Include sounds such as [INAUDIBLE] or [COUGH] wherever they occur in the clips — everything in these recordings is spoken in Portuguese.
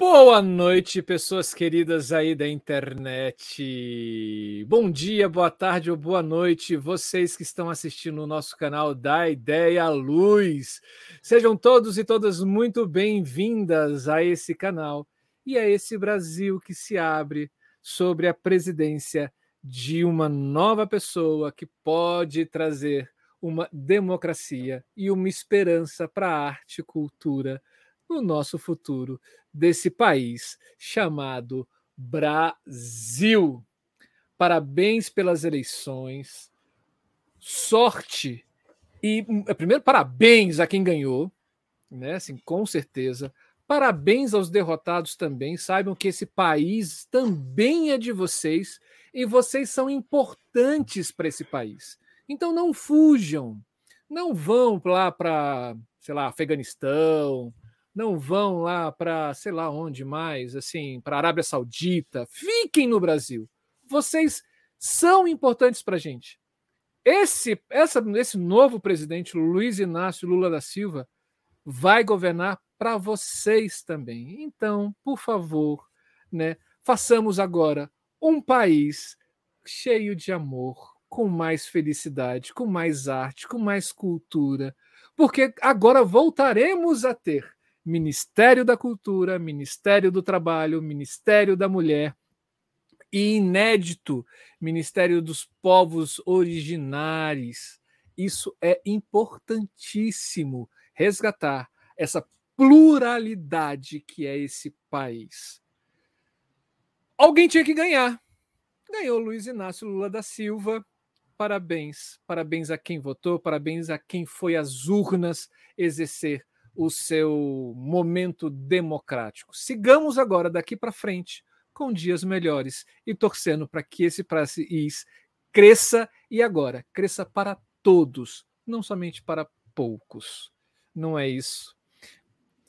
Boa noite, pessoas queridas aí da internet. Bom dia, boa tarde ou boa noite, vocês que estão assistindo o nosso canal da Ideia Luz. Sejam todos e todas muito bem-vindas a esse canal e a esse Brasil que se abre sobre a presidência de uma nova pessoa que pode trazer uma democracia e uma esperança para a arte e cultura no nosso futuro desse país chamado Brasil. Parabéns pelas eleições, sorte e eh, primeiro parabéns a quem ganhou, né? Assim, com certeza. Parabéns aos derrotados também. Saibam que esse país também é de vocês e vocês são importantes para esse país. Então não fujam, não vão lá para, sei lá, Afeganistão, não vão lá para, sei lá onde mais, assim, para Arábia Saudita. Fiquem no Brasil. Vocês são importantes para a gente. Esse, essa, esse novo presidente, Luiz Inácio Lula da Silva, vai governar para vocês também. Então, por favor, né, façamos agora um país cheio de amor, com mais felicidade, com mais arte, com mais cultura, porque agora voltaremos a ter Ministério da Cultura, Ministério do Trabalho, Ministério da Mulher e inédito Ministério dos Povos Originários. Isso é importantíssimo resgatar essa pluralidade que é esse país. Alguém tinha que ganhar. Ganhou Luiz Inácio Lula da Silva. Parabéns. Parabéns a quem votou, parabéns a quem foi às urnas exercer o seu momento democrático. Sigamos agora daqui para frente com dias melhores e torcendo para que esse país cresça e agora cresça para todos, não somente para poucos. Não é isso?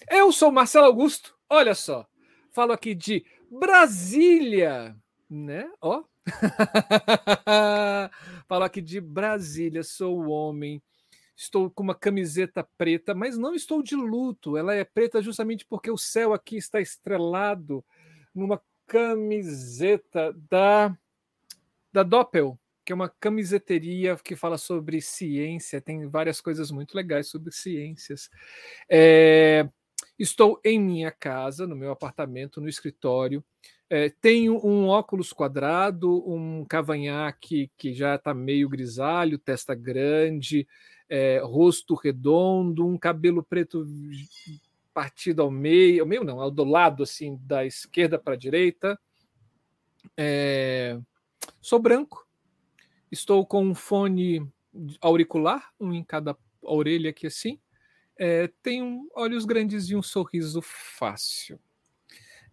Eu sou Marcelo Augusto, olha só, falo aqui de Brasília, né? Ó. [LAUGHS] falo aqui de Brasília, sou o homem estou com uma camiseta preta, mas não estou de luto. Ela é preta justamente porque o céu aqui está estrelado numa camiseta da da Doppel, que é uma camiseteria que fala sobre ciência, tem várias coisas muito legais sobre ciências. É, estou em minha casa, no meu apartamento, no escritório. É, tenho um óculos quadrado, um cavanhaque que já está meio grisalho, testa grande, é, rosto redondo, um cabelo preto partido ao meio, ao meio não, ao do lado, assim, da esquerda para a direita. É, sou branco, estou com um fone auricular, um em cada orelha aqui assim. É, tenho olhos grandes e um sorriso fácil.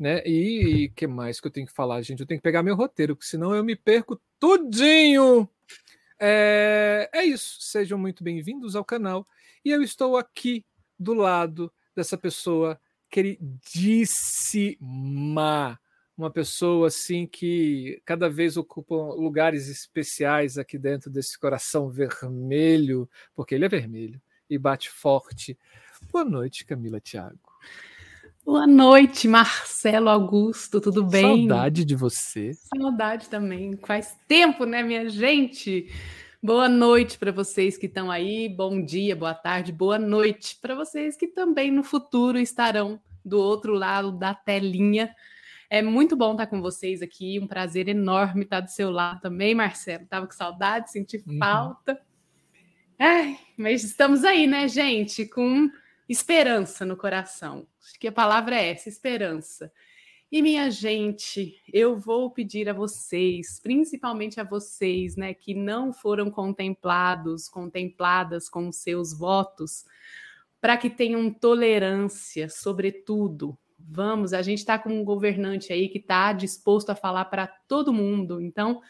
Né? E o que mais que eu tenho que falar, gente? Eu tenho que pegar meu roteiro, porque senão eu me perco tudinho. É, é isso. Sejam muito bem-vindos ao canal. E eu estou aqui do lado dessa pessoa queridíssima. Uma pessoa assim que cada vez ocupa lugares especiais aqui dentro desse coração vermelho, porque ele é vermelho e bate forte. Boa noite, Camila Thiago. Boa noite, Marcelo Augusto, tudo bem? Saudade de você. Saudade também. Faz tempo, né, minha gente? Boa noite para vocês que estão aí. Bom dia, boa tarde, boa noite para vocês que também no futuro estarão do outro lado da telinha. É muito bom estar com vocês aqui. Um prazer enorme estar do seu lado também, Marcelo. Tava com saudade, senti uhum. falta. Ai, mas estamos aí, né, gente? Com esperança no coração. Acho que a palavra é essa, esperança. E minha gente, eu vou pedir a vocês, principalmente a vocês, né, que não foram contemplados, contempladas com seus votos, para que tenham tolerância, sobretudo. Vamos, a gente está com um governante aí que está disposto a falar para todo mundo. Então,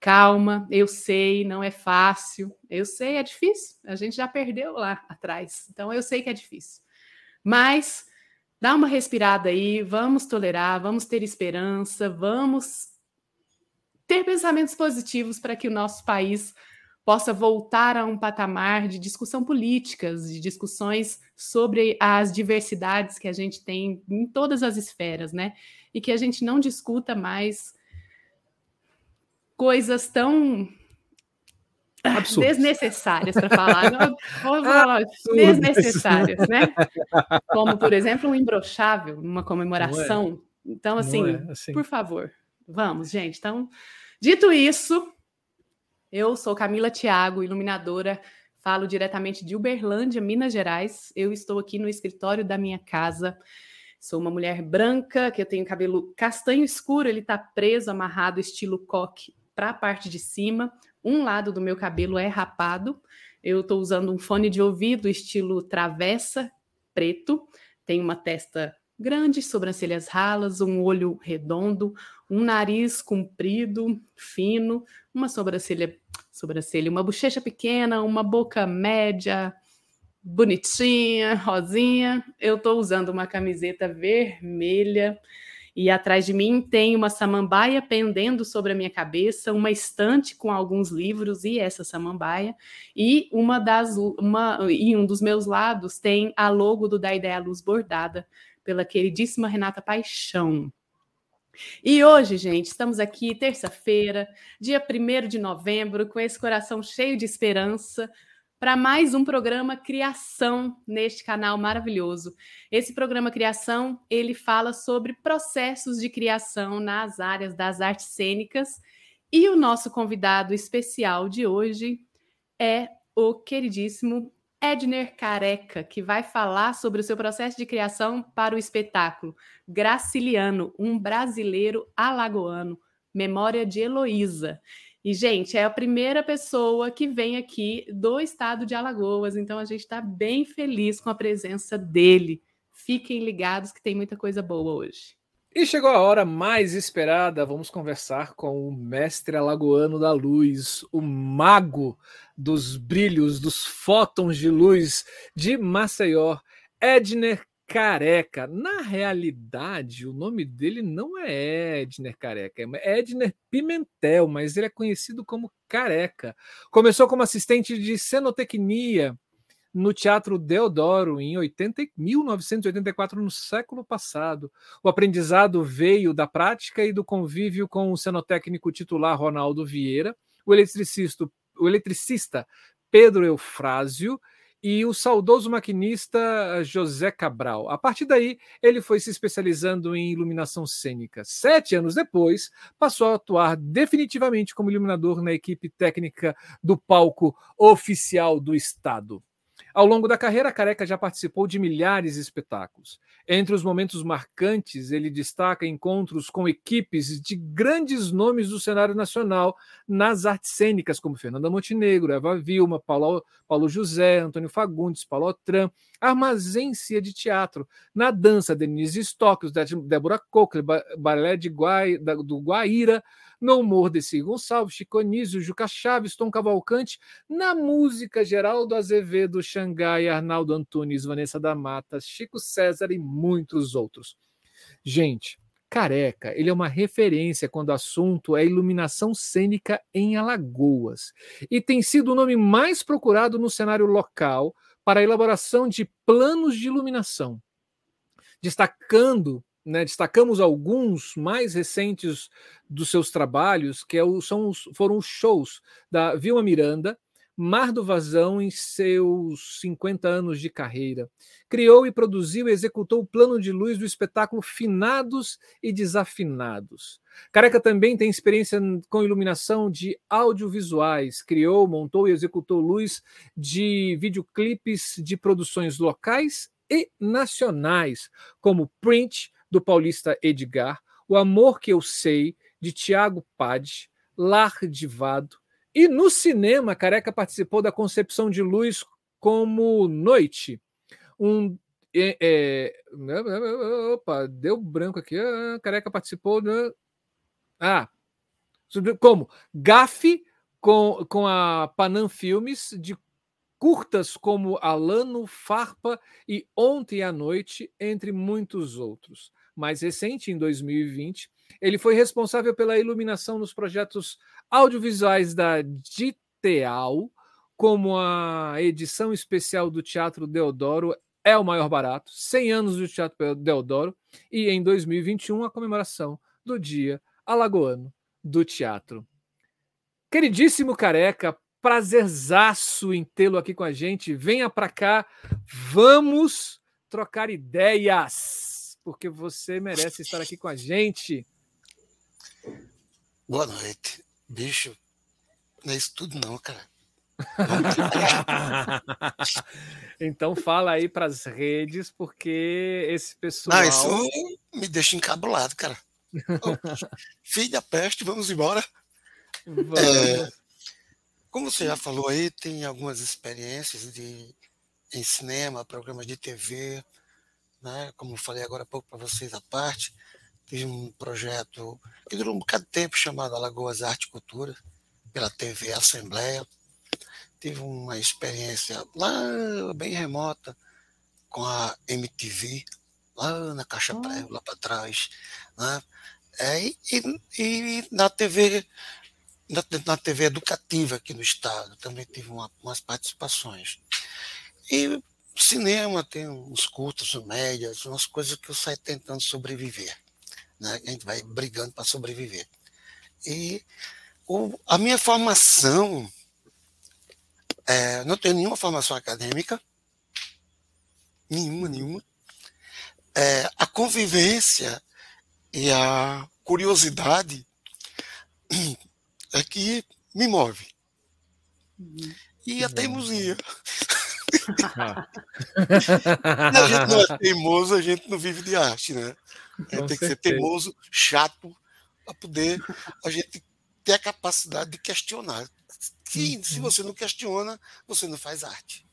calma, eu sei, não é fácil, eu sei, é difícil, a gente já perdeu lá atrás, então eu sei que é difícil. Mas dá uma respirada aí, vamos tolerar, vamos ter esperança, vamos ter pensamentos positivos para que o nosso país possa voltar a um patamar de discussão políticas, de discussões sobre as diversidades que a gente tem em todas as esferas, né? E que a gente não discuta mais coisas tão Absurdos. desnecessárias para falar, não, vou falar [LAUGHS] desnecessárias, né? Como, por exemplo, um imbrochável numa comemoração. É. Então, assim, é assim, por favor, vamos, gente. Então, dito isso, eu sou Camila Thiago, iluminadora, falo diretamente de Uberlândia, Minas Gerais. Eu estou aqui no escritório da minha casa. Sou uma mulher branca, que eu tenho cabelo castanho escuro, ele está preso, amarrado, estilo coque, para a parte de cima. Um lado do meu cabelo é rapado. Eu estou usando um fone de ouvido estilo travessa, preto. Tenho uma testa grande, sobrancelhas ralas, um olho redondo, um nariz comprido, fino, uma sobrancelha, sobrancelha, uma bochecha pequena, uma boca média, bonitinha, rosinha. Eu estou usando uma camiseta vermelha e atrás de mim tem uma samambaia pendendo sobre a minha cabeça, uma estante com alguns livros e essa samambaia, e uma das uma em um dos meus lados tem a logo do Da Ideia Luz bordada pela queridíssima Renata Paixão. E hoje, gente, estamos aqui, terça-feira, dia 1 de novembro, com esse coração cheio de esperança, para mais um programa Criação neste canal maravilhoso. Esse programa Criação, ele fala sobre processos de criação nas áreas das artes cênicas e o nosso convidado especial de hoje é o queridíssimo Edner Careca, que vai falar sobre o seu processo de criação para o espetáculo Graciliano, um brasileiro alagoano, Memória de Heloísa. E, gente, é a primeira pessoa que vem aqui do estado de Alagoas, então a gente está bem feliz com a presença dele. Fiquem ligados que tem muita coisa boa hoje. E chegou a hora mais esperada, vamos conversar com o mestre alagoano da luz, o mago dos brilhos, dos fótons de luz de Maceió, Edner Careca. Na realidade, o nome dele não é Edner Careca, é Edner Pimentel, mas ele é conhecido como Careca. Começou como assistente de cenotecnia no Teatro Deodoro em 80, 1984, no século passado. O aprendizado veio da prática e do convívio com o cenotécnico titular Ronaldo Vieira, o eletricista, o eletricista Pedro Eufrásio e o saudoso maquinista eh, José Cabral. A partir daí, ele foi se especializando em iluminação cênica. Sete anos depois, passou a atuar definitivamente como iluminador na equipe técnica do palco oficial do Estado. Ao longo da carreira, Careca já participou de milhares de espetáculos. Entre os momentos marcantes, ele destaca encontros com equipes de grandes nomes do cenário nacional nas artes cênicas, como Fernanda Montenegro, Eva Vilma, Paulo, Paulo José, Antônio Fagundes, Paulo Otran, Armazência de Teatro, na dança, Denise Stocks, Débora Cochler, Balé de Guai, do Guaíra, no humor desse Gonçalves, Chico Anísio, Juca Chaves, Tom Cavalcante, na música Geraldo Azevedo, Xangai, Arnaldo Antunes, Vanessa da Mata, Chico César e muitos outros. Gente, Careca, ele é uma referência quando o assunto é iluminação cênica em Alagoas e tem sido o nome mais procurado no cenário local para a elaboração de planos de iluminação, destacando né, destacamos alguns mais recentes dos seus trabalhos, que é o, são os, foram os shows da Vilma Miranda, Mar do Vazão em seus 50 anos de carreira. Criou e produziu e executou o plano de luz do espetáculo Finados e Desafinados. Careca também tem experiência com iluminação de audiovisuais. Criou, montou e executou luz de videoclipes de produções locais e nacionais, como Print, do paulista Edgar, O Amor Que Eu Sei, de Tiago Pade, Lardivado. E no cinema, Careca participou da concepção de luz como Noite. Um. É, é, opa, deu branco aqui. Ah, Careca participou. Ah, como? Gafe com, com a Panam Filmes de curtas como Alano, Farpa e Ontem à Noite, entre muitos outros mais recente, em 2020. Ele foi responsável pela iluminação nos projetos audiovisuais da DIT Teal, como a edição especial do Teatro Deodoro é o maior barato, 100 anos do Teatro Deodoro, e em 2021 a comemoração do Dia Alagoano do Teatro. Queridíssimo Careca, prazerzaço em tê-lo aqui com a gente. Venha para cá, vamos trocar ideias, porque você merece estar aqui com a gente. Boa noite. Bicho, não é isso tudo não, cara. [LAUGHS] então fala aí para as redes, porque esse pessoal. Não, isso me deixa encabulado, cara. filho da peste, vamos embora. Vamos. É, como você já falou aí, tem algumas experiências de, em cinema, programas de TV, né? como eu falei agora há pouco para vocês à parte. Tive um projeto que durou um bocado de tempo chamado Alagoas Arte e Cultura, pela TV Assembleia. Tive uma experiência lá bem remota com a MTV, lá na Caixa oh. Prego, lá para trás. Né? É, e, e, na TV na, na, TV educativa aqui no estado também tive uma, umas participações e cinema tem uns curtos médias umas coisas que eu saio tentando sobreviver né? A gente vai brigando para sobreviver. E o, a minha formação, é, não tenho nenhuma formação acadêmica, nenhuma, nenhuma. É, a convivência e a curiosidade [CLEARS THROAT] é que me move. Uhum. E a teimosia. [LAUGHS] a gente não é teimoso, a gente não vive de arte, né? É, tem que ser teimoso, chato, para poder a gente ter a capacidade de questionar. Se, se você não questiona, você não faz arte.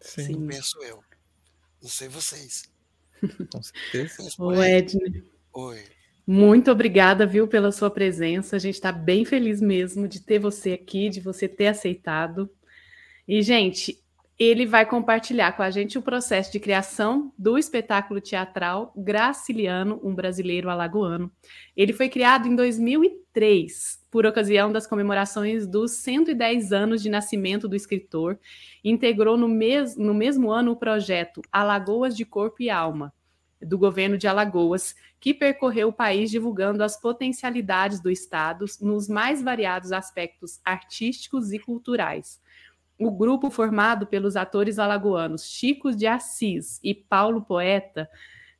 Sim. Penso eu. Não sei vocês. Com certeza. Ô, Edne. Oi. Muito obrigada, viu, pela sua presença. A gente está bem feliz mesmo de ter você aqui, de você ter aceitado. E, gente, ele vai compartilhar com a gente o processo de criação do espetáculo teatral Graciliano, um brasileiro alagoano. Ele foi criado em 2003, por ocasião das comemorações dos 110 anos de nascimento do escritor. Integrou no, mes no mesmo ano o projeto Alagoas de Corpo e Alma, do governo de Alagoas, que percorreu o país divulgando as potencialidades do Estado nos mais variados aspectos artísticos e culturais o grupo formado pelos atores alagoanos Chico de Assis e Paulo Poeta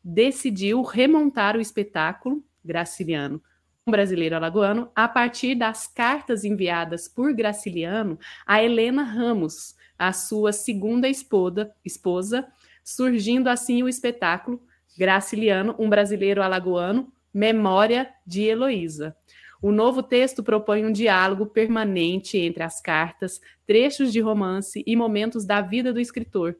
decidiu remontar o espetáculo Graciliano, um brasileiro alagoano, a partir das cartas enviadas por Graciliano a Helena Ramos, a sua segunda esposa, esposa surgindo assim o espetáculo Graciliano, um brasileiro alagoano, Memória de Heloísa. O novo texto propõe um diálogo permanente entre as cartas, trechos de romance e momentos da vida do escritor,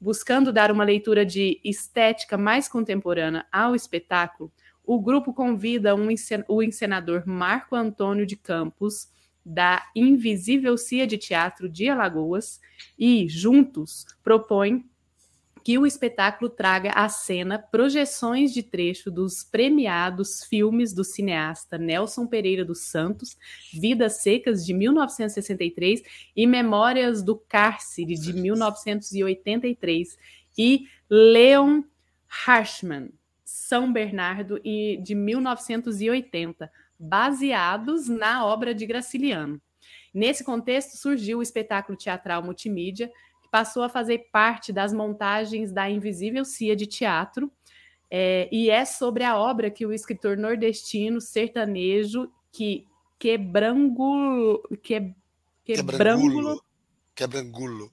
buscando dar uma leitura de estética mais contemporânea ao espetáculo. O grupo convida um encen o encenador Marco Antônio de Campos, da Invisível Cia de Teatro de Alagoas, e, juntos, propõe que o espetáculo traga à cena projeções de trecho dos premiados filmes do cineasta Nelson Pereira dos Santos, Vidas Secas, de 1963, e Memórias do Cárcere, de 1983, e Leon Harshman, São Bernardo, de 1980, baseados na obra de Graciliano. Nesse contexto surgiu o espetáculo teatral multimídia passou a fazer parte das montagens da Invisível Cia de Teatro, é, e é sobre a obra que o escritor nordestino sertanejo que quebrangulo, que, quebrangulo, quebrangulo,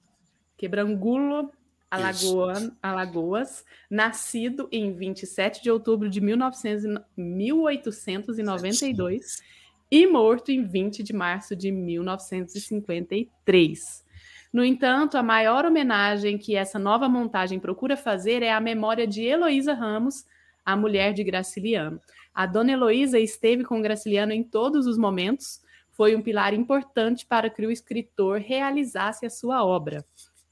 quebrangulo Alagoa, Alagoas, nascido em 27 de outubro de 1900, 1892 e morto em 20 de março de 1953. No entanto, a maior homenagem que essa nova montagem procura fazer é a memória de Heloísa Ramos, a mulher de Graciliano. A dona Heloísa esteve com Graciliano em todos os momentos, foi um pilar importante para que o escritor realizasse a sua obra.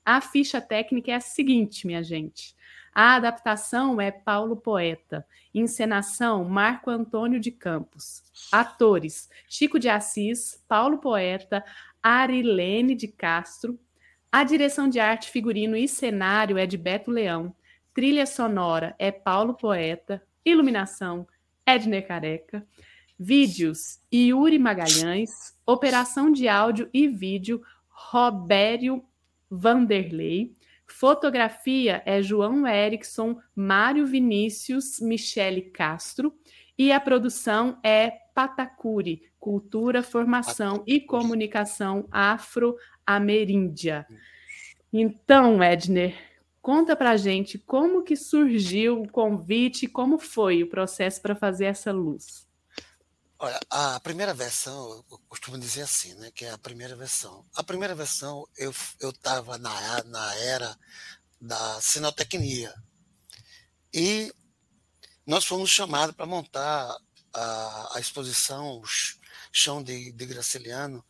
A ficha técnica é a seguinte, minha gente. A adaptação é Paulo Poeta. Encenação Marco Antônio de Campos. Atores: Chico de Assis, Paulo Poeta, Arilene de Castro. A direção de arte, figurino e cenário é de Beto Leão. Trilha sonora é Paulo Poeta. Iluminação, Edner Careca. Vídeos, Yuri Magalhães. Operação de áudio e vídeo, Robério Vanderlei. Fotografia é João Erickson, Mário Vinícius, Michele Castro. E a produção é Patacuri, Cultura, Formação e Comunicação Afro-Ameríndia. Então, Edner, conta pra gente como que surgiu o convite, como foi o processo para fazer essa luz. Olha, a primeira versão, eu costumo dizer assim, né, que é a primeira versão. A primeira versão, eu estava na, na era da sinotecnia. E nós fomos chamados para montar a, a, exposição Chão de, de Graciliano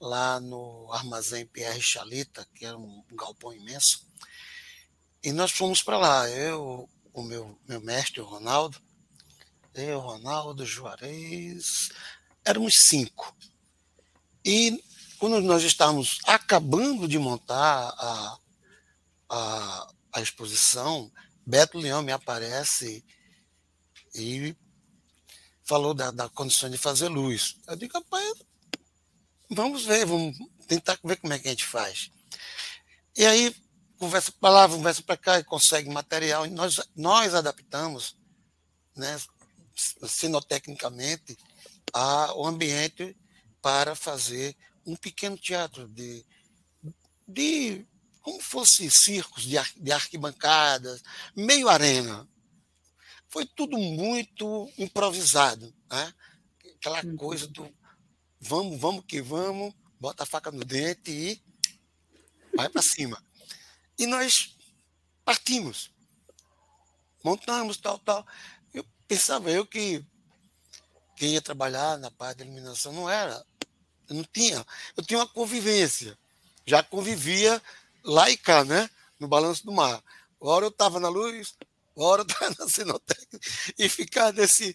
lá no armazém Pierre Chalita, que era um, galpão imenso. E nós fomos para lá, eu, o meu, meu mestre, o Ronaldo, eu, Ronaldo, Juarez, éramos cinco. E quando nós estávamos acabando de montar a, a, a exposição, Beto Leão me aparece e falou da, da condição de fazer luz. Eu digo, rapaz, vamos ver, vamos tentar ver como é que a gente faz. E aí, conversa para lá, conversa para cá, e consegue material, e nós, nós adaptamos, né, sinotecnicamente, a, o ambiente para fazer um pequeno teatro de, de como fosse circos de, de arquibancadas, meio arena, foi tudo muito improvisado, né? Aquela uhum. coisa do vamos, vamos que vamos, bota a faca no dente e vai para cima. E nós partimos, montamos tal, tal. Eu pensava eu que quem ia trabalhar na parte da iluminação não era, eu não tinha, eu tinha uma convivência, já convivia lá e cá, né? No balanço do mar. Uma hora eu estava na luz, hora tá na Sinoteca e ficar nesse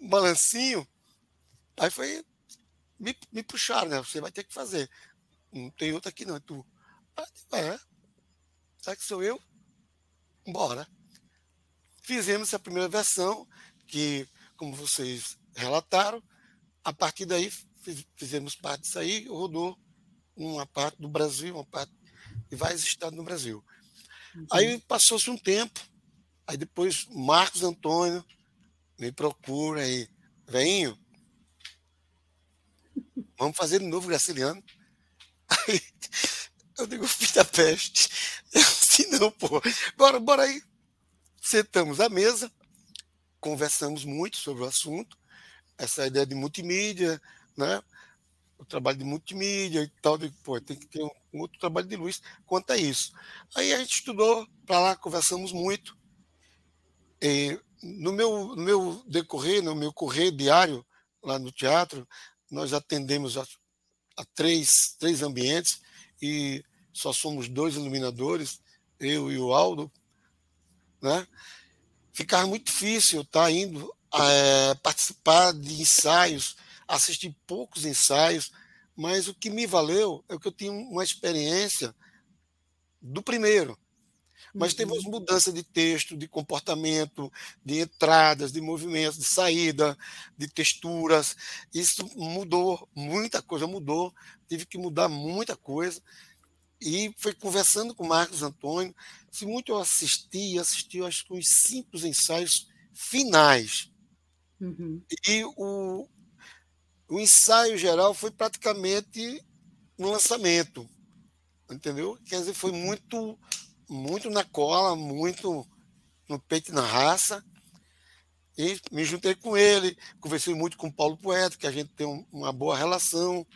balancinho. Aí foi. Me, me puxaram, né? Você vai ter que fazer. Não tem outra aqui, não. É tu. é. Será que sou eu? Bora. Fizemos a primeira versão, que, como vocês relataram, a partir daí fizemos parte disso aí, rodou uma parte do Brasil, uma parte de vários estados no Brasil. Uhum. Aí passou-se um tempo, Aí depois Marcos Antônio me procura aí, venho, vamos fazer de novo Graciliano. Aí eu digo, filho da peste, [LAUGHS] assim não, pô, bora, bora aí. Sentamos à mesa, conversamos muito sobre o assunto, essa ideia de multimídia, né? o trabalho de multimídia e tal, de, pô, tem que ter um, um outro trabalho de luz quanto a isso. Aí a gente estudou para lá, conversamos muito, e, no, meu, no meu decorrer, no meu correr diário lá no teatro, nós atendemos a, a três, três ambientes e só somos dois iluminadores, eu e o Aldo, né? Ficava muito difícil tá indo é, participar de ensaios, assistir poucos ensaios, mas o que me valeu é que eu tinha uma experiência do primeiro mas teve uhum. mudança de texto, de comportamento, de entradas, de movimentos, de saída, de texturas. Isso mudou, muita coisa mudou, tive que mudar muita coisa. E foi conversando com o Marcos Antônio, se muito eu assisti, assisti acho que uns cinco ensaios finais. Uhum. E o, o ensaio geral foi praticamente um lançamento, entendeu? Quer dizer, foi muito muito na cola, muito no peito e na raça. E me juntei com ele, conversei muito com o Paulo Poeta, que a gente tem uma boa relação.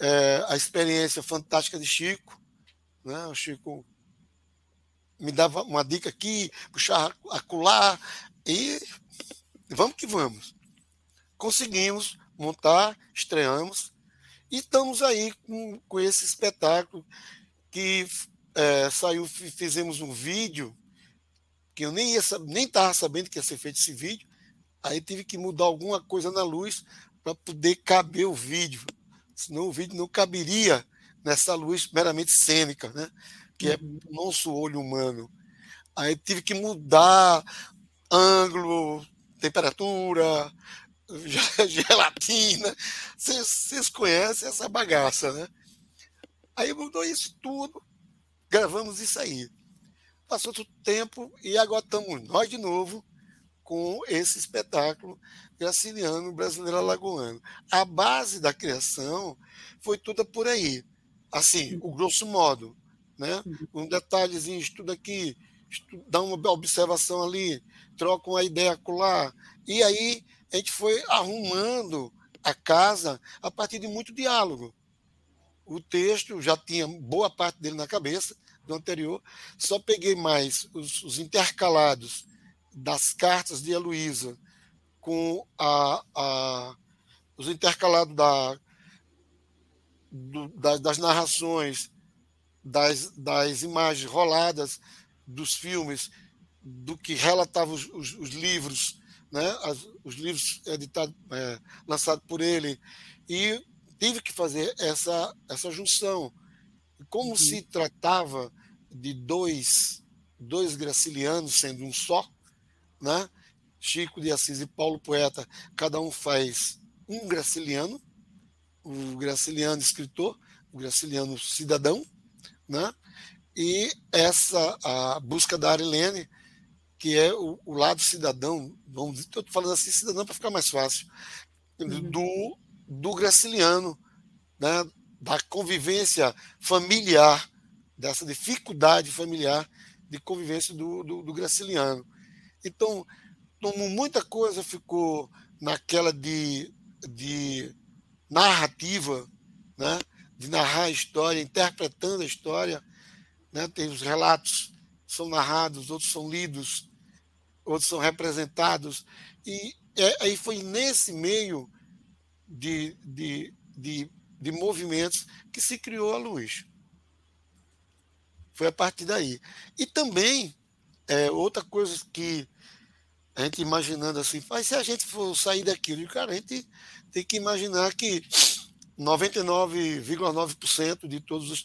É, a experiência fantástica de Chico. Né? O Chico me dava uma dica aqui, puxar acular, e vamos que vamos. Conseguimos montar, estreamos, e estamos aí com, com esse espetáculo que é, saiu, fizemos um vídeo que eu nem ia, nem estava sabendo que ia ser feito esse vídeo. Aí tive que mudar alguma coisa na luz para poder caber o vídeo, senão o vídeo não caberia nessa luz meramente cênica, né? que é uhum. o nosso olho humano. Aí tive que mudar ângulo, temperatura, [LAUGHS] gelatina. Vocês conhecem essa bagaça, né? Aí mudou isso tudo, gravamos isso aí. Passou todo tempo e agora estamos nós de novo com esse espetáculo graciliano brasileiro alagoano. A base da criação foi toda por aí. Assim, o grosso modo, né? Um detalhezinho, estuda aqui, estuda, dá uma observação ali, troca uma ideia acolá. E aí a gente foi arrumando a casa a partir de muito diálogo. O texto já tinha boa parte dele na cabeça, do anterior, só peguei mais os, os intercalados das cartas de Heloísa com a, a, os intercalados da, do, da, das narrações, das, das imagens roladas dos filmes, do que relatavam os, os, os livros, né? As, os livros editados, é, lançados por ele, e tive que fazer essa, essa junção. Como uhum. se tratava de dois, dois gracilianos sendo um só, né? Chico de Assis e Paulo Poeta, cada um faz um graciliano, o graciliano escritor, o graciliano cidadão, né? E essa a busca da Arilene, que é o, o lado cidadão, vamos dizer, estou falando assim cidadão para ficar mais fácil, uhum. do do graciliano, né? Da convivência familiar, dessa dificuldade familiar de convivência do, do, do graciliano. Então, muita coisa ficou naquela de, de narrativa, né? de narrar a história, interpretando a história. Né? Tem os relatos são narrados, outros são lidos, outros são representados. E é, aí foi nesse meio de, de, de, de movimentos que se criou a luz. Foi a partir daí. E também, é, outra coisa que a gente imaginando assim, mas se a gente for sair daquilo, cara, a gente tem que imaginar que 99,9% de todos os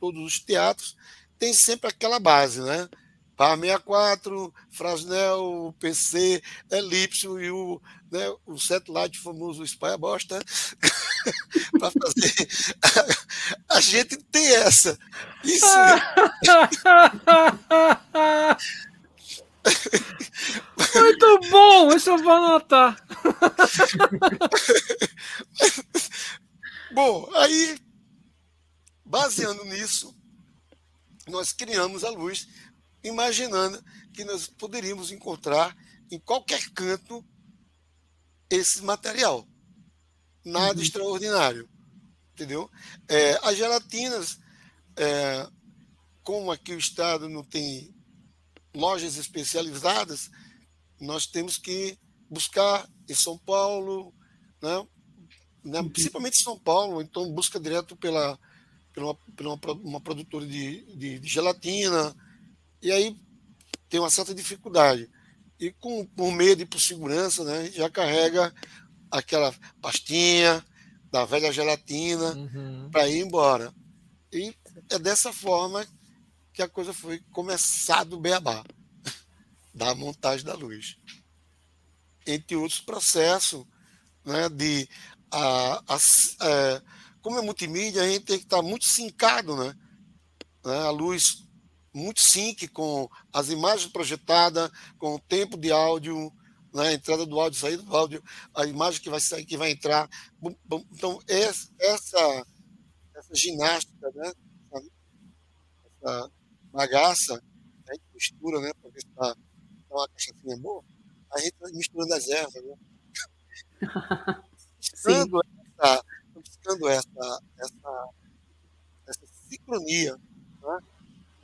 todos os teatros tem sempre aquela base, né? Par 64, Frasnel, PC, Elipse e o, né, o satellite famoso Spy Bosta [LAUGHS] para fazer. A, gente tem essa. Isso. Muito bom, isso eu vou anotar. bom, aí, baseando nisso, nós criamos a luz, imaginando que nós poderíamos encontrar em qualquer canto esse material. Nada uhum. extraordinário. Entendeu? É, as gelatinas, é, como aqui o Estado não tem lojas especializadas, nós temos que buscar em São Paulo, né? Uhum. principalmente em São Paulo, então busca direto pela, pela, pela uma, uma produtora de, de, de, gelatina, e aí tem uma certa dificuldade. E com, por medo e por segurança, né, já carrega aquela pastinha da velha gelatina uhum. para ir embora. E é dessa forma que a coisa foi começar do beabá, [LAUGHS] da montagem da luz. Entre outros processos né, de. A, a, é, como é multimídia, a gente tem que estar muito sincado, né? né a luz muito sync com as imagens projetadas, com o tempo de áudio, né, a entrada do áudio, saída do áudio, a imagem que vai sair, que vai entrar. Então, essa, essa ginástica, né, essa, bagaça, a gente mistura, né? Ver se tá, uma cachaçinha boa, a gente vai misturando as ervas, né? [LAUGHS] buscando, essa, buscando essa, essa, essa sincronia, né?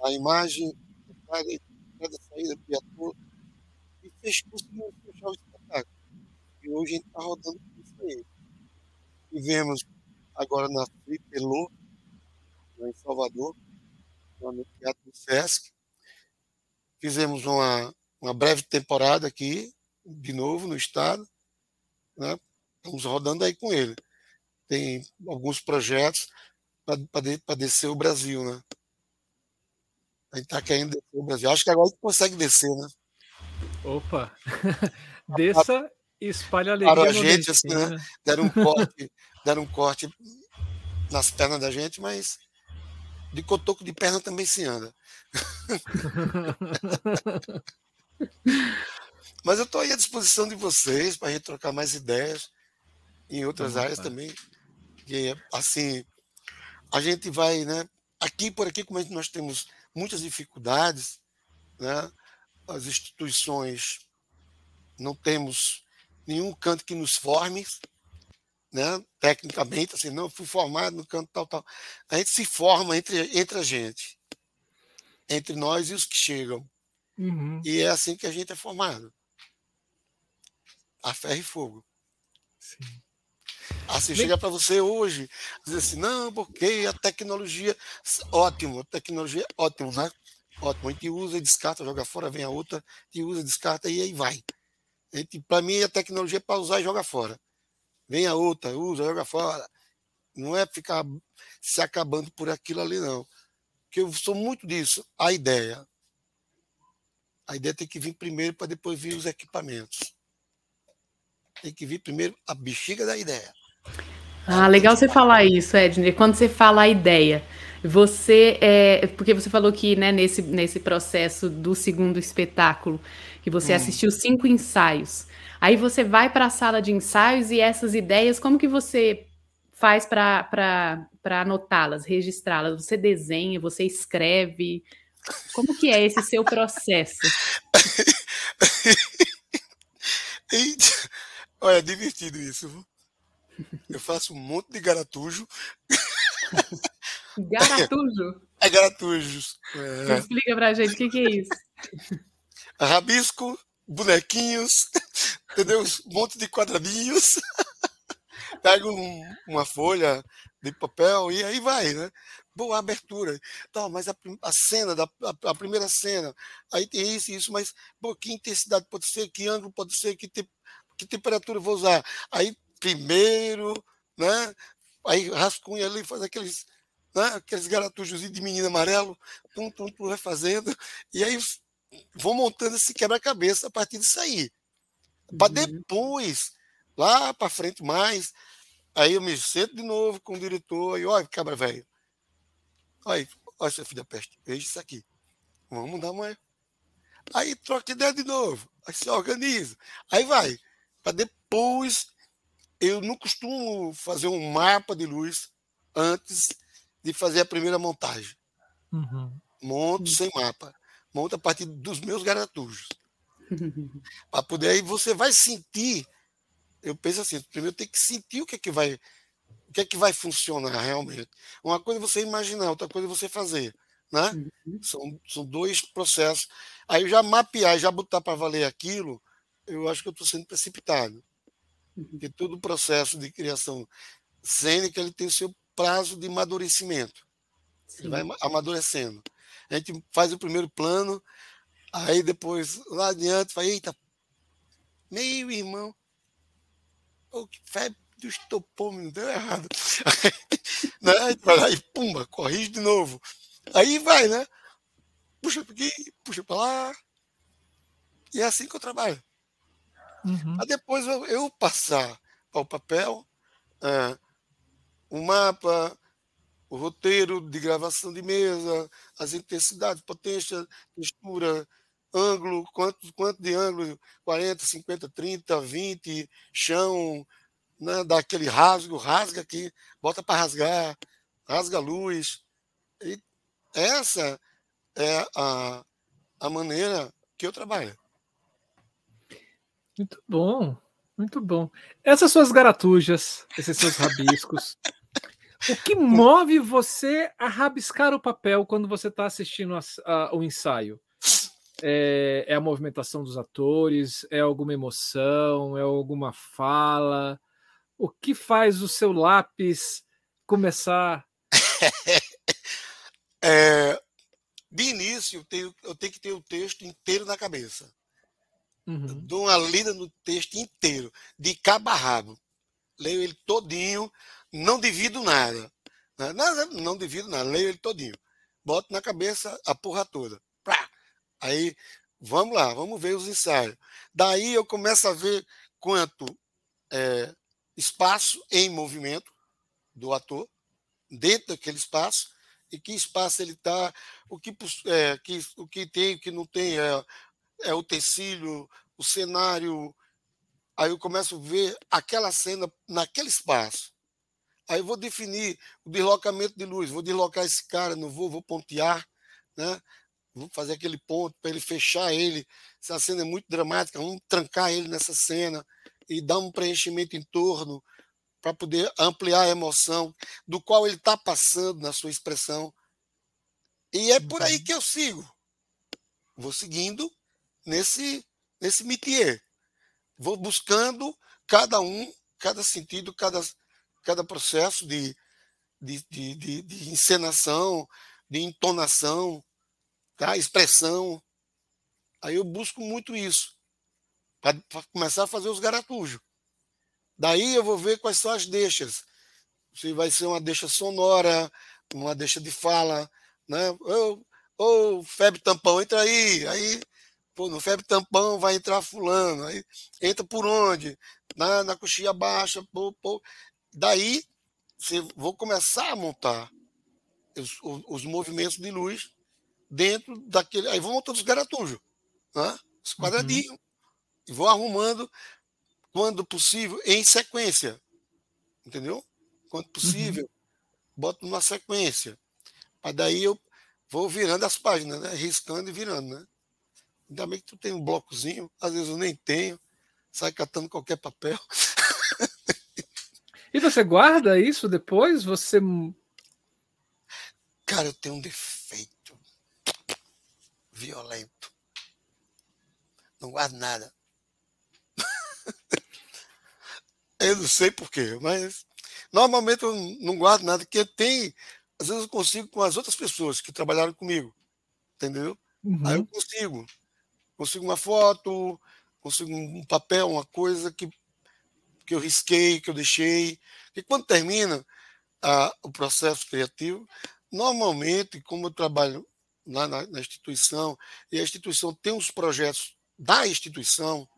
A imagem, entrada, entrada saída do ator, e fez, conseguimos fechar o espetáculo. E hoje a gente está rodando isso aí. Tivemos agora na Fripelô, em Salvador, no Teatro do Sesc. Fizemos uma, uma breve temporada aqui, de novo, no estado. Né? Estamos rodando aí com ele. tem alguns projetos para descer o Brasil, né? A gente está querendo descer o Brasil. Acho que agora a gente consegue descer, né? Opa! [LAUGHS] Desça e espalha alegria. Para a gente, assim, né? Deram um corte, [LAUGHS] deram um corte nas pernas da gente, mas de cotoco de perna também se anda. [LAUGHS] mas eu estou aí à disposição de vocês para a gente trocar mais ideias em outras áreas também. E, assim, a gente vai, né? Aqui por aqui, como nós temos muitas dificuldades, né? As instituições não temos nenhum canto que nos forme, né? Tecnicamente, assim, não fui formado no canto tal, tal. A gente se forma entre, entre a gente, entre nós e os que chegam. Uhum. E é assim que a gente é formado. A ferro e fogo. Sim. Assim, chega para você hoje, dizer assim, não, porque a tecnologia, ótimo, a tecnologia é ótimo, né? Ótimo, a gente usa e descarta, joga fora, vem a outra, e usa, descarta e aí vai. Para mim, a tecnologia é para usar e jogar fora. Vem a outra, usa, joga fora. Não é ficar se acabando por aquilo ali, não. Porque eu sou muito disso. A ideia. A ideia tem que vir primeiro para depois vir os equipamentos. Tem que vir primeiro a bexiga da ideia. Ah, legal você falar isso, Edney. Quando você fala a ideia, você é. Porque você falou que né, nesse, nesse processo do segundo espetáculo, que você hum. assistiu cinco ensaios. Aí você vai para a sala de ensaios e essas ideias, como que você faz para anotá-las, registrá-las? Você desenha, você escreve? Como que é esse seu processo? [LAUGHS] Olha, é divertido isso. Eu faço um monte de garatujo. [LAUGHS] Garatujo? É garatujos. É. Explica pra gente o que, que é isso. [LAUGHS] Rabisco, bonequinhos, [LAUGHS] entendeu? Um monte de quadradinhos. Pego um, uma folha de papel e aí vai, né? Boa abertura. Tá, mas a, a cena, da, a, a, primeira cena, aí tem isso e isso, mas pô, que intensidade pode ser, que ângulo pode ser, que te, que temperatura eu vou usar? Aí, primeiro, né? Aí rascunha ali, faz aqueles, né? aqueles garatujos de menino amarelo, pum, pum, pum, vai fazendo, e aí vou montando esse quebra-cabeça a partir disso aí. Para uhum. depois, lá para frente mais, aí eu me sento de novo com o diretor, e olha, cabra velho, olha, olha, seu filho da peste, veja isso aqui. Vamos dar uma. Aí troca ideia de novo, aí se organiza, aí vai para depois. Eu não costumo fazer um mapa de luz antes de fazer a primeira montagem. Uhum. Monto uhum. sem mapa. Monto a partir dos meus garatujos. [LAUGHS] para poder aí você vai sentir. Eu penso assim, primeiro tem que sentir o que é que vai o que é que vai funcionar realmente. Uma coisa é você imaginar, outra coisa é você fazer. Né? Uhum. São, são dois processos. Aí eu já mapear, já botar para valer aquilo, eu acho que eu estou sendo precipitado. Uhum. Porque todo o processo de criação cênica ele tem o seu prazo de amadurecimento. Ele vai amadurecendo. A gente faz o primeiro plano, aí depois, lá adiante, vai, eita, meu irmão, oh, que febre do estopome, deu errado. [LAUGHS] né? vai lá e pumba, corrige de novo. Aí vai, né? Puxa para aqui, puxa para lá. E é assim que eu trabalho. Uhum. Para depois eu, eu, passar para o papel é, o mapa, o roteiro de gravação de mesa, as intensidades, potência, textura, ângulo, quanto, quanto de ângulo, 40, 50, 30, 20, chão, né, dá aquele rasgo, rasga aqui, bota para rasgar, rasga a luz. E essa é a, a maneira que eu trabalho. Muito bom, muito bom. Essas suas garatujas, esses seus rabiscos. o que [LAUGHS] move você a rabiscar o papel quando você está assistindo a, a, o ensaio? É, é, a movimentação dos atores? É alguma emoção? É alguma fala? O que faz o seu lápis começar? [LAUGHS] é, de início, eu tenho, eu tenho que ter o texto inteiro na cabeça. Uhum. Dou uma lida no texto inteiro, de cabo a rabo. Leio ele todinho não divido nada. Né? Não, não divido nada, leio ele todinho. Boto na cabeça a porra toda. Aí, vamos lá, vamos ver os ensaios. Daí eu começo a ver quanto é, espaço em movimento do ator, dentro daquele espaço, e que espaço ele está, o que, é, que, o que tem, o que não tem, é, é o tecido, o cenário. Aí eu começo a ver aquela cena naquele espaço. Aí eu vou definir o deslocamento de luz, vou deslocar esse cara, não vou, vou pontear, né? Vou fazer aquele ponto para ele fechar ele. Se a cena é muito dramática, vamos trancar ele nessa cena e dar um preenchimento em torno para poder ampliar a emoção do qual ele está passando na sua expressão. E é por aí uhum. que eu sigo. Vou seguindo nesse, nesse métier. Vou buscando cada um, cada sentido, cada, cada processo de, de, de, de, de encenação, de entonação, tá? expressão. Aí eu busco muito isso, para começar a fazer os garatujos. Daí eu vou ver quais são as deixas. Se vai ser uma deixa sonora, uma deixa de fala, né? Ô febre tampão, entra aí. Aí, pô, no febre tampão vai entrar fulano. Aí entra por onde? Na, na coxinha baixa, pô, pô. Daí você, vou começar a montar os, os, os movimentos de luz dentro daquele. Aí vou montando os garatujos, né? os uhum. quadradinhos, uhum. e vou arrumando, quando possível, em sequência. Entendeu? Quando possível, uhum. boto numa sequência. Mas daí eu vou virando as páginas, né? riscando e virando. Né? Ainda bem que tu tem um blocozinho, às vezes eu nem tenho, sai catando qualquer papel. [LAUGHS] E você guarda isso depois? Você. Cara, eu tenho um defeito violento. Não guardo nada. [LAUGHS] eu não sei porquê, mas normalmente eu não guardo nada, porque tem. Às vezes eu consigo com as outras pessoas que trabalharam comigo. Entendeu? Uhum. Aí eu consigo. Consigo uma foto, consigo um papel, uma coisa que, que eu risquei, que eu deixei. E quando termina a, o processo criativo, normalmente, como eu trabalho na, na, na instituição, e a instituição tem os projetos da instituição,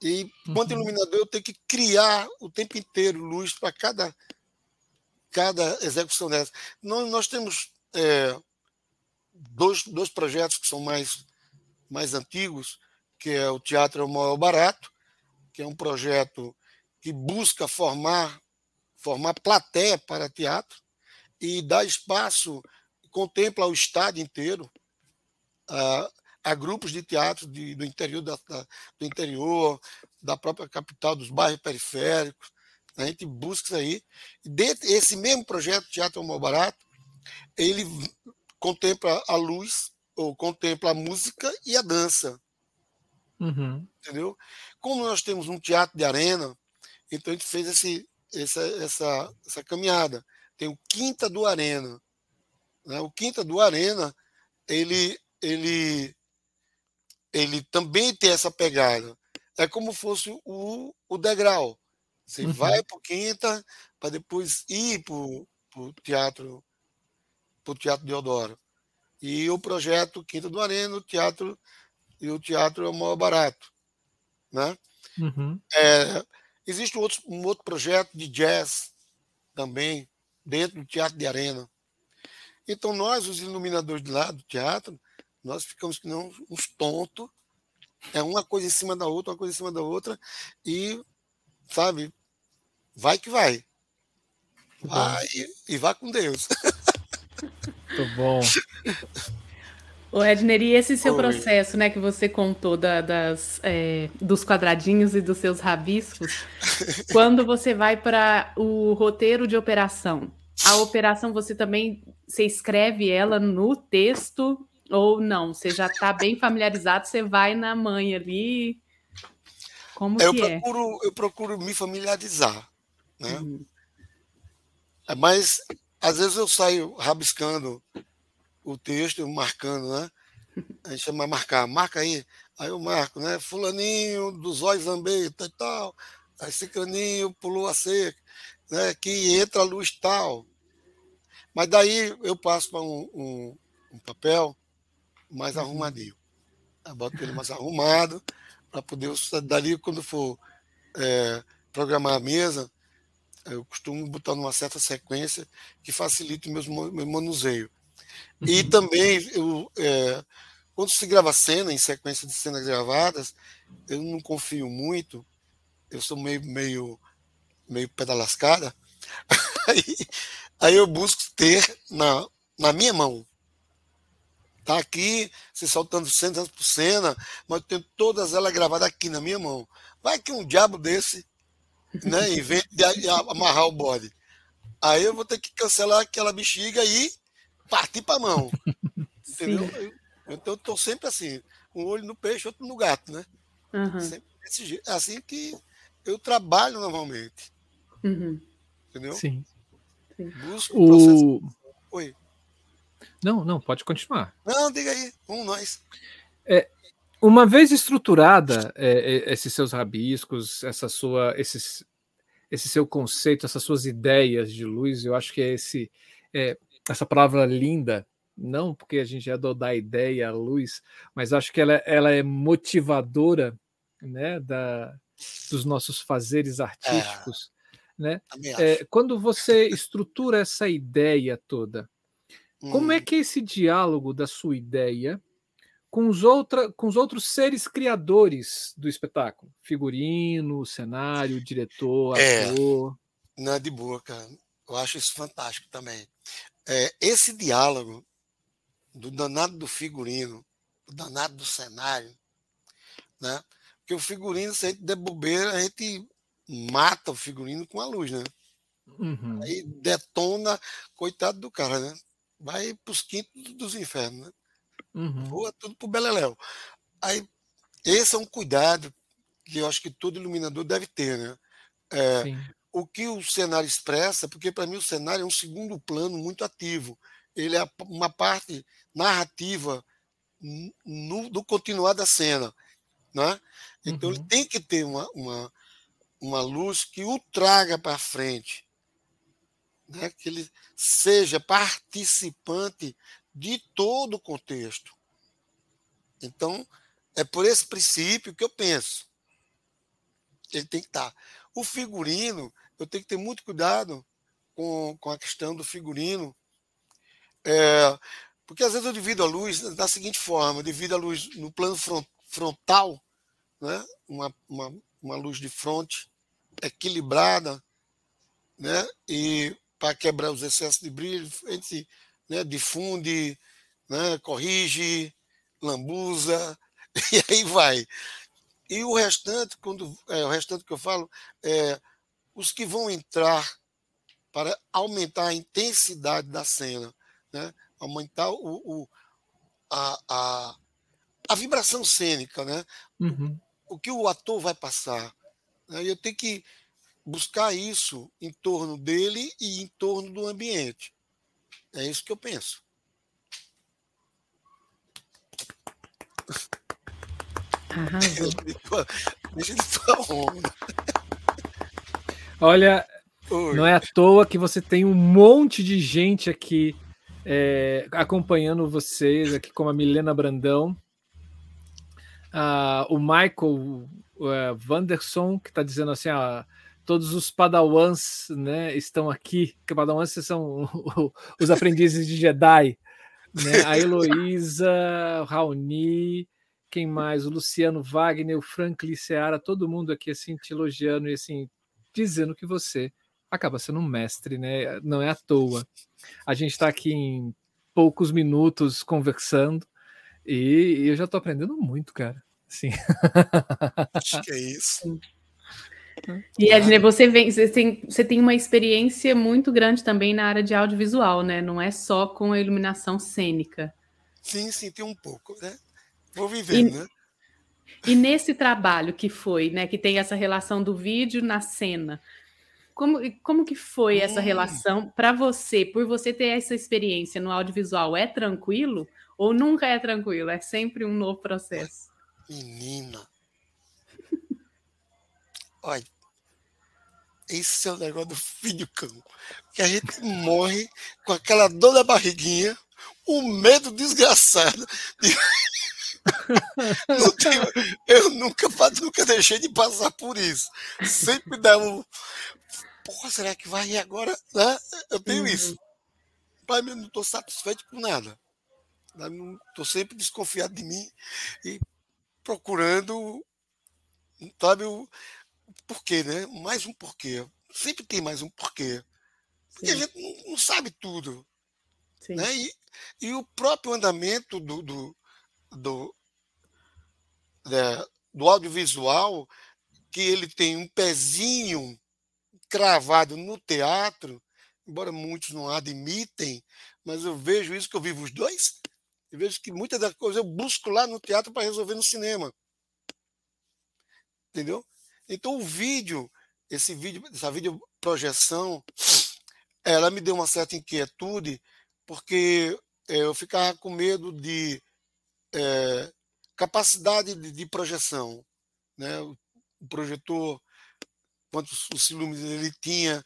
e quanto uhum. iluminador eu tenho que criar o tempo inteiro luz para cada, cada execução dessa. Nós, nós temos é, dois, dois projetos que são mais, mais antigos, que é o Teatro é o Maior Barato, que é um projeto que busca formar, formar plateia para teatro e dar espaço contempla o estado inteiro. Uh, há grupos de teatro de, do interior da, da, do interior, da própria capital, dos bairros periféricos. A gente busca isso aí. Dentro, esse mesmo projeto, Teatro Mal Barato, ele contempla a luz, ou contempla a música e a dança. Uhum. Entendeu? Como nós temos um teatro de arena, então a gente fez esse, essa, essa, essa caminhada. Tem o Quinta do Arena, né? O Quinta do Arena, ele, ele, ele também tem essa pegada. É como fosse o, o degrau. Você uhum. vai para o Quinta para depois ir para o teatro, para o Teatro Deodoro. E o projeto Quinta do Arena, o teatro e o teatro é o maior barato. Né? Uhum. É, existe um outro, um outro projeto de jazz também, dentro do Teatro de Arena. Então, nós, os iluminadores de lá do teatro, nós ficamos que não uns tontos. É uma coisa em cima da outra, uma coisa em cima da outra. E, sabe, vai que vai. Vai e, e vá com Deus. [LAUGHS] Muito bom. O Edner, e esse seu Oi. processo, né, que você contou da, das, é, dos quadradinhos e dos seus rabiscos, [LAUGHS] quando você vai para o roteiro de operação, a operação você também você escreve ela no texto ou não? Você já está bem familiarizado, você vai na mãe ali. Como eu que é? procuro, é? Eu procuro me familiarizar, né? Uhum. Mas às vezes eu saio rabiscando o texto, marcando, né? A gente chama marcar, marca aí. Aí eu marco, né? Fulaninho dos olhos zambeta e tal. Aí Cicraninho pulou a cerca, né? Que entra a luz tal. Mas daí eu passo para um, um, um, papel mais uhum. arrumadinho. Eu boto ele mais arrumado para poder. Dali, quando for é, programar a mesa, eu costumo botar numa certa sequência que facilite o meu, meu manuseio. Uhum. E também, eu, é, quando se grava cena, em sequência de cenas gravadas, eu não confio muito, eu sou meio, meio, meio pedalascada, [LAUGHS] aí, aí eu busco ter na, na minha mão. Tá aqui, se soltando cenas por cena, mas eu tenho todas elas gravadas aqui na minha mão. Vai que um diabo desse né, invente de amarrar o bode. Aí eu vou ter que cancelar aquela bexiga e partir para a mão. Entendeu? Então eu estou sempre assim, um olho no peixe, outro no gato, né? Uhum. Sempre desse jeito. É assim que eu trabalho normalmente. Uhum. Entendeu? Sim. Busco o processo. Oi. Não, não, pode continuar. Não, diga aí, vamos nós. É, uma vez estruturada é, é, esses seus rabiscos, essa sua, esses, esse seu conceito, essas suas ideias de luz, eu acho que é esse, é, essa palavra linda, não porque a gente é do da ideia, a luz, mas acho que ela, ela é motivadora né, da, dos nossos fazeres artísticos. É, né? É, quando você estrutura essa ideia toda, hum. como é hum. que é esse diálogo da sua ideia com os, outra, com os outros seres criadores do espetáculo? Figurino, cenário, diretor, é, ator. Não é de boa, cara. Eu acho isso fantástico também. É, esse diálogo do danado do figurino, do danado do cenário, né? Porque o figurino, se a gente der bobeira, a gente mata o figurino com a luz, né? Uhum. Aí detona, coitado do cara, né? Vai para os quintos dos infernos, né? Uhum. Voa tudo pro Beleléu. Aí, esse é um cuidado que eu acho que todo iluminador deve ter, né? É, o que o cenário expressa, porque para mim o cenário é um segundo plano muito ativo. Ele é uma parte narrativa no, do continuar da cena. Né? Então uhum. ele tem que ter uma, uma, uma luz que o traga para frente. Né? Que ele seja participante de todo o contexto. Então, é por esse princípio que eu penso. Ele tem que estar. O figurino, eu tenho que ter muito cuidado com, com a questão do figurino, é, porque às vezes eu divido a luz da seguinte forma: eu divido a luz no plano frontal, né? uma, uma, uma luz de fronte equilibrada, né? e para quebrar os excessos de brilho, gente né, difunde, né, corrige, lambuza, [LAUGHS] e aí vai. E o restante, quando é, o restante que eu falo, é os que vão entrar para aumentar a intensidade da cena, né? aumentar o, o a, a, a, vibração cênica, né? Uhum. O, o, que o ator vai passar. Né? Eu tenho que buscar isso em torno dele e em torno do ambiente. É isso que eu penso. Arrasou. [LAUGHS] Deixa de onda. Olha, Oi. não é à toa que você tem um monte de gente aqui é, acompanhando vocês, aqui como a Milena Brandão, uh, o Michael uh, Wanderson, que está dizendo assim, uh, todos os padawans né, estão aqui, que padawans são os aprendizes de Jedi, né? a Heloísa, o Raoni, quem mais? O Luciano Wagner, o Franklin Seara, todo mundo aqui assim te elogiando e assim dizendo que você acaba sendo um mestre, né? Não é à toa. A gente está aqui em poucos minutos conversando e eu já estou aprendendo muito, cara. Sim. Acho que é isso. E Edne, você vem, você tem, você tem uma experiência muito grande também na área de audiovisual, né? Não é só com a iluminação cênica. Sim, sim, tem um pouco, né? Vou vivendo, e, né? E nesse trabalho que foi, né, que tem essa relação do vídeo na cena, como, como que foi hum. essa relação para você, por você ter essa experiência no audiovisual? É tranquilo ou nunca é tranquilo? É sempre um novo processo? Menina, Olha, esse é o negócio do filho cão. Que a gente morre com aquela dor na barriguinha, o medo desgraçado. De... [LAUGHS] Tenho, eu nunca, nunca deixei de passar por isso. Sempre dá um. Porra, será que vai agora? Né? Eu tenho uhum. isso. Pai, eu não estou satisfeito com nada. Estou sempre desconfiado de mim e procurando, sabe, o, porquê, né? Mais um porquê. Sempre tem mais um porquê. Porque Sim. a gente não, sabe tudo. Né? E, e, o próprio andamento do, do, do, é, do audiovisual, que ele tem um pezinho cravado no teatro, embora muitos não admitem, mas eu vejo isso que eu vivo os dois. Eu vejo que muitas das coisas eu busco lá no teatro para resolver no cinema. Entendeu? Então o vídeo, esse vídeo, essa vídeo projeção, ela me deu uma certa inquietude, porque é, eu ficava com medo de é, capacidade de, de, projeção. Né? O, projetor, quantos os ciúmes ele tinha.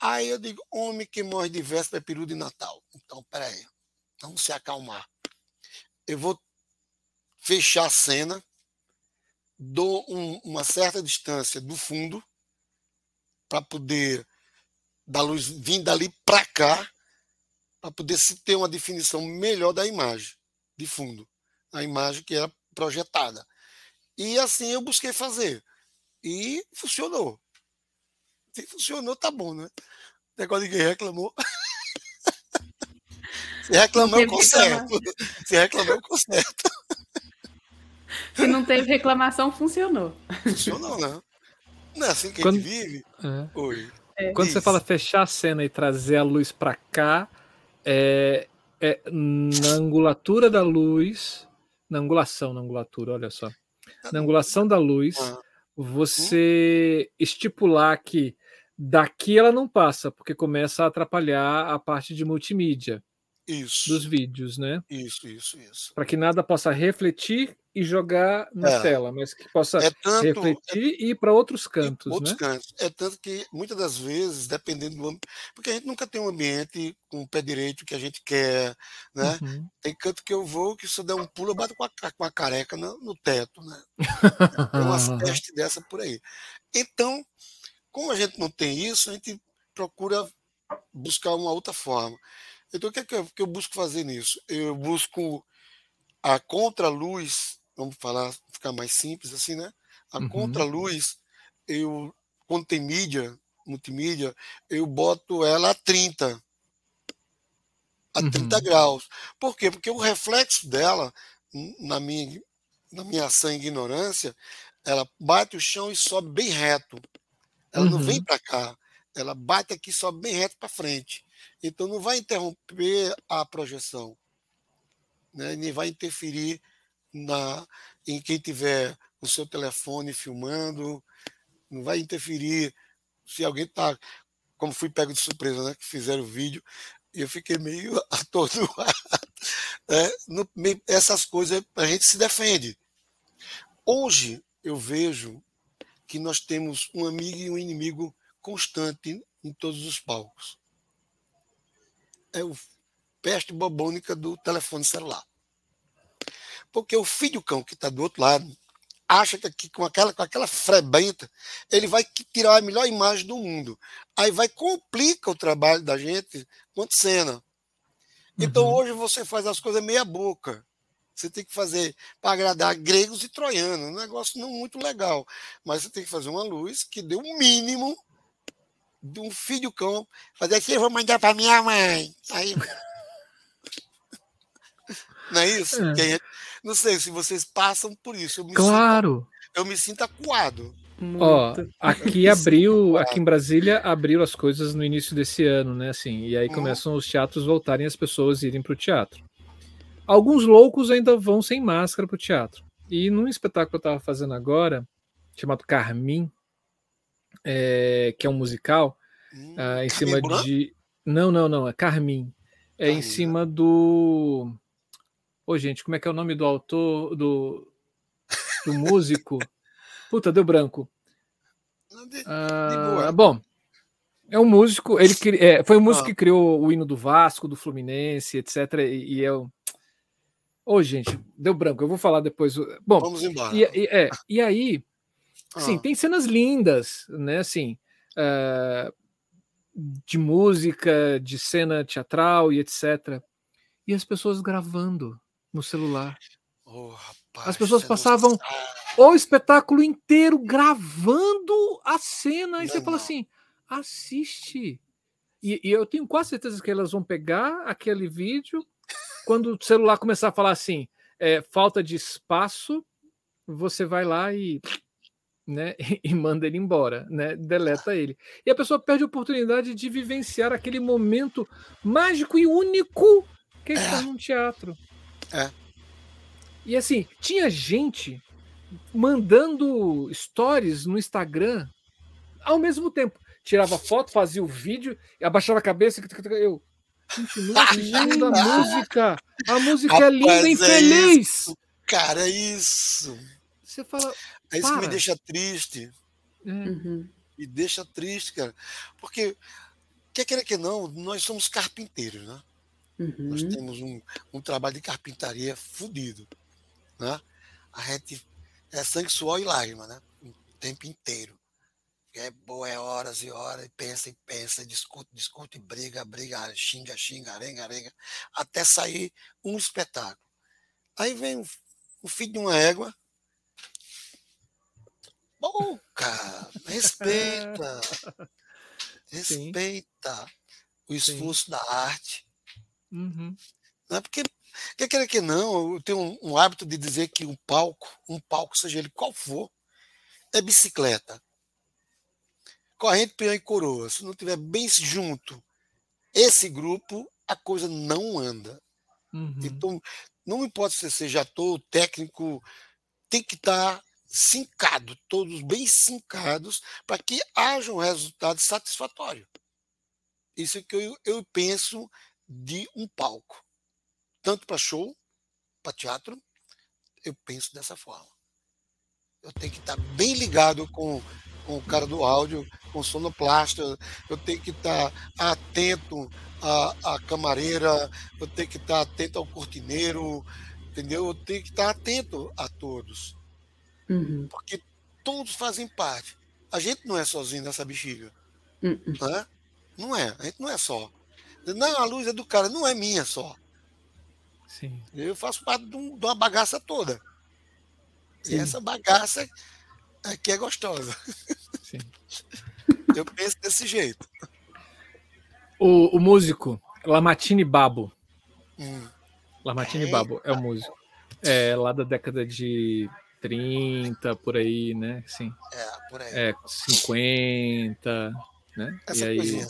Aí eu digo, homem que morre de véspera é peru de Natal. Então, peraí, vamos se acalmar. Eu vou fechar a cena, dou um, uma certa distância do fundo para poder da luz vir dali para cá para poder se ter uma definição melhor da imagem de fundo, a imagem que era projetada. E assim eu busquei fazer. E funcionou. Se funcionou, tá bom, né? O negócio de ninguém reclamou. [LAUGHS] Se reclamou, eu conserto. Se reclamou, eu conserto. Se não teve reclamação, funcionou. Funcionou, né? Não é assim que Quando... a gente vive? É. Oi. É. Quando Isso. você fala fechar a cena e trazer a luz para cá, é, é, na angulatura da luz, na angulação, na angulatura, olha só. Na angulação da luz, ah. você estipular que daqui ela não passa, porque começa a atrapalhar a parte de multimídia. Isso. dos vídeos, né? Isso, isso, isso. Para que nada possa refletir e jogar na é. tela, mas que possa é tanto, refletir é, e ir para outros cantos, outros né? cantos. É tanto que muitas das vezes, dependendo do ambiente, porque a gente nunca tem um ambiente com o pé direito que a gente quer, né? Uhum. Tem canto que eu vou que se eu der um pulo eu bato com a, com a careca no, no teto, né? [LAUGHS] Tem umas testes dessa por aí. Então, como a gente não tem isso, a gente procura buscar uma outra forma. Então, o que, é que, eu, que eu busco fazer nisso? Eu busco a contraluz, vamos falar, ficar mais simples assim, né? A uhum. contraluz, eu, quando tem mídia, multimídia, eu boto ela a 30. A uhum. 30 graus. Por quê? Porque o reflexo dela, na minha, na minha ação e ignorância, ela bate o chão e sobe bem reto. Ela uhum. não vem uhum. para cá. Ela bate aqui e sobe bem reto para frente. Então não vai interromper a projeção, né? nem vai interferir na, em quem tiver o seu telefone filmando, não vai interferir se alguém está, como fui pego de surpresa, né? que fizeram o vídeo, eu fiquei meio [LAUGHS] atordoado. Né? No, essas coisas a gente se defende. Hoje eu vejo que nós temos um amigo e um inimigo constante em todos os palcos é o peste bobônica do telefone celular. Porque o filho cão que está do outro lado acha que aqui, com aquela, com aquela frebenta ele vai tirar a melhor imagem do mundo. Aí vai complica o trabalho da gente quanto cena. Então uhum. hoje você faz as coisas meia boca. Você tem que fazer para agradar gregos e troianos, um negócio não muito legal. Mas você tem que fazer uma luz que dê o um mínimo de um filho cão, fazer assim, eu vou mandar para minha mãe. Aí. [LAUGHS] Não é isso? É. Gente, não sei se vocês passam por isso. Eu claro. Sinto, eu me sinto acuado. Ó, aqui abriu, aqui em Brasília abriu as coisas no início desse ano, né? Assim, e aí uhum. começam os teatros voltarem, as pessoas irem para o teatro. Alguns loucos ainda vão sem máscara para o teatro. E num espetáculo que eu estava fazendo agora, chamado Carmim, é, que é um musical, hum, uh, em cima de. Não, não, não, é Carmim. É Carmim, em cima né? do. Ô, gente, como é que é o nome do autor, do, do músico? [LAUGHS] Puta, deu branco. De, de bom, É um músico, ele é, foi um músico ah. que criou o hino do Vasco, do Fluminense, etc. E, e é um. Ô, oh, gente, deu branco, eu vou falar depois. Bom, vamos embora. E, e, é, e aí, [LAUGHS] ah. sim, tem cenas lindas, né? Assim, uh, de música, de cena teatral e etc. E as pessoas gravando no celular. Oh, rapaz, as pessoas passavam o espetáculo inteiro gravando a cena. E não, você fala assim: assiste. E, e, eu tenho quase certeza que elas vão pegar aquele vídeo quando o celular começar a falar assim: é, falta de espaço, você vai lá e né, [LAUGHS] e manda ele embora, né, deleta ele. E a pessoa perde a oportunidade de vivenciar aquele momento mágico e único que é estar num teatro. É. E assim, tinha gente mandando stories no Instagram ao mesmo tempo. Tirava foto, fazia o vídeo, abaixava a cabeça. Eu continuo assistindo [LAUGHS] a música. A música Rapaz, é linda e infeliz. É isso, cara, é isso. Você fala. É isso para. que me deixa triste. É. Uhum. Me deixa triste, cara. Porque, quer queira que não, nós somos carpinteiros, né? Uhum. Nós temos um, um trabalho de carpintaria fodido. Né? A gente é sangue, suor e lágrima, né? O tempo inteiro. É boa, é horas e horas, e pensa e pensa, discute, discute, briga, briga, xinga, xinga, arenga, arenga, até sair um espetáculo. Aí vem o filho de uma égua. Boca, respeita. [LAUGHS] respeita Sim. o esforço Sim. da arte. Uhum. É porque Quer queira que não, eu tenho um, um, hábito de dizer que um palco, um palco, seja ele qual for, é bicicleta. Corrente, peão e coroa. Se não tiver bem junto esse grupo, a coisa não anda. Uhum. Então, não importa se seja ator, técnico, tem que estar sincado, todos bem sincados, para que haja um resultado satisfatório. Isso é que eu, eu penso de um palco tanto para show, para teatro, eu penso dessa forma. Eu tenho que estar tá bem ligado com, com o cara do áudio, com o sonoplasta, eu tenho que estar tá atento à, à camareira, eu tenho que estar tá atento ao cortineiro, entendeu? Eu tenho que estar atento a todos. Uhum. Porque todos fazem parte. A gente não é sozinho nessa bexiga. Uhum. Né? Não é, a gente não é só. Não, a luz é do cara, não é minha só. Sim. Eu faço parte de, um, de uma bagaça toda. Sim. E essa bagaça aqui é gostosa. Sim. [LAUGHS] Eu penso desse jeito. O, o músico Lamartine Babo. Hum. Lamartine é. Babo é o músico. É lá da década de 30, por aí, né? Sim. É, por aí. É, 50, né? Essa e aí,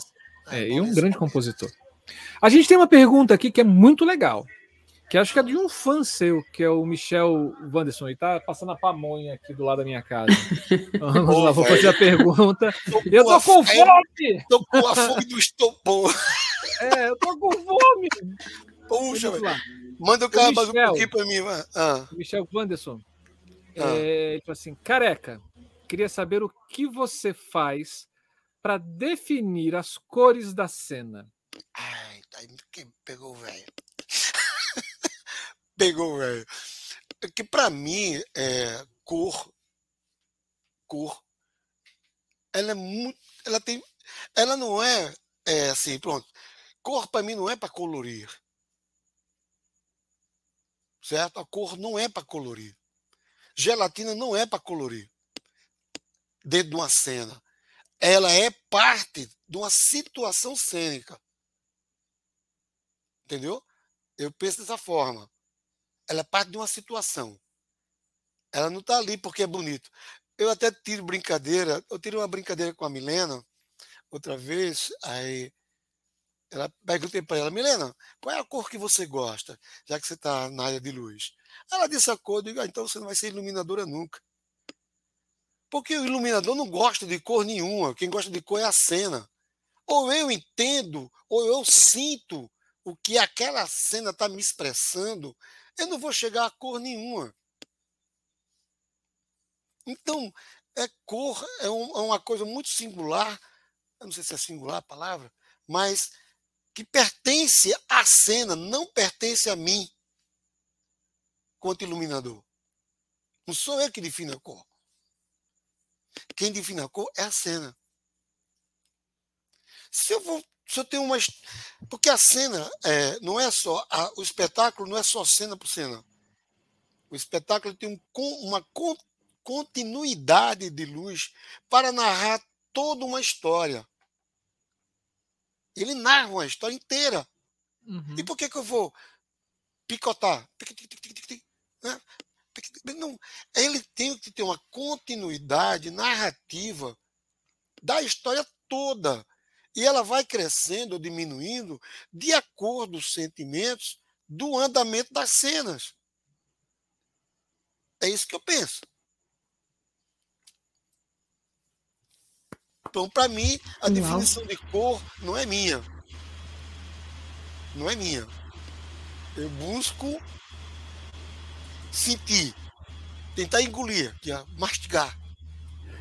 é, é, e um grande compositor. A gente tem uma pergunta aqui que é muito legal que acho que é de um fã seu, que é o Michel Wanderson, e tá passando a pamonha aqui do lado da minha casa. [LAUGHS] Vamos lá, vou fazer a pergunta. Tô eu tô com fome! Tô com a fome do estopor. É, eu tô com fome! Puxa, manda o cara mais um pouquinho pra mim. Ah. Michel Wanderson, ah. é, ele falou assim, careca, queria saber o que você faz para definir as cores da cena. Ai, aí pegou velho [LAUGHS] pegou, velho. É que para mim, é, cor, cor, ela é muito, ela tem, ela não é, é assim, pronto. Cor para mim não é para colorir, certo? A cor não é para colorir. Gelatina não é para colorir dentro de uma cena. Ela é parte de uma situação cênica. Entendeu? Eu penso dessa forma ela parte de uma situação. Ela não está ali porque é bonito. Eu até tiro brincadeira, eu tiro uma brincadeira com a Milena, outra vez, aí ela perguntei para ela, Milena, qual é a cor que você gosta, já que você está na área de luz? Ela disse a cor, eu digo, ah, então você não vai ser iluminadora nunca. Porque o iluminador não gosta de cor nenhuma, quem gosta de cor é a cena. Ou eu entendo, ou eu sinto o que aquela cena está me expressando, eu não vou chegar a cor nenhuma. Então, é cor é, um, é uma coisa muito singular eu não sei se é singular a palavra, mas que pertence à cena, não pertence a mim, quanto iluminador. Não sou eu que defino a cor. Quem define a cor é a cena. Se eu vou, se eu tenho uma, porque a cena é, não é só a, o espetáculo não é só cena por cena. O espetáculo tem um, uma continuidade de luz para narrar toda uma história. Ele narra uma história inteira. Uhum. E por que, que eu vou picotar? Né? Não, ele tem que ter uma continuidade narrativa da história toda. E ela vai crescendo ou diminuindo de acordo com os sentimentos do andamento das cenas. É isso que eu penso. Então, para mim, a não. definição de cor não é minha. Não é minha. Eu busco sentir, tentar engolir, é mastigar.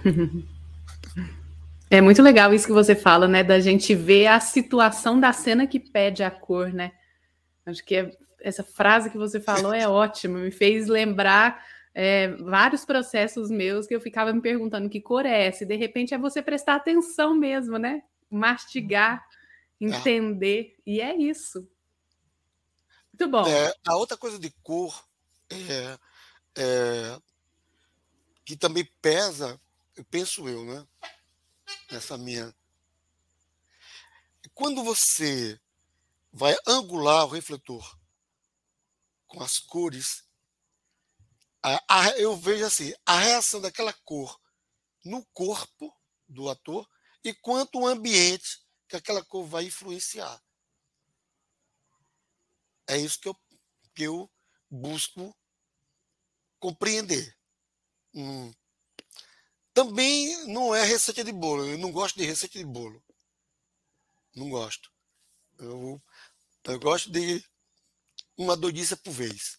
[LAUGHS] É muito legal isso que você fala, né? Da gente ver a situação da cena que pede a cor, né? Acho que é, essa frase que você falou é ótima, me fez lembrar é, vários processos meus que eu ficava me perguntando que cor é essa, e de repente é você prestar atenção mesmo, né? Mastigar, uhum. entender, e é isso. Muito bom. É, a outra coisa de cor é, é, que também pesa, penso eu, né? Nessa minha. Quando você vai angular o refletor com as cores, a, a, eu vejo assim, a reação daquela cor no corpo do ator e quanto o ambiente que aquela cor vai influenciar. É isso que eu, que eu busco compreender. Hum. Também não é receita de bolo. Eu não gosto de receita de bolo. Não gosto. Eu, eu gosto de uma doidice por vez.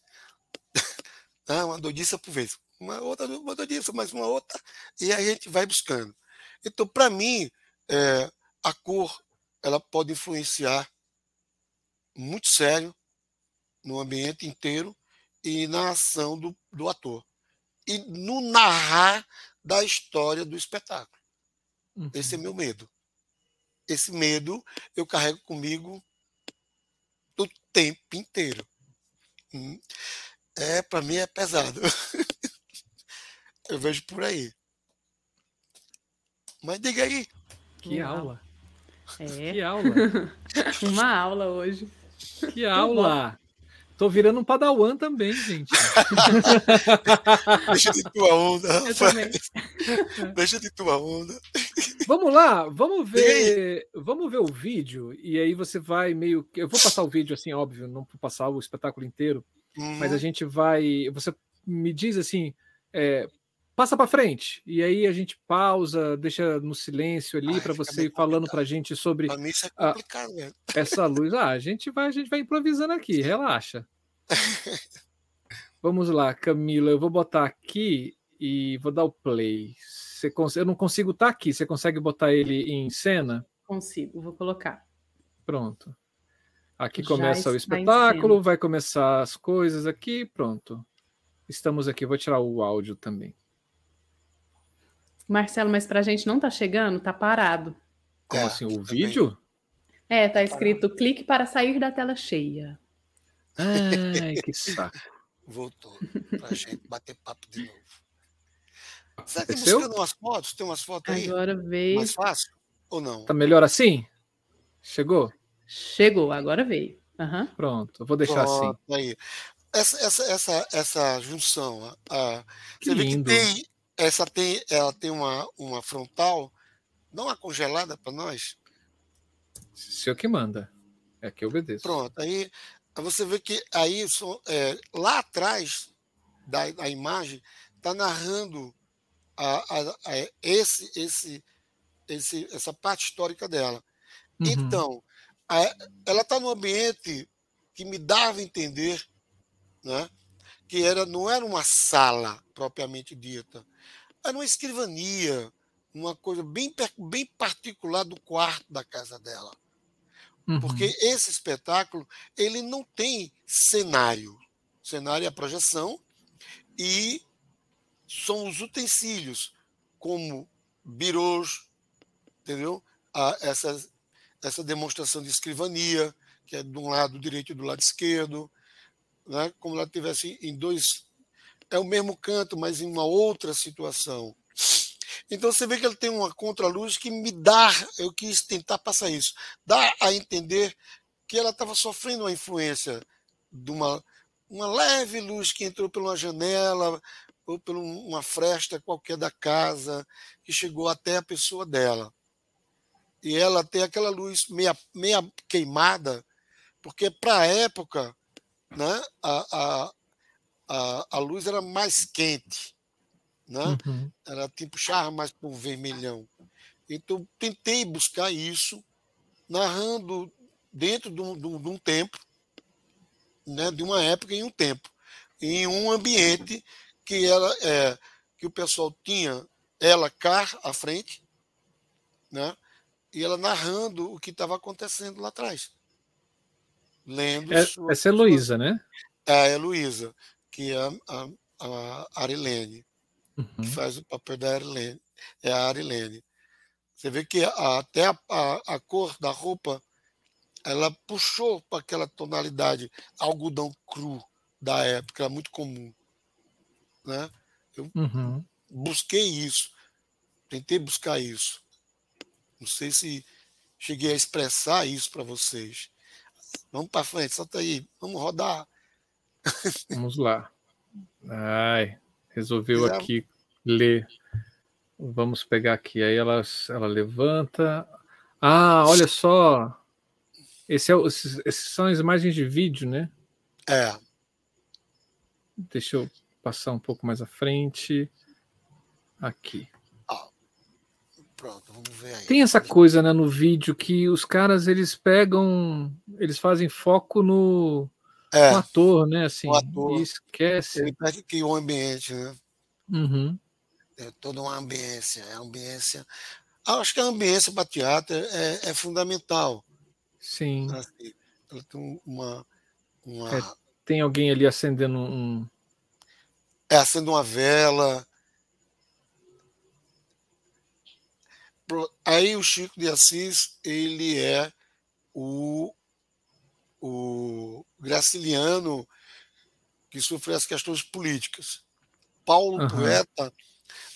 Tá? [LAUGHS] Uma doidice por vez. Uma outra, uma doidice, mais uma outra, e aí a gente vai buscando. Então, para mim, é, a cor ela pode influenciar muito sério no ambiente inteiro e na ação do, do ator. E no narrar da história do espetáculo. Uhum. Esse é meu medo. Esse medo eu carrego comigo o tempo inteiro. Hum. É, para mim é pesado. [LAUGHS] Eu vejo por aí. Mas diga aí. Que Uma aula. É. Que aula. [LAUGHS] Uma aula hoje. Que aula. Tô virando um padawan também, gente. [LAUGHS] Deixa de tua onda. [LAUGHS] Deixa de tua onda. Vamos lá, vamos ver, vamos ver o vídeo e aí você vai meio, eu vou passar o vídeo assim, óbvio, não vou passar o espetáculo inteiro, Uhum. Mas a uhum. gente vai. Você me diz assim, é, passa para frente. E aí a gente pausa, deixa no silêncio ali para você ir falando para a gente sobre pra mim isso é complicado, a, essa luz. Ah, a gente vai, a gente vai improvisando aqui, relaxa. [LAUGHS] Vamos lá, Camila, eu vou botar aqui e vou dar o play. Você cons... Eu não consigo estar tá aqui. Você consegue botar ele em cena? Consigo, vou colocar. Pronto. Aqui Já começa o espetáculo, vai começar as coisas aqui, pronto. Estamos aqui, vou tirar o áudio também. Marcelo, mas para a gente não tá chegando, tá parado. Como é, assim, o vídeo? É, tá escrito clique para sair da tela cheia. Ai, que [LAUGHS] saco. Voltou pra gente bater papo de novo. Será que buscando umas fotos? Tem umas fotos aí? Agora veio. Mais fácil ou não? Tá melhor assim? Chegou? Chegou, agora veio. Uhum. Pronto, eu vou deixar assim. Pronto, assim. Aí. Essa, essa, essa, essa junção, a, que você lindo. vê que tem, essa tem, ela tem uma, uma frontal, não uma congelada para nós. Se eu que manda, é que eu obedeço. Pronto, aí você vê que aí é, lá atrás da, da imagem está narrando a, a, a, esse, esse, esse, essa parte histórica dela. Uhum. Então, ela está num ambiente que me dava a entender né, que era, não era uma sala propriamente dita, era uma escrivania, uma coisa bem, bem particular do quarto da casa dela. Uhum. Porque esse espetáculo ele não tem cenário. O cenário é a projeção e são os utensílios, como birôs, entendeu? Essa, essa demonstração de escrivania, que é de um lado direito e do lado esquerdo, né? como ela tivesse em dois. É o mesmo canto, mas em uma outra situação. Então você vê que ele tem uma contraluz que me dá, eu quis tentar passar isso, dá a entender que ela estava sofrendo uma influência de uma, uma leve luz que entrou uma janela ou por uma fresta qualquer da casa, que chegou até a pessoa dela. E ela tem aquela luz meia, meia queimada, porque para a época né, a, a, a, luz era mais quente né? Uhum. Ela te puxava mais para o vermelhão. Então, tentei buscar isso, narrando dentro de um, de um, tempo, né? de uma época em um tempo, em um ambiente que ela é, que o pessoal tinha ela cá à frente, né? E ela narrando o que estava acontecendo lá atrás. Lendo. É, sua, essa é Luísa, né? É, é Luísa, que é a, a, a Arilene uhum. que faz o papel da Arilene, é a Arilene. Você vê que a, até a, a, cor da roupa ela puxou para aquela tonalidade algodão cru da época, muito comum. Né? Eu uhum. busquei isso, tentei buscar isso. Não sei se cheguei a expressar isso para vocês. Vamos para frente, solta aí, vamos rodar. Vamos lá. Ai, resolveu é. aqui ler. Vamos pegar aqui. Aí ela, ela levanta. Ah, olha só. Esse é, esses, esses são as imagens de vídeo, né? É. Deixa eu passar um pouco mais à frente. Aqui. Pronto, vamos ver aí. Tem essa coisa né, no vídeo que os caras eles pegam, eles fazem foco no, é, ator, né? Assim, o ator. E esquece. Ele pega que o ambiente, né? Uhum é toda uma ambiência. É ambiência. Acho que a ambiência para teatro é, é, fundamental. Sim. Ela tem uma. uma... É, tem alguém ali acendendo um. É, acendendo uma vela. Aí o Chico de Assis, ele é o, o graciliano que sofreu as questões políticas. Paulo, uhum. poeta,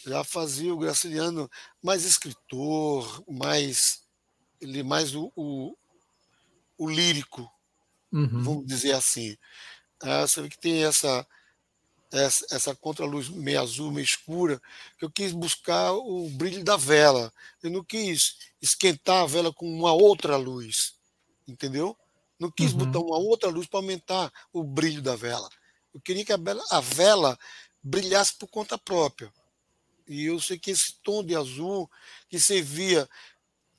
já fazia o Graciliano mais escritor, mais ele mais o, o, o lírico, uhum. vamos dizer assim. Ah, você vê que tem essa essa, essa contraluz meio azul, meio escura, que eu quis buscar o brilho da vela. Eu não quis esquentar a vela com uma outra luz, entendeu? Não quis uhum. botar uma outra luz para aumentar o brilho da vela. Eu queria que a vela, a vela brilhasse por conta própria. E eu sei que esse tom de azul que você via,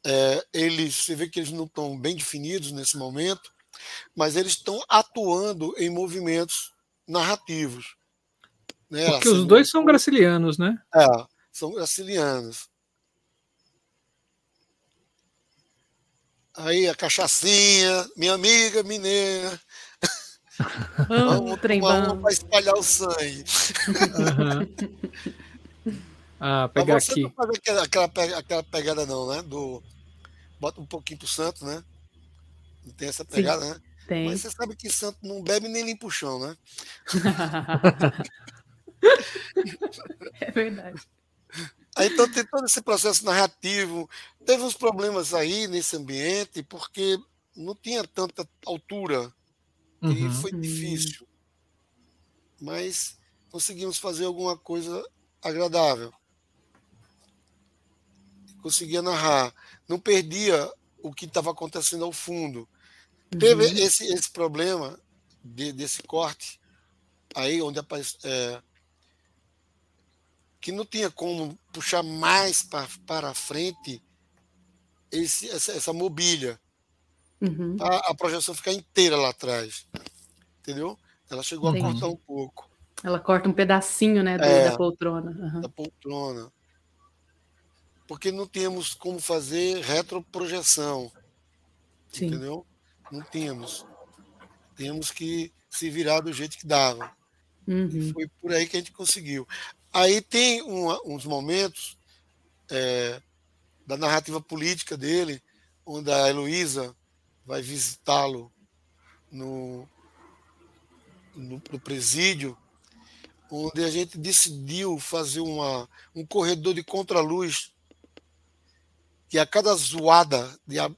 é, eles, você vê que eles não estão bem definidos nesse momento, mas eles estão atuando em movimentos narrativos. Né? Porque assim, os dois são gracilianos, né? É, são gracilianos. Aí a cachaçinha, minha amiga mineira. Vamos, vamos, vamos para espalhar o sangue. Uhum. [LAUGHS] Ah, pegar aqui. Não faz aquela, aquela, aquela pegada, não, né? Do, bota um pouquinho pro santo, né? Não tem essa pegada, Sim, né? Tem. Mas você sabe que santo não bebe nem limpa o chão, né? [LAUGHS] [LAUGHS] é verdade. Aí, então tem todo esse processo narrativo. Teve uns problemas aí nesse ambiente, porque não tinha tanta altura. Uhum. E foi difícil. Mas conseguimos fazer alguma coisa agradável conseguia narrar, não perdia o que estava acontecendo ao fundo. Uhum. Teve esse, esse problema de, desse corte aí onde é, que não tinha como puxar mais pra, para frente esse, essa, essa mobília. Uhum. A, a, projeção ficar inteira lá atrás. Entendeu? Ela chegou Entendi. a cortar um pouco. Ela corta um pedacinho né, do, é, da poltrona. Uhum. Da poltrona. porque não tínhamos como fazer retroprojeção. Sim. Entendeu? Não tínhamos. Tínhamos que se virar do jeito que dava. Uhum. foi por aí que a gente conseguiu. Aí tem uns momentos é, da narrativa política dele, onde a Heloísa vai visitá-lo no, no, no, presídio, onde a gente decidiu fazer uma, um corredor de contraluz que a cada zoada, de, a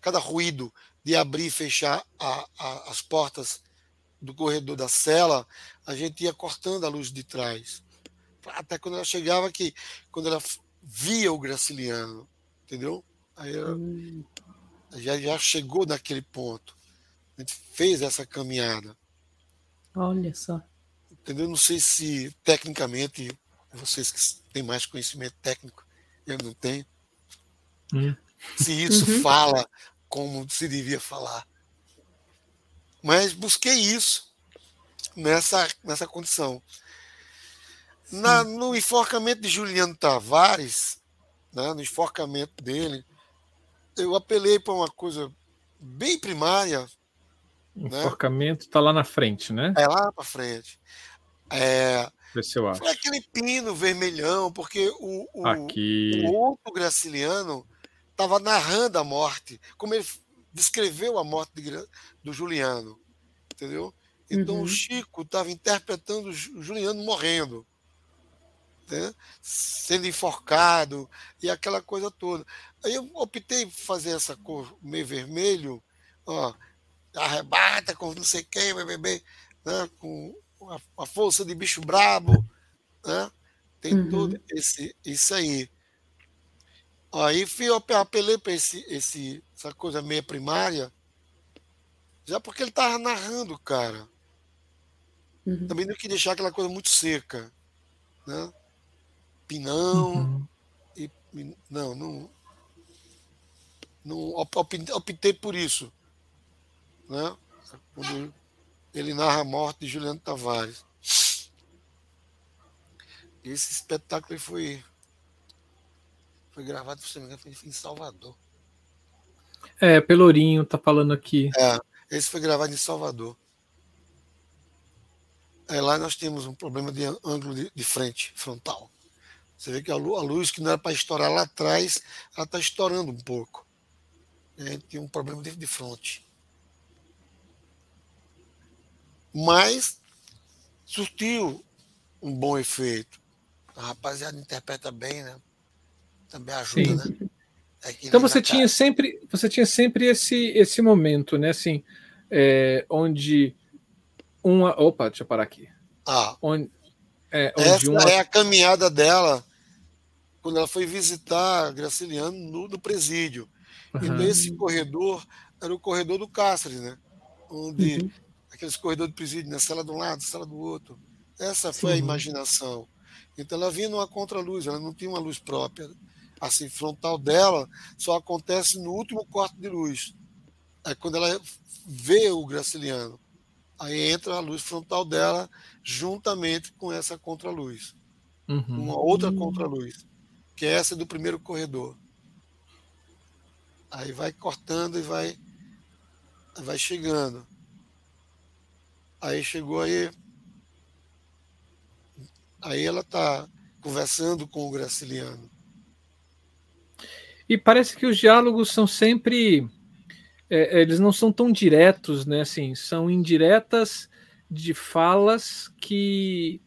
cada ruído de abrir e fechar a, a, as portas do corredor da cela, a gente ia cortando a luz de trás. Até quando ela chegava que quando ela via o Graciliano, entendeu? Aí ela, hum. já, já chegou naquele ponto. A gente fez essa caminhada. Olha só. Entendeu? Não sei se tecnicamente, vocês que têm mais conhecimento técnico, eu não tenho. Hum. Se isso uhum. fala como se devia falar. Mas busquei isso nessa, nessa condição. Na, no enforcamento de Juliano Tavares, né, no enforcamento dele, eu apelei para uma coisa bem primária. O né? enforcamento está lá na frente, né? É lá para frente. É, se eu acho. Foi aquele pino vermelhão, porque o, o, o outro Graciliano estava narrando a morte, como ele descreveu a morte de, do Juliano, entendeu? Então uhum. o Chico estava interpretando o Juliano morrendo, né? sendo enforcado e aquela coisa toda. Aí eu optei por fazer essa cor meio vermelho, ó, arrebata com não sei quem, bebê, né? com a, a, força de bicho brabo, né? tem uhum. tudo esse, isso aí. Aí eu apelei para esse, esse, essa coisa meia primária, já porque ele estava narrando, cara. Uhum. Também não queria deixar aquela coisa muito seca. Né? Pinão. Uhum. E, não, não. Não optei por isso. Né? Quando ele narra a morte de Juliano Tavares. Esse espetáculo foi foi gravado, se não me engano, em Salvador. É, Pelourinho tá falando aqui. É, esse foi gravado em Salvador. É, lá nós temos um problema de ângulo de, de frente, frontal. Você vê que a luz, que não era para estourar lá atrás, ela está estourando um pouco. É, tem um problema de, de fronte. Mas surtiu um bom efeito. A rapaziada interpreta bem, né? também ajuda, Sim. né? É então você tinha cara. sempre, você tinha sempre esse esse momento, né? Assim, é, onde uma, opa, deixa eu parar aqui. Ah, onde, é, essa uma... é a caminhada dela quando ela foi visitar Graciliano no, no presídio. Uhum. E nesse corredor era o corredor do Cáceres, né? Onde uhum. aqueles corredores do presídio, na cela de um lado, cela do outro. Essa foi Sim. a imaginação. Então ela vinha numa contraluz, ela não tinha uma luz própria assim, frontal dela só acontece no último quarto de luz. É quando ela vê o Graciliano. Aí entra a luz frontal dela juntamente com essa contraluz. Uhum. Uma outra contraluz, que é essa do primeiro corredor. Aí vai cortando e vai vai chegando. Aí chegou aí aí ela está conversando com o Graciliano. E parece que os diálogos são sempre. É, eles não são tão diretos, né? Assim, são indiretas de falas que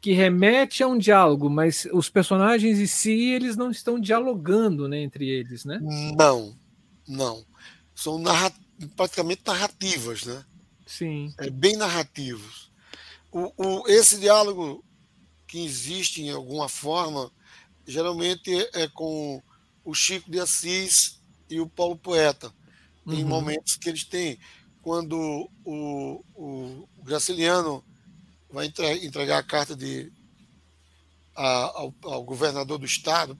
que remete a um diálogo, mas os personagens em si eles não estão dialogando, né, entre eles, né? Não, não. São narra praticamente narrativas, né? Sim. É bem narrativos. O, o, esse diálogo que existe em alguma forma geralmente é com o Chico de Assis e o Paulo Poeta. Uhum. momentos que eles têm, quando o, o Graciliano vai entregar a carta de, a, ao, ao, governador do estado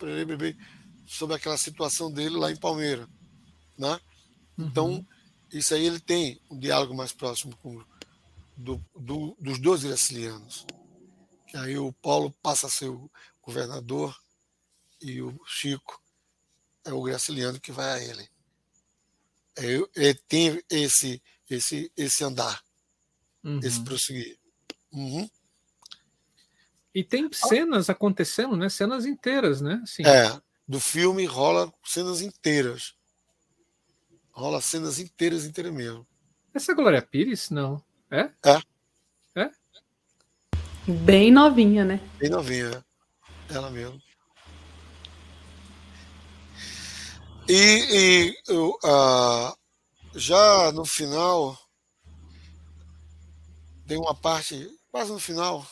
sobre aquela situação dele lá em Palmeira. Né? Então, uhum. isso aí ele tem um diálogo mais próximo com, do, do, dos dois gracilianos. Que aí o Paulo passa a ser o governador e o Chico é o Graciliano que vai a ele. Tem esse, esse, esse andar, uhum. esse prosseguir. Uhum. E tem cenas acontecendo, né? Cenas inteiras, né? Sim. É, do filme rola cenas inteiras. Rola cenas inteiras, inteiras mesmo. Essa é Glória Pires? Não. É? É. É? Bem novinha, né? Bem novinha, é. ela mesmo. E, e uh, já no final, tem uma parte, quase no final,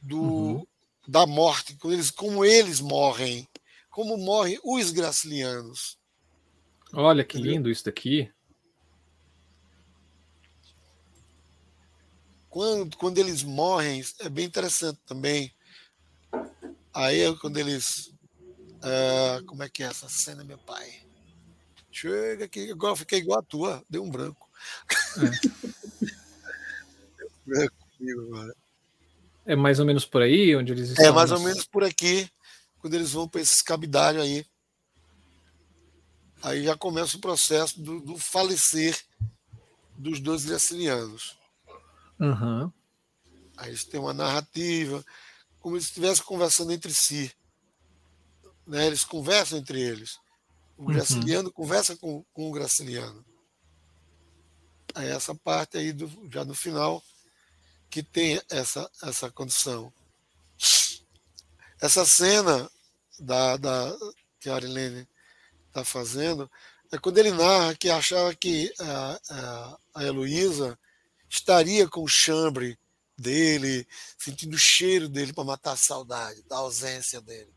do, uhum. da morte, como eles, como eles morrem, como morrem os gracilianos. Olha que lindo isso daqui. Quando, quando eles morrem, é bem interessante também. Aí é quando eles Uh, como é que é essa cena, meu pai? Chega aqui, igual, fiquei igual a tua, deu um branco. É. [LAUGHS] é mais ou menos por aí onde eles é estão? É mais ou menos por aqui, quando eles vão para esses cabidários aí. Aí já começa o processo do, do falecer dos dois gracilianos. Uhum. Aí eles têm uma narrativa, como se estivessem conversando entre si né? Eles conversam entre eles. O uhum. Graciliano uhum. conversa com, com o Graciliano. Aí essa parte aí, do, já no final, que tem essa, essa condição. Essa cena da, da, que a Arilene está fazendo é quando ele narra que achava que a, a, a Heloísa estaria com o chambre dele, sentindo o cheiro dele para matar a saudade, da ausência dele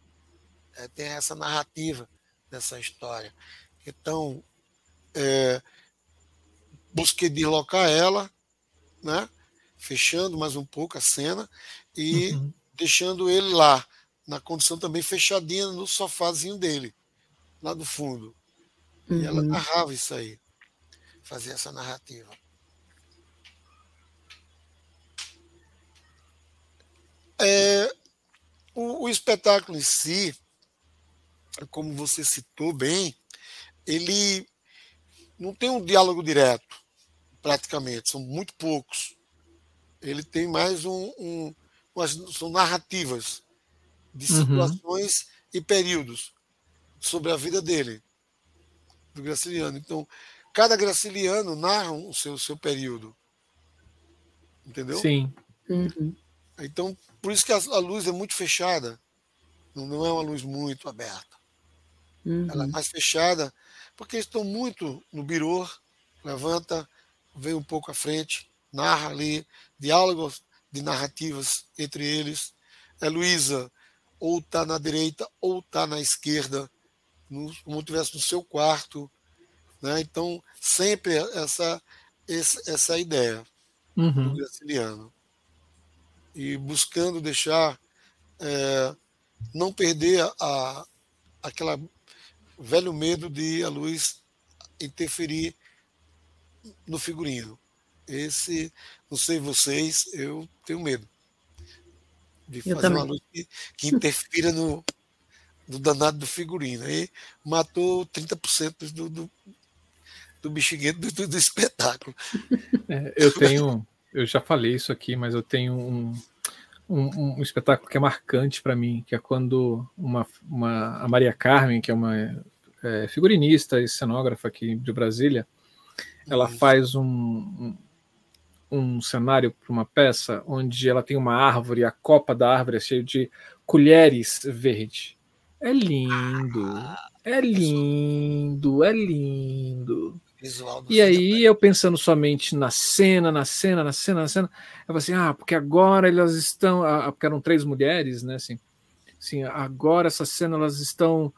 é, tem essa narrativa dessa história. Então, é, busquei deslocar ela, né? fechando mais um pouco a cena e uhum. deixando ele lá, na condição também fechadinha no sofazinho dele, lá do fundo. Uhum. E ela uhum. narrava isso aí, fazia essa narrativa. É, o, o espetáculo em si, como você citou bem, ele não tem um diálogo direto, praticamente, são muito poucos. Ele tem mais um, um umas, são narrativas de uhum. situações uhum. e períodos sobre a vida dele, do Graciliano. Então, cada Graciliano narra o seu, seu período. Entendeu? Sim. Uhum. Então, por isso que a, a luz é muito fechada, não, não é uma luz muito aberta. Uhum. Ela é mais fechada, porque estão muito no birô, levanta, vem um pouco à frente, narra ali, diálogos de narrativas entre eles. É Luísa, ou está na direita ou está na esquerda, no, como tivesse no seu quarto. Né? Então, sempre essa, essa, essa ideia uhum. do Graciliano. E buscando deixar, é, não perder a, aquela velho medo de a luz interferir no figurino. Esse, não sei vocês, eu tenho medo de eu fazer também. uma luz que, que interfira no, no danado do figurino. Aí matou 30% do, do, do bexiguento do, do, espetáculo. É, eu tenho, eu já falei isso aqui, mas eu tenho um, um, um espetáculo que é marcante para mim, que é quando uma, uma, a Maria Carmen, que é uma é, figurinista e cenógrafa aqui de Brasília, ela faz um, um, um cenário para uma peça onde ela tem uma árvore, a copa da árvore é cheia de colheres verde. É lindo, é lindo, é lindo e aí eu pensando somente na cena, na cena, na cena, na cena, eu falei assim, ah, porque agora elas estão, ah, porque eram três mulheres, né, assim, assim, agora essa cena elas estão,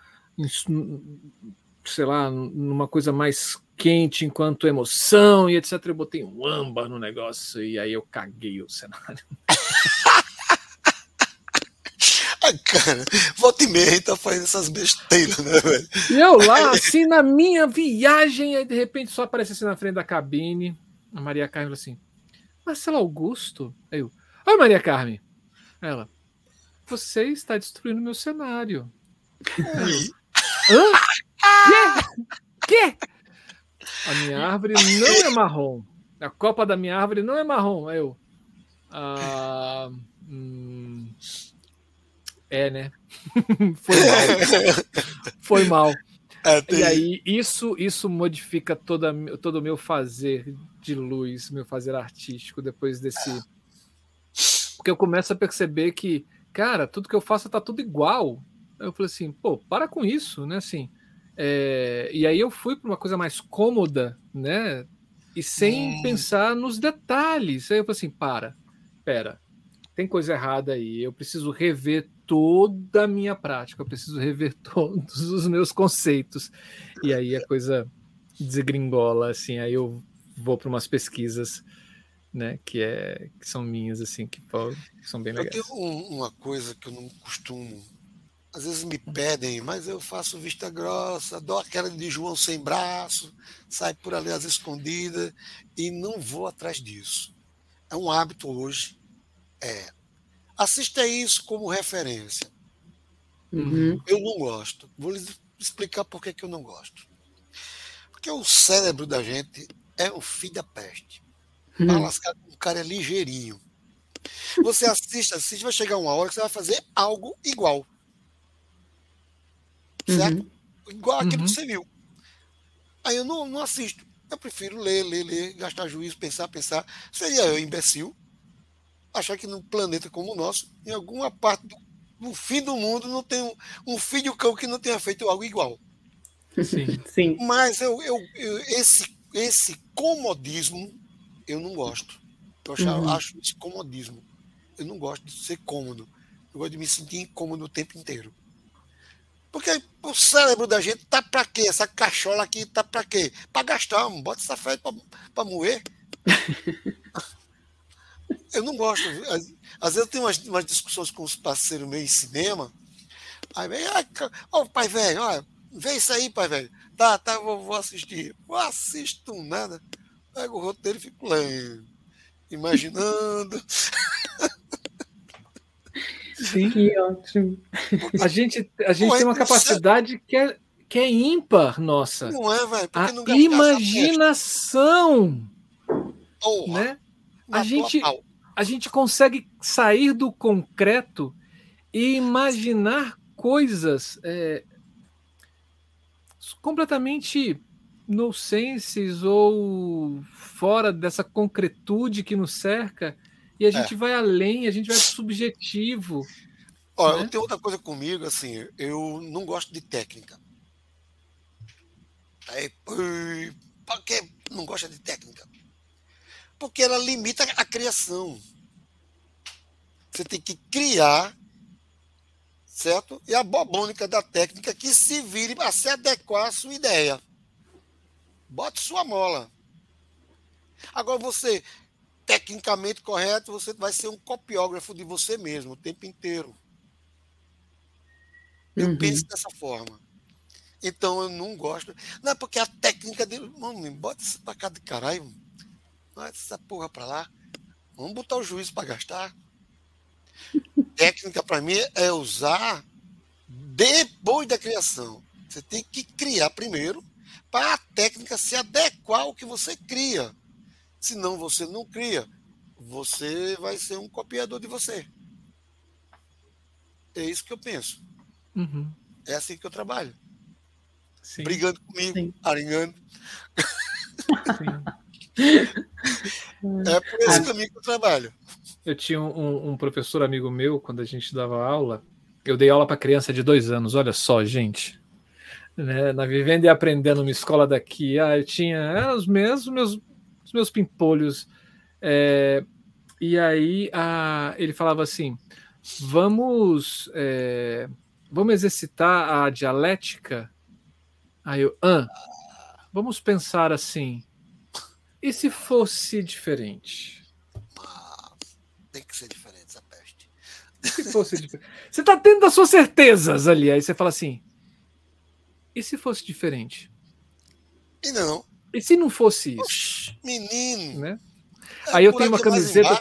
sei lá, numa coisa mais quente enquanto emoção e etc. Eu botei um âmbar no negócio e aí eu caguei o cenário. [LAUGHS] [LAUGHS] cara, volta e meia tá fazendo essas besteiras, né, velho? E eu lá, [LAUGHS] assim, na minha viagem, aí de repente só aparece assim na frente da cabine, a Maria Carmen assim, Marcelo Augusto? Aí eu, oi Maria Carmen. Ela, você está destruindo meu cenário. [LAUGHS] Hã? Quê? Quê? A minha árvore não é marrom. A copa da minha árvore não é marrom. Aí eu. Ah, hum, é, né? [LAUGHS] Foi mal. Foi mal. É, e aí, isso, isso modifica toda, todo o meu fazer de luz, meu fazer artístico depois desse. Porque eu começo a perceber que, cara, tudo que eu faço tá tudo igual. Eu falei assim, pô, para com isso, né? Assim, é... E aí eu fui para uma coisa mais cômoda, né? E sem hum. pensar nos detalhes. Aí eu falei assim, para, pera, tem coisa errada aí. Eu preciso rever toda a minha prática, eu preciso rever [LAUGHS] todos os meus conceitos. E aí a coisa desgringola, assim, aí eu vou para umas pesquisas né, que, é, que são minhas, assim, que, que são bem legais. Eu tenho uma coisa que eu não costumo, às vezes me pedem, mas eu faço vista grossa, dou aquela de João sem braço, sai por ali às escondidas e não vou atrás disso. É um hábito hoje. É, Assista isso como referência. Uhum. Eu não gosto. Vou lhes explicar por que, que eu não gosto. Porque o cérebro da gente é o filho da peste. Uhum. o cara é ligeirinho. Você assiste, assiste, vai chegar uma hora que você vai fazer algo igual. Certo? Uhum. Igual aquilo que uhum. você viu. Aí eu não, não assisto. Eu prefiro ler, ler, ler, gastar juízo, pensar, pensar. Seria eu imbecil achar que num planeta como o nosso, em alguma parte do, do fim do mundo, não tem um, um filho cão que não tenha feito algo igual. Sim. [LAUGHS] Sim. Mas eu, eu, eu, esse, esse comodismo eu não gosto. Eu acho, uhum. acho esse comodismo. Eu não gosto de ser cômodo. Eu gosto de me sentir incômodo o tempo inteiro. Porque o cérebro da gente tá para quê? Essa cachola aqui tá para quê? Para gastar, bota essa fé para moer. [LAUGHS] Eu não gosto. Às, às vezes eu tenho umas, umas, discussões com os parceiros meio em cinema. Aí vem, ó, oh, pai velho, ó, vê isso aí, pai velho. Tá, tá, vou, vou assistir. Vou assisto nada. Pego o roteiro e fico lendo, imaginando. Sim. Que ótimo. A gente, a gente Pô, tem uma capacidade que é, que é ímpar, nossa. Não é, velho? A imaginação. Né? A gente, a gente consegue sair do concreto e imaginar coisas é, completamente nonsenses ou fora dessa concretude que nos cerca e a gente é. vai além, a gente vai subjetivo. Olha, né? eu tenho outra coisa comigo, assim, eu não gosto de técnica. Aí, por que não gosta de técnica? Porque ela limita a criação. Você tem que criar, certo? E a bobônica da técnica que se vire a se adequar à sua ideia. Bote sua mola. Agora você, tecnicamente correto, você vai ser um copiógrafo de você mesmo o tempo inteiro. Eu uhum. penso dessa forma. Então eu não gosto. Não é porque a técnica dele. Mano, bota isso pra cá de caralho. Essa porra pra lá. Vamos botar o juízo para gastar. Técnica, para mim, é usar depois da criação. Você tem que criar primeiro para a técnica se adequar ao que você cria. Senão você não cria, você vai ser um copiador de você. É isso que eu penso. Uhum. É assim que eu trabalho. Sim. Brigando comigo, Sim. aringando. Sim. É por esse caminho que eu trabalho. Eu tinha um, um, professor amigo meu, quando a gente dava aula, eu dei aula para criança de dois anos, olha só, gente. Né, na Vivendo e Aprendendo, uma escola daqui, ah, eu tinha ah, os, meus, meus, os meus pimpolhos. É, e aí ah, ele falava assim: vamos, é, vamos exercitar a dialética. Aí eu, ah, vamos pensar assim e se fosse diferente? Ah, tem que ser diferente essa peste. Se fosse diferente. Você está tendo as suas certezas ali. Aí você fala assim: e se fosse diferente? E não. E se não fosse isso? Oxi, menino. Né? É, Aí eu tenho uma camiseta.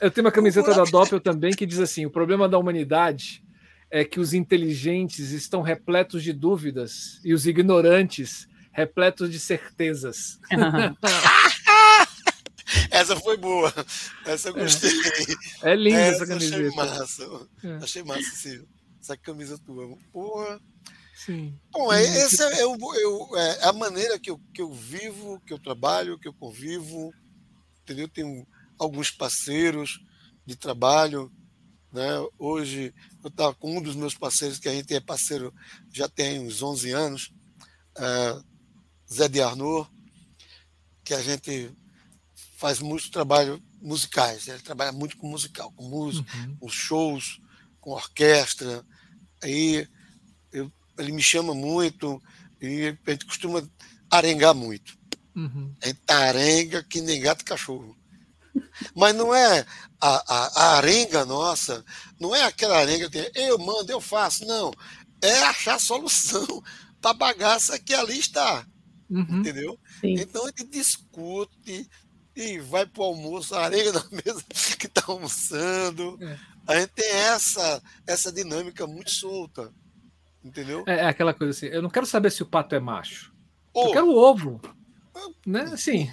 Eu tenho uma camiseta da Doppel também que diz assim: o problema da humanidade é que os inteligentes estão repletos de dúvidas e os ignorantes repletos de certezas. [LAUGHS] essa foi boa. Essa eu gostei. É, é linda essa, essa camiseta. Achei massa. É. Achei massa sim. essa camisa tua. Porra. Sim. Bom, é, essa é, eu, eu, é a maneira que eu, que eu vivo, que eu trabalho, que eu convivo. Entendeu? Tenho alguns parceiros de trabalho. Né? Hoje eu estava com um dos meus parceiros, que a gente é parceiro já tem uns 11 anos, uh, Zé de Arnaud, que a gente faz muito trabalho musicais. Ele trabalha muito com musical, com música, uhum. com shows, com orquestra. Aí eu, ele me chama muito e a gente costuma arengar muito. Uhum. A gente arenga que nem gato e cachorro. [LAUGHS] Mas não é a, a, a, arenga nossa, não é aquela arenga que eu mando, eu faço, não. É achar solução [LAUGHS] para a bagaça que ali está. Uhum. Entendeu? Sim. Então a gente discute e vai para o almoço, a arenga na [LAUGHS] mesa que está almoçando. É. A gente tem essa, essa dinâmica muito solta. Entendeu? É, é aquela coisa assim, eu não quero saber se o pato é macho. Oh. Eu quero o ovo. Né? Assim,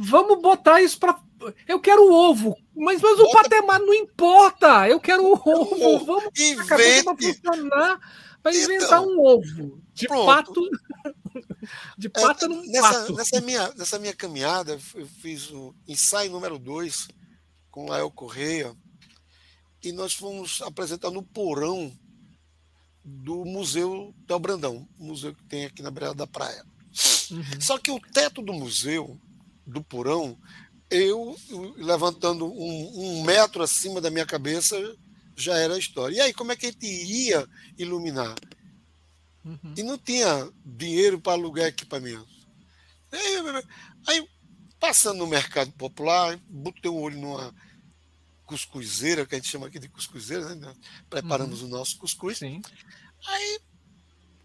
vamos botar isso para. Eu quero o ovo, mas, mas Bota... o patemar não importa. Eu quero [LAUGHS] o ovo. Vamos Invente. funcionar para inventar então, um ovo de pronto. pato. [LAUGHS] De pato é, num nessa, pato. Nessa minha, nessa minha caminhada, eu fiz o ensaio número 2 com Lael Correia e nós fomos apresentar no porão do Museu Del Brandão, museu que tem aqui na beira da praia. Uhum. Só que o teto do museu, do porão, eu levantando um, um, metro acima da minha cabeça já era a história. E aí, como é que a gente ia iluminar? Uhum. E não tinha dinheiro para alugar equipamento. Aí, aí, passando no mercado popular, botei um olho numa cuscuzeira, que a gente chama aqui de cuscuzeira, né? preparamos uhum. o nosso cuscuz. Sim. Aí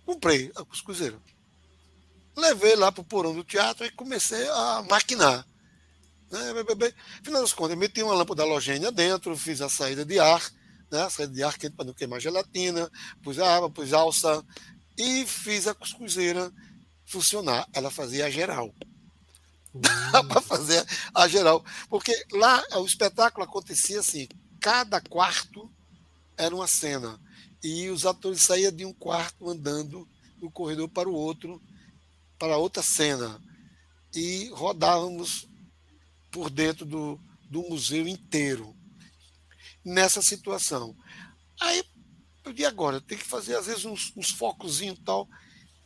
comprei a cuscuzeira. Levei lá para o porão do teatro e comecei a maquinar. Né? Final das contas, meti uma lâmpada halogênia dentro, fiz a saída de ar, né? a saída de ar quente para não queimar gelatina, pus água, pus alça e fiz a cuscuzeira funcionar. Ela fazia a geral. [LAUGHS] Uhum. para fazer a geral. Porque lá o espetáculo acontecia assim: cada quarto era uma cena. E os atores saíam de um quarto andando do corredor para o outro, para outra cena e rodávamos por dentro do, do museu inteiro nessa situação. Aí, e agora? Tem que fazer, às vezes, uns, uns focos e tal.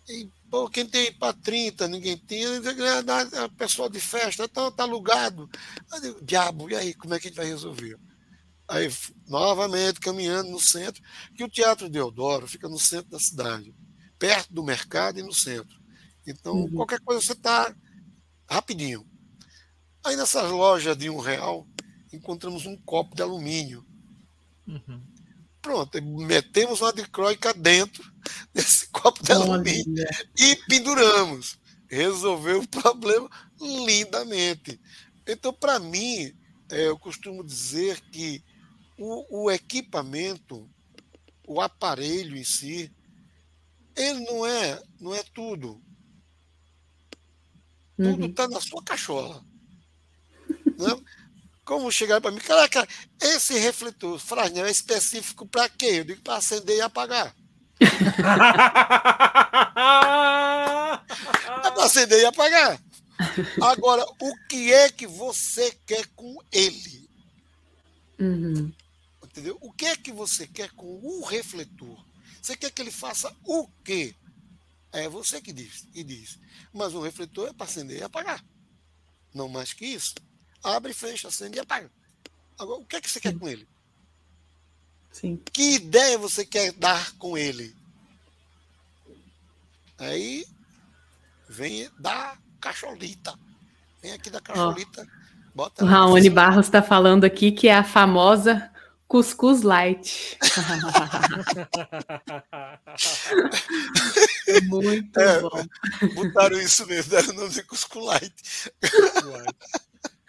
E, pô, quem tem para 30, ninguém tem, a pessoal de festa, está tá alugado. Eu, diabo, e aí, como é que a gente vai resolver? Aí, novamente, caminhando no centro, que o Teatro Deodoro fica no centro da cidade, perto do mercado e no centro. Então, uhum. qualquer coisa você está rapidinho. Aí nessas lojas de um real, encontramos um copo de alumínio. Uhum. Pronto, metemos uma dicróica dentro desse copo de alumínio e penduramos. Resolveu o problema lindamente. Então, para mim, é, eu costumo dizer que o, o equipamento, o aparelho em si, ele não é, não é tudo. Tudo está uhum. na sua cachola. [LAUGHS] Né? Como chegaram para mim, caraca, esse refletor Frasnel é específico para quê? Eu digo para acender e apagar. é para acender e apagar. Agora, o que é que você quer com ele? Uhum. Entendeu? O que é que você quer com o refletor? Você quer que ele faça o quê? É você que diz, que diz. Mas o refletor é para acender e apagar. Não mais que isso. Abre, fecha, acende e apaga. Agora, o que é que você quer com ele? Sim. Que ideia você quer dar com ele? Aí vem da cacholita. Vem aqui da cacholita. Oh. o Raoni Barros está falando aqui que é a famosa Cuscuz light. [LAUGHS] Muito é, bom. Botaram isso mesmo, deram o nome de Cuscuz light.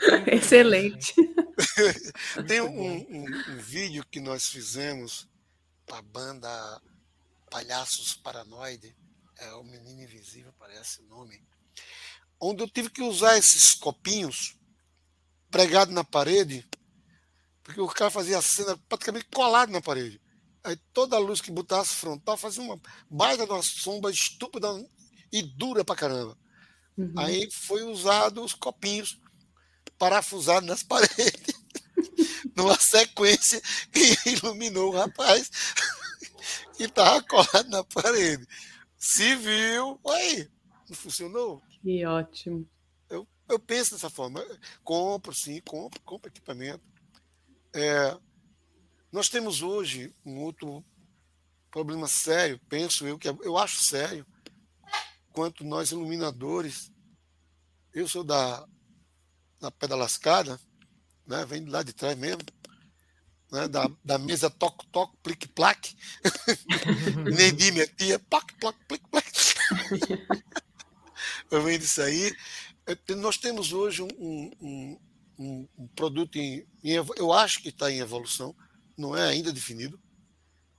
[LAUGHS] Excelente. [LAUGHS] Tem um, um, um, vídeo que nós fizemos a banda Palhaços Paranoide, é o Menino Invisível, parece o nome, onde eu tive que usar esses copinhos pregados na parede, porque o cara fazia a cena praticamente colado na parede. Aí toda a luz que botasse frontal fazia uma baita de uma sombra estúpida e dura pra caramba. Uhum. Aí foi usado os copinhos parafusados nas [LAUGHS] paredes, numa sequência que iluminou o rapaz [LAUGHS] que estava colado na parede. Se viu, aí, não funcionou? Que ótimo. Eu, eu penso dessa forma. Compro, sim, compro, compro equipamento. É, nós temos hoje um outro problema sério, penso eu, que é, eu acho sério, quanto nós iluminadores. Eu sou da, da Pedra Lascada, né, vem lá de trás mesmo, né, da, da mesa toco-toco, plique-plaque. [LAUGHS] Nendi, minha tia, plaque, plaque, plique, plaque. eu venho disso aí. Nós temos hoje um, um, um, um produto em, em, eu acho que está em evolução, não é ainda definido.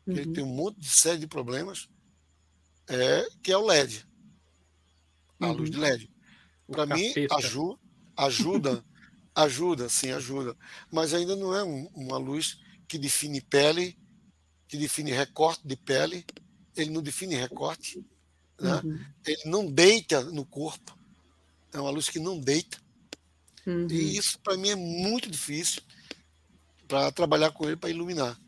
Uhum. Ele tem um monte de série de problemas, é, que é o LED, a uhum. luz de LED. Para mim, ajuda, ajuda, ajuda, sim, ajuda. Mas ainda não é um, uma luz que define pele, que define recorte de pele. Ele não define recorte. Né? Uhum. Ele não deita no corpo. É uma luz que não deita. Uhum. E isso para mim é muito difícil para trabalhar com ele para iluminar.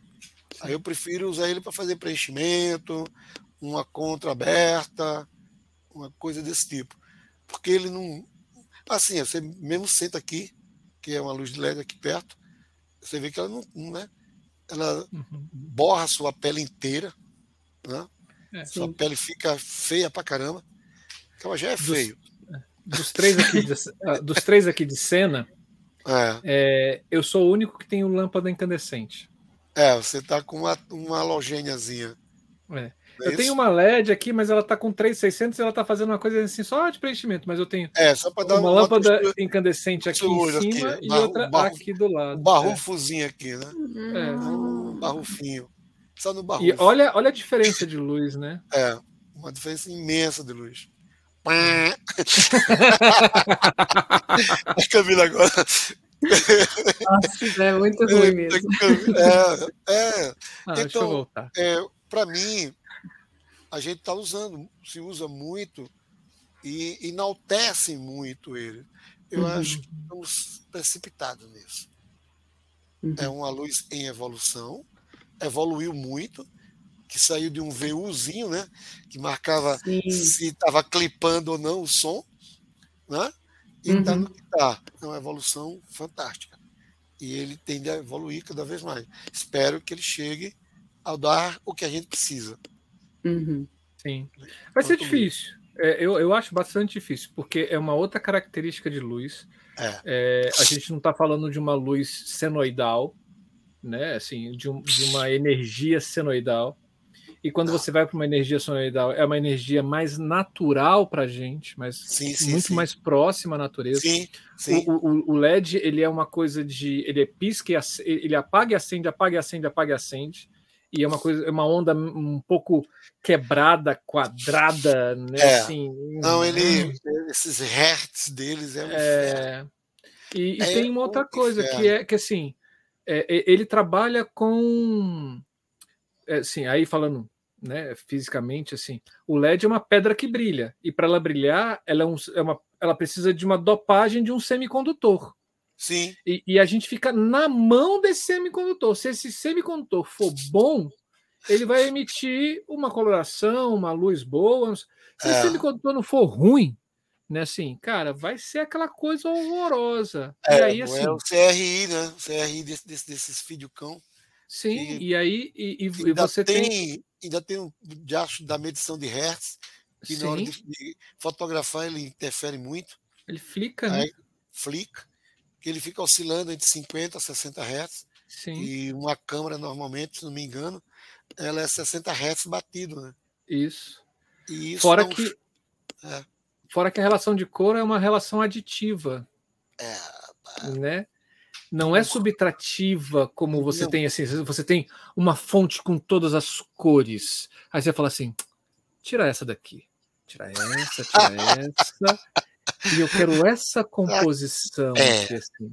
Aí eu prefiro usar ele para fazer preenchimento, uma contra aberta, uma coisa desse tipo. Porque ele não. Assim, você mesmo senta aqui, que é uma luz de LED aqui perto, você vê que ela não. né? Ela uhum. borra a sua pele inteira. Né? É, sua pele fica feia pra caramba. Então já é feio. Dos três aqui de, ah, dos três aqui de cena, é. É, eu sou o único que tem o lâmpada incandescente. É, você tá com uma, uma halogêniazinha. É. É eu tenho uma LED aqui, mas ela tá com 3,600 e ela tá fazendo uma coisa assim só de preenchimento, mas eu tenho é, só dar uma, uma lâmpada textura, incandescente aqui em cima aqui, e barro, outra barro, aqui do lado. Um barrufozinho aqui, né? É. Um barrufinho. Só no barrufo. E olha, olha a diferença de luz, né? É, uma diferença imensa de luz. [LAUGHS] a Camila agora. Nossa, é muito ruim mesmo. É, é. Ah, então, é, para mim, a gente está usando, se usa muito e enaltece muito ele. Eu uhum. acho que estamos precipitados nisso. Uhum. É uma luz em evolução, evoluiu muito, que saiu de um VUzinho, né? Que marcava Sim. se estava clipando ou não o som, né? E está uhum. no que está. É uma evolução fantástica. E ele tende a evoluir cada vez mais. Espero que ele chegue ao dar o que a gente precisa. Uhum. Sim. Vai ser difícil. É, eu, eu acho bastante difícil, porque é uma outra característica de luz. É. É, a gente não está falando de uma luz senoidal, né? Assim, de, um, de uma energia senoidal. E quando você vai para uma energia sonoridal, é uma energia mais natural para a gente, mas sim, sim, muito sim. mais próxima à natureza. O, o, o, LED ele é uma coisa de ele é pisca, ele apaga e acende, apaga e acende, apaga e acende. E é uma coisa, é uma onda um pouco quebrada, quadrada, né? É. Assim, Não, ele esses hertz deles é, um é... E, e é tem uma outra coisa que é que assim é, ele trabalha com é, assim, aí falando né, fisicamente, assim, o LED é uma pedra que brilha, e para ela brilhar, ela, é um, é uma, ela precisa de uma dopagem de um semicondutor. Sim. E, e, a gente fica na mão desse semicondutor. Se esse semicondutor for bom, ele vai emitir uma coloração, uma luz boa. Se é. esse semicondutor não for ruim, né, assim, cara, vai ser aquela coisa horrorosa. É, e aí, assim, é o CRI, né? O CRI desse, desse, desses fideocão. Sim, e, e aí e, e você tem, tem, Ainda tem um diacho da medição de Hertz, que Sim. na hora de, de, fotografar ele interfere muito. Ele flica, né? Flica, que ele fica oscilando entre 50 a 60 Hz. Sim. E uma câmera, normalmente, se não me engano, ela é 60 Hz batido, né? Isso. E isso fora, não... que, é. fora que a relação de cor é uma relação aditiva. É. Né? não é subtrativa como você Não. tem assim, você tem uma fonte com todas as cores. Aí você fala assim: tira essa daqui, tira essa, tira [LAUGHS] essa, e eu quero essa [LAUGHS] composição. É. aqui, assim.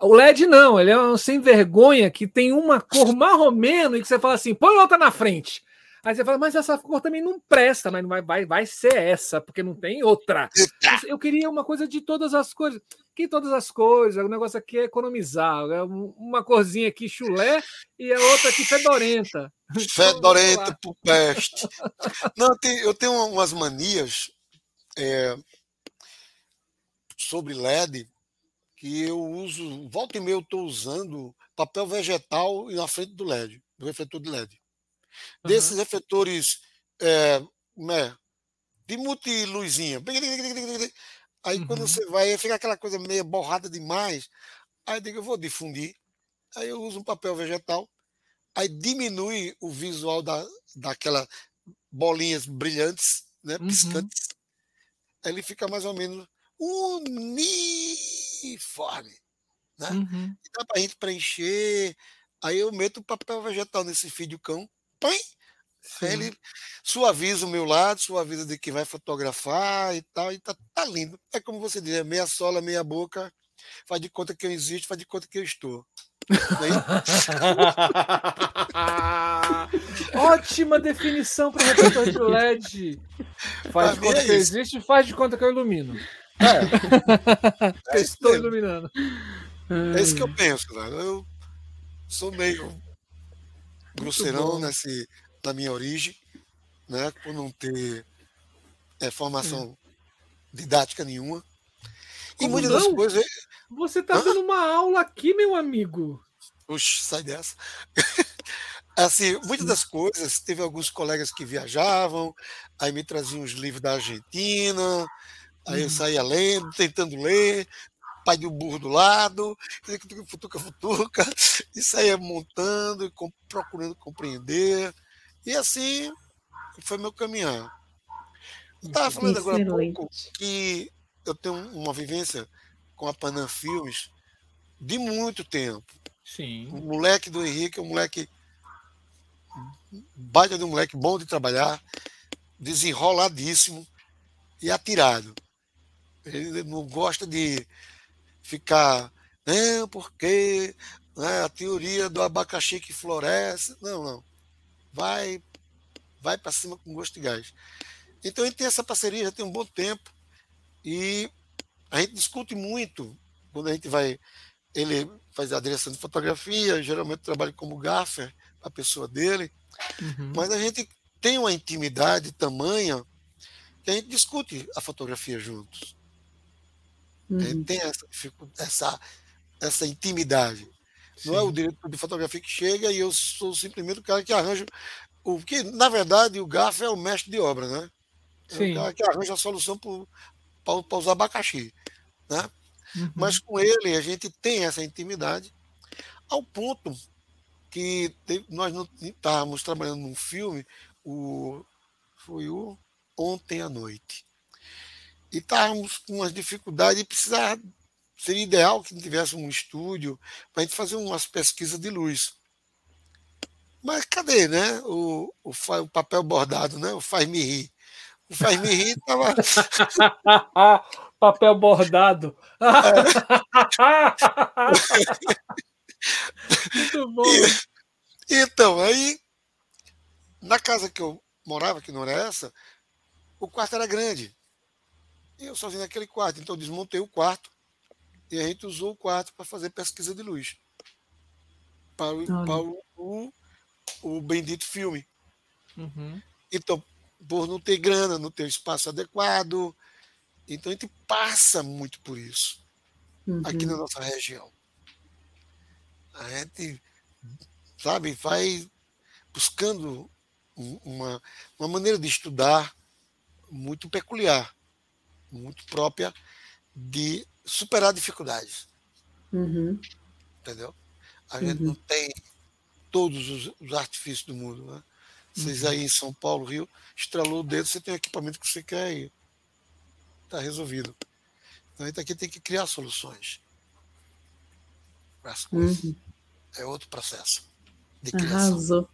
O LED não, ele é um sem vergonha que tem uma cor marromeno e que você fala assim: põe outra na frente. Aí você fala, mas essa cor também não presta, mas vai, vai, vai ser essa, porque não tem outra. Eu queria uma coisa de todas as cores. Que todas as cores, o negócio aqui é economizar. É um- uma corzinha aqui chulé e a outra aqui fedorenta. [LAUGHS] Fedorenta pro peste. Não, eu tenho umas manias é, sobre LED que eu uso, volta e meia eu estou usando papel vegetal na frente do LED, do refletor de LED. Desses refletores é, né, de multiluzinha. Aí quando Uhum. você vai, fica aquela coisa meio borrada demais. Aí eu digo, eu vou difundir. Aí eu uso um papel vegetal. Aí diminui o visual da, daquela bolinhas brilhantes, né, Uhum. piscantes. Aí ele fica mais ou menos uniforme. Né? Uhum. Dá pra gente preencher. Aí eu meto o papel vegetal nesse vídeo cão. Põe! Ele suaviza o meu lado, suaviza de que vai fotografar e tal, e tá, tá lindo. É como você diz, é meia sola, meia boca, faz de conta que eu existo, faz de conta que eu estou. É? [LAUGHS] Ótima definição para refletor de [LAUGHS] LED. Faz de Pra conta é que eu isso. existe, faz de conta que eu ilumino. [LAUGHS] É, isso estou mesmo. iluminando. É isso que eu penso. Né? Eu sou meio grosseirão nesse, na minha origem, né? por não ter é, formação didática nenhuma. E Como muitas das não? coisas. Você está dando uma aula aqui, meu amigo. Oxe, sai dessa. [LAUGHS] assim, muitas das coisas, teve alguns colegas que viajavam, aí me traziam os livros da Argentina, aí eu Uhum. saía lendo, tentando ler, pai do burro do lado, futuca, futuca, e saía montando, e procurando compreender. E assim foi meu caminhar. Estava falando agora há pouco que eu tenho uma vivência com a Panam Filmes de muito tempo. O Sim. moleque do Henrique é um moleque baita de um moleque bom de trabalhar, desenroladíssimo e atirado. Ele não gosta de ficar, não, porque né, a teoria do abacaxi que floresce. Não, não. Vai, vai para cima com gosto de gás. Então a gente tem essa parceria já tem um bom tempo e a gente discute muito quando a gente vai. Ele faz a direção de fotografia, geralmente trabalha como gaffer, a pessoa dele, Uhum. mas a gente tem uma intimidade tamanha que a gente discute a fotografia juntos. Uhum. tem essa, essa, essa intimidade. Não é o Sim. diretor de fotografia que chega e eu sou simplesmente o cara que arranja. O que, na verdade, o gaffer é o mestre de obra, né? É Sim. o cara que arranja a solução para usar abacaxi. Né? Uhum. Mas com ele a gente tem essa intimidade ao ponto que nós não estávamos trabalhando num filme, o, foi o Ontem à Noite. E estávamos com umas dificuldades e precisava, seria ideal que tivesse um estúdio para a gente fazer umas pesquisas de luz. Mas cadê, né? O, o, o papel bordado, né? O faz-me rir. O faz-me rir estava [LAUGHS] Papel bordado. [LAUGHS] Muito bom. Então, aí, na casa que eu morava, que não era essa, o quarto era grande. E eu sozinho naquele quarto. Então, eu desmontei o quarto e a gente usou o quarto para fazer pesquisa de luz. Para, para o, o, o bendito filme. Uhum. Então, por não ter grana, não ter espaço adequado. Então, a gente passa muito por isso aqui Uhum. na nossa região. A gente, sabe, vai buscando um- uma, uma maneira de estudar muito peculiar, muito própria de superar dificuldades, Uhum. entendeu? A gente Uhum. não tem todos os, os artifícios do mundo, né? Vocês Uhum. aí em São Paulo, Rio, estralou o dedo, você tem o equipamento que você quer e está resolvido. Então a gente aqui tem que criar soluções. para as coisas. Uhum. É outro processo de criação. Arrasou.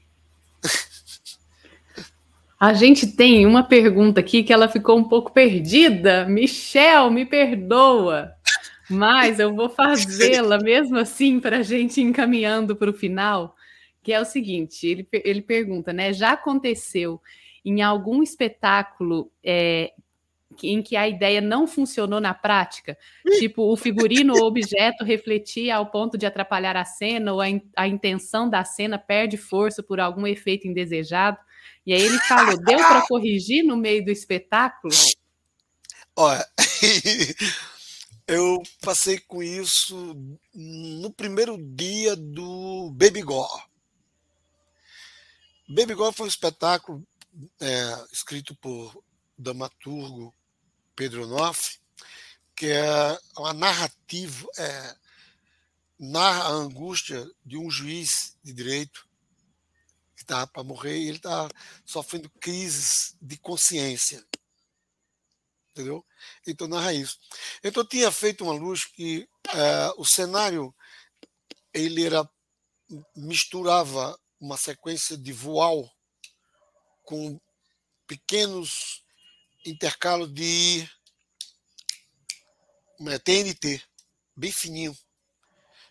A gente tem uma pergunta aqui que ela ficou um pouco perdida. Michel, me perdoa. Mas eu vou fazê-la mesmo assim para a gente encaminhando para o final, que é o seguinte: ele, ele pergunta, né? Já aconteceu em algum espetáculo é, em que a ideia não funcionou na prática? Tipo, o figurino ou objeto refletia ao ponto de atrapalhar a cena, ou a, in, a intenção da cena perde força por algum efeito indesejado? E aí ele falou: deu para corrigir no meio do espetáculo? Olha, [LAUGHS] eu passei com isso no primeiro dia do Baby Gore. Baby Gore foi um espetáculo é, escrito por dramaturgo Pedro Noff, que é uma narrativa, é, narra a angústia de um juiz de direito que está para morrer e ele está sofrendo crises de consciência entendeu? Então narra isso. Então eu tinha feito uma luz que é, o cenário ele era misturava uma sequência de voal com pequenos intercalos de TNT, bem fininho.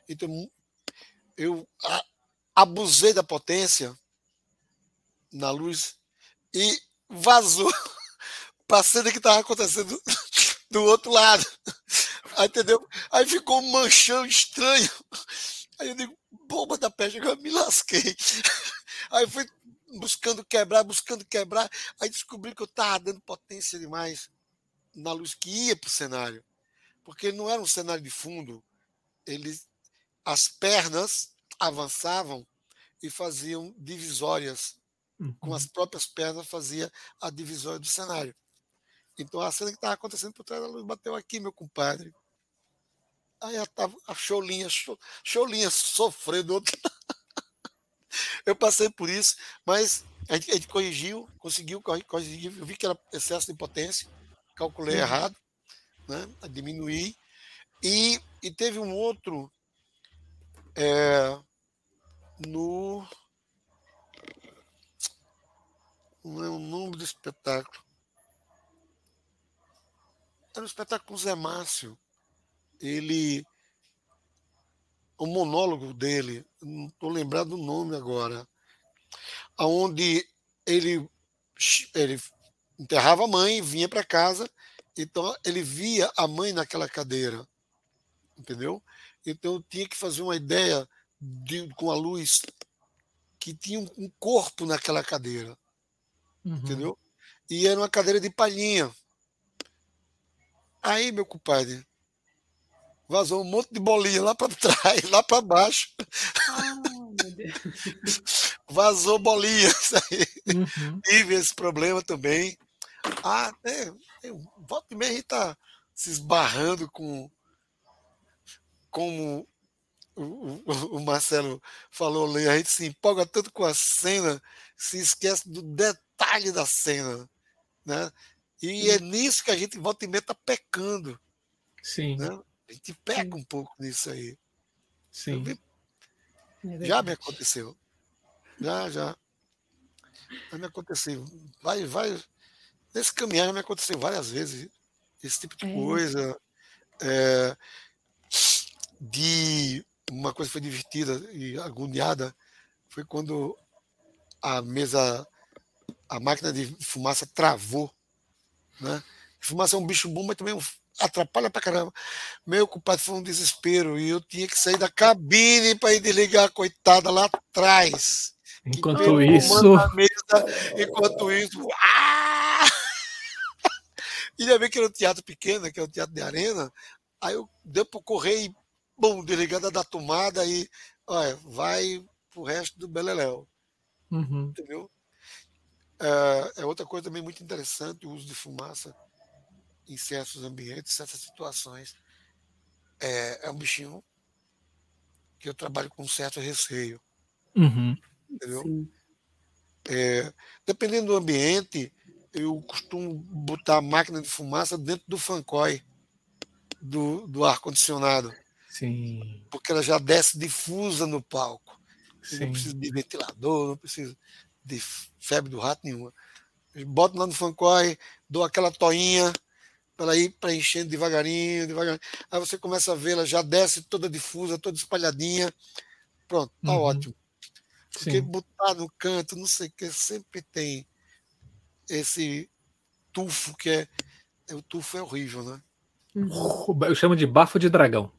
Então eu abusei da potência na luz e vazou [LAUGHS] para a cena que estava acontecendo [LAUGHS] do outro lado. Entendeu? Aí ficou um manchão estranho. Aí eu digo, bomba da peste, agora me lasquei. [LAUGHS] Aí fui buscando quebrar, buscando quebrar. Aí descobri que eu estava dando potência demais na luz que ia para o cenário. Porque não era um cenário de fundo. Eles, as pernas avançavam e faziam divisórias. Uhum. Com as próprias pernas fazia a divisória do cenário. Então a cena que estava acontecendo por trás da luz bateu aqui, meu compadre. Aí a, a Cholinha, Cholinha sofrendo. [LAUGHS] Eu passei por isso, mas a gente, a gente corrigiu, conseguiu corrigir. Eu vi que era excesso de potência, calculei uhum. errado, né? diminuir. E, e teve um outro é, no. Não é o nome do espetáculo. Era um espetáculo com o Zé Márcio. Ele. O monólogo dele, não estou lembrado do nome agora, aonde ele, ele enterrava a mãe, vinha para casa, então ele via a mãe naquela cadeira, entendeu? Então eu tinha que fazer uma ideia de, com a luz que tinha um corpo naquela cadeira, uhum. entendeu? E era uma cadeira de palhinha. Aí, meu compadre, vazou um monte de bolinha lá para trás, [LAUGHS] lá para baixo. Oh, [LAUGHS] vazou bolinha. Uhum. Tive esse problema também. Ah, é, é, volta e meia a gente tá se esbarrando com como o, o, o, Marcelo falou ali, a gente se empolga tanto com a cena, se esquece do detalhe da cena. Né? E é nisso que a gente volta e meia está pecando. Sim. Né? A gente peca um pouco nisso aí. Sim. É já me aconteceu. Já, já. Já me aconteceu. Vai, vai. Nesse caminhar já me aconteceu várias vezes esse tipo de é. coisa. É, de uma coisa que foi divertida e agoniada foi quando a mesa, a máquina de fumaça travou né? Fumaça é um bicho bom, mas também atrapalha pra caramba. Meu culpado foi um desespero e eu tinha que sair da cabine para ir desligar a coitada lá atrás. Enquanto isso. Mesa, enquanto isso. Ah! [LAUGHS] E ainda bem que era um teatro pequeno, que é um teatro de arena. Aí eu deu para correr e, bom, desligada da tomada e, olha, vai pro resto do Beleléu. Uhum. Entendeu? É, é outra coisa também muito interessante o uso de fumaça em certos ambientes, certas situações. É, é um bichinho que eu trabalho com um certo receio. Uhum. Entendeu? É, dependendo do ambiente, eu costumo botar a máquina de fumaça dentro do fancói do, do ar-condicionado. Sim. Porque ela já desce difusa no palco. Sim. Não precisa de ventilador, não precisa de febre do rato nenhuma. Boto lá no fancoy, dou aquela toinha para ir preenchendo devagarinho, devagarinho. Aí você começa a vê-la, já desce toda difusa, toda espalhadinha. Pronto, tá Uhum. ótimo. Porque Sim. botar no canto, não sei o que, sempre tem esse tufo que é. é- O tufo é horrível, né? Eu chamo de bafo de dragão.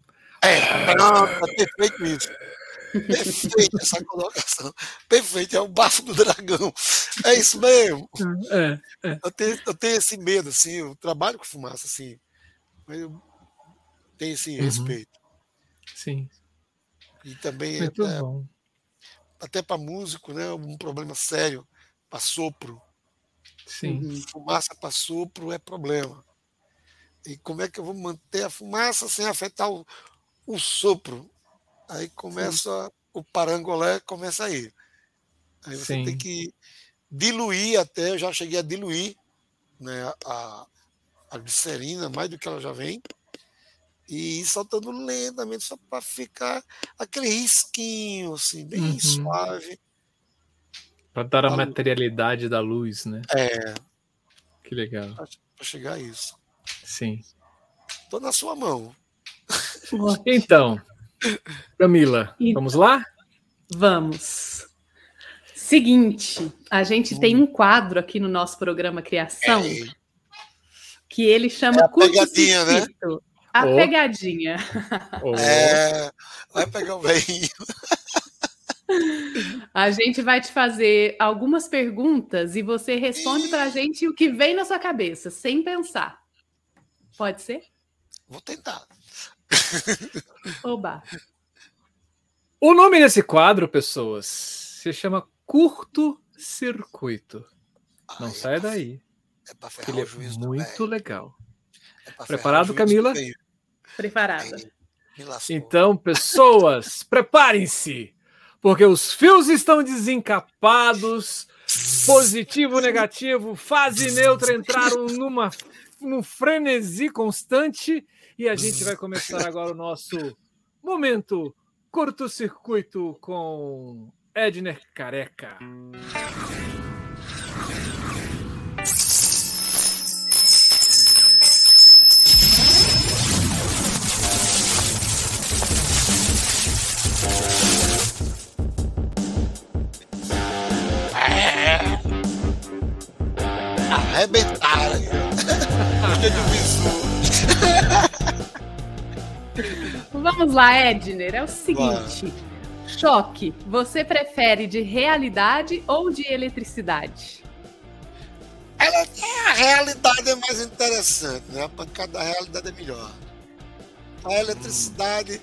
É, pronto, é perfeito isso. Perfeita essa colocação. Perfeito, é o bafo do dragão. É isso mesmo. É, Eu tenho, eu tenho esse medo, assim, eu trabalho com fumaça, assim, mas eu tenho esse Uhum. respeito. sim. E também, Muito é, bom. até para músico, né, um problema sério, para sopro. Sim. Uhum. Fumaça para sopro é problema. E como é que eu vou manter a fumaça sem afetar o, o sopro? Aí começa o parangolé, começa aí. Aí você Sim. tem que diluir até, eu já cheguei a diluir né, a, a glicerina, mais do que ela já vem, e ir soltando lentamente, só para ficar aquele risquinho, assim, bem Uhum. suave. Para dar a materialidade da luz, né? É, Que legal. para chegar a isso. Sim. Estou na sua mão. [LAUGHS] Então, Camila, E- vamos lá? Vamos. Seguinte, a gente tem um quadro aqui no nosso programa Criação É, que ele chama É a pegadinha, né? A Ó. pegadinha. Oh, É, vai pegar o velhinho. [LAUGHS] A gente vai te fazer algumas perguntas e você responde pra gente o que vem na sua cabeça, sem pensar. Pode ser? Vou tentar. [LAUGHS] Oba. O nome desse quadro, pessoas, se chama Curto Circuito. Não Ai, sai é pra- daí. É para ferrar Ele o é juízo do muito legal. É pra Preparado, Camila? Preparada. Então, pessoas, [LAUGHS] preparem-se, porque os fios estão desencapados, positivo, negativo, fase neutra entraram numa num frenesi constante e a gente vai começar agora o nosso momento curto-circuito com Edner Careca. Arrebentaram. [LAUGHS] Gostei do visu. [LAUGHS] Vamos lá, Edner. É o seguinte: choque. Você prefere de realidade ou de eletricidade? Ela, a realidade é mais interessante, né? A pancada da realidade é melhor. A eletricidade.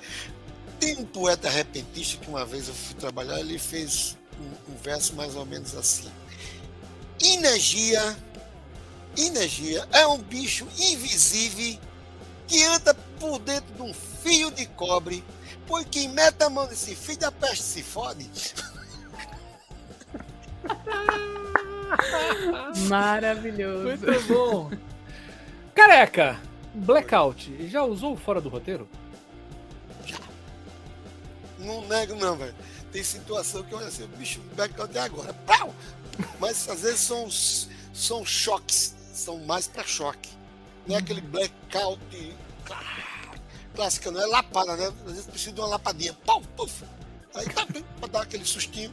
Tem um poeta repentista que uma vez eu fui trabalhar, ele fez um, um verso mais ou menos assim. Energia, energia é um bicho invisível que anda por dentro de um fio de cobre, pois quem mete a mão nesse fio da peste se fode. [LAUGHS] Maravilhoso. Muito bom. Careca, Blackout, já usou fora do roteiro? Não nego, não, velho. Tem situação que, olha assim, o bicho blackout é agora. Pau! Mas às vezes são, são choques, são mais para choque. Não é aquele blackout clá- clássica, não é lapada, né? Às vezes precisa de uma lapadinha. Pau, puf! Aí tá, pra dar aquele sustinho,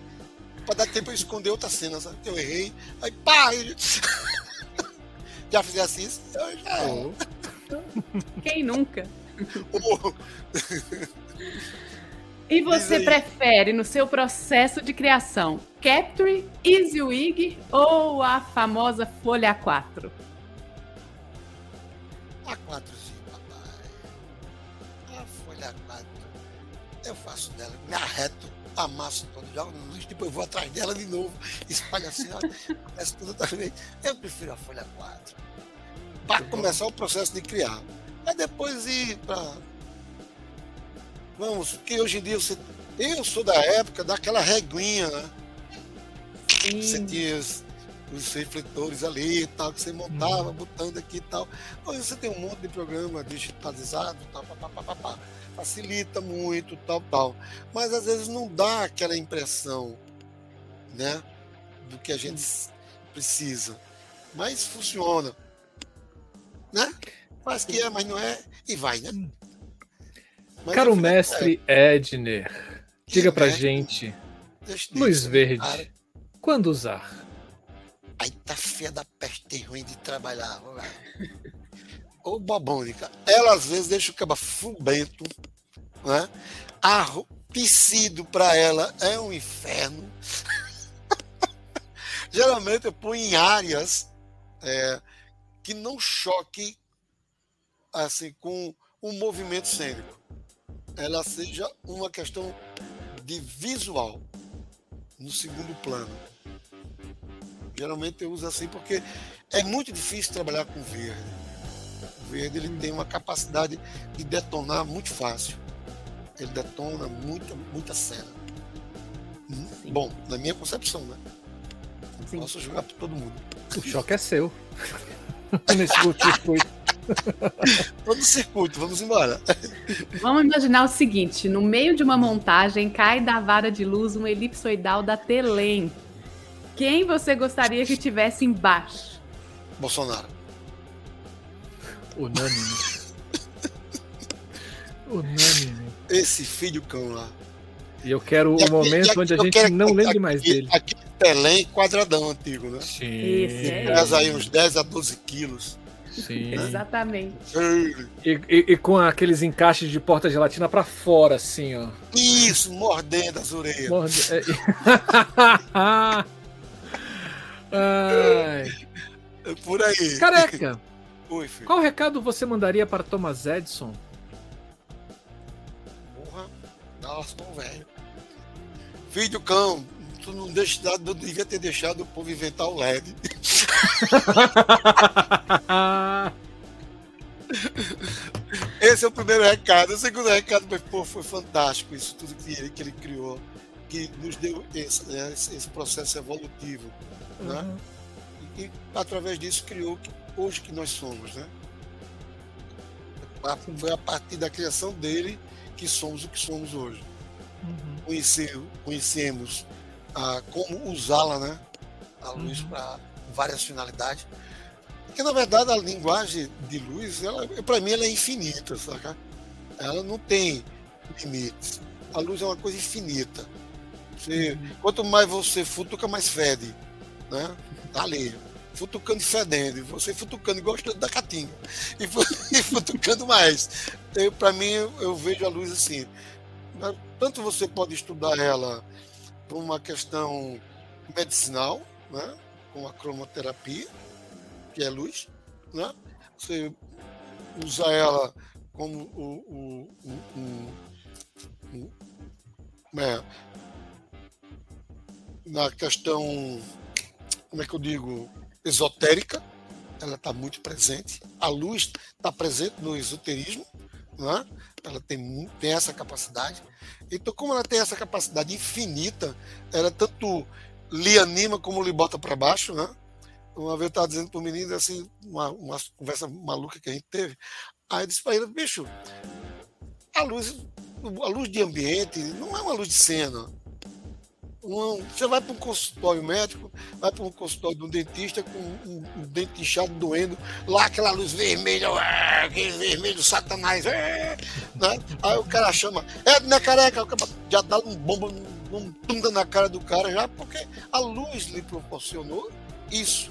pra dar tempo de esconder outra cena, sabe? Eu errei. Aí pá! [LAUGHS] Já fizesse assim, isso? Eu já. É. Quem nunca? [LAUGHS] E você prefere no seu processo de criação Capture, EasyWig ou a famosa Folha 4? A4, Eu faço dela, me arreto, amasso todo, jogo no lixo, depois vou atrás dela de novo, espalho assim, começa tudo outra vez. Eu prefiro a folha 4. Para começar o processo de criar. Aí depois ir para. Vamos, porque hoje em dia você. Eu sou da época daquela reguinha, né? Você Sim. tinha os- os refletores ali e tal, que você montava, botando aqui e tal. Hoje você tem um monte de programa digitalizado, tal, pá, pá, pá, pá, facilita muito, tal, tal. Mas às vezes não dá aquela impressão, né, do que a gente precisa. Mas funciona, né? Faz que é, mas não é, e vai, né? Mas Caro mestre é. Edner, diga pra é? gente, Luz Verde, cara. quando usar? Aí tá feia da peste ruim de trabalhar. Ô bobônica, ela às vezes deixa o caba fubento, né? Arro, tecido para ela é um inferno. [LAUGHS] Geralmente eu ponho em áreas é, que não choque assim com o movimento cênico. Ela seja uma questão de visual no segundo plano. Geralmente eu uso assim porque é muito difícil trabalhar com verde. Verde ele tem uma capacidade de detonar muito fácil. Ele detona muita, muita cena. Sim. Bom, na minha concepção, né? Sim. Posso jogar para todo mundo. O choque é seu. [LAUGHS] Nesse circuito. [LAUGHS] Todo circuito, vamos embora. Vamos imaginar o seguinte: no meio de uma montagem cai da vara de luz um elipsoidal da Telem quem você gostaria que tivesse embaixo? Bolsonaro. Unânime. Unânime. Esse filho cão lá. E eu quero o um momento aqui, onde a gente não lembre aqui, mais dele. Aqui Pelém quadradão antigo, né? Sim. Esse, é Pesa aí uns 10 a 12 quilos. Sim. Né? Exatamente. E, e, e, com aqueles encaixes de porta-gelatina para fora, assim, ó. Isso, mordendo as orelhas. Morde... [LAUGHS] Ai. É por aí. Careca. Oi, filho. Qual recado você mandaria para Thomas Edison? Porra, nossa, velho. Filho do cão, tu não, deixa, não devia ter deixado o povo inventar o LED. [LAUGHS] Esse é o primeiro recado. O segundo recado pô, foi fantástico isso tudo que ele, que ele criou, que nos deu esse, né, esse processo evolutivo né? Uhum. E, e, através disso criou hoje que nós somos. Né? Foi a partir da criação dele que somos o que somos hoje. Uhum. Conhecer, conhecemos ah, como usá-la, né? a luz uhum. para várias finalidades. Porque, na verdade, a linguagem de luz, para mim, ela é infinita, saca? Ela não tem limites. A luz é uma coisa infinita. Você, uhum. Quanto mais você futuca, mais fede né? Tá ali, futucando e fedendo, você futucando igual o da Caatinga, e, [LAUGHS] e futucando mais. Para mim, eu, vejo a luz assim. Tanto você pode estudar ela por uma questão medicinal, né? com a cromoterapia, que é luz, né? você usa ela como o, o, o, o é, na questão como é que eu digo, esotérica, ela está muito presente. A luz está presente no esoterismo, né? ela tem, tem essa capacidade. Então, como ela tem essa capacidade infinita, ela tanto lhe anima como lhe bota para baixo. Né? Uma vez eu estava dizendo para o menino, assim, uma, uma conversa maluca que a gente teve, aí eu disse para ele, bicho, a luz, a luz de ambiente não é uma luz de cena um, você vai para um consultório médico, vai para um consultório de um dentista com um, um, dente inchado doendo, lá aquela luz vermelha, ué, aquele vermelho satanás, ué, né? aí o cara chama, é, né, careca, já dá um bomba, um tunda na cara do cara já, porque a luz lhe proporcionou isso,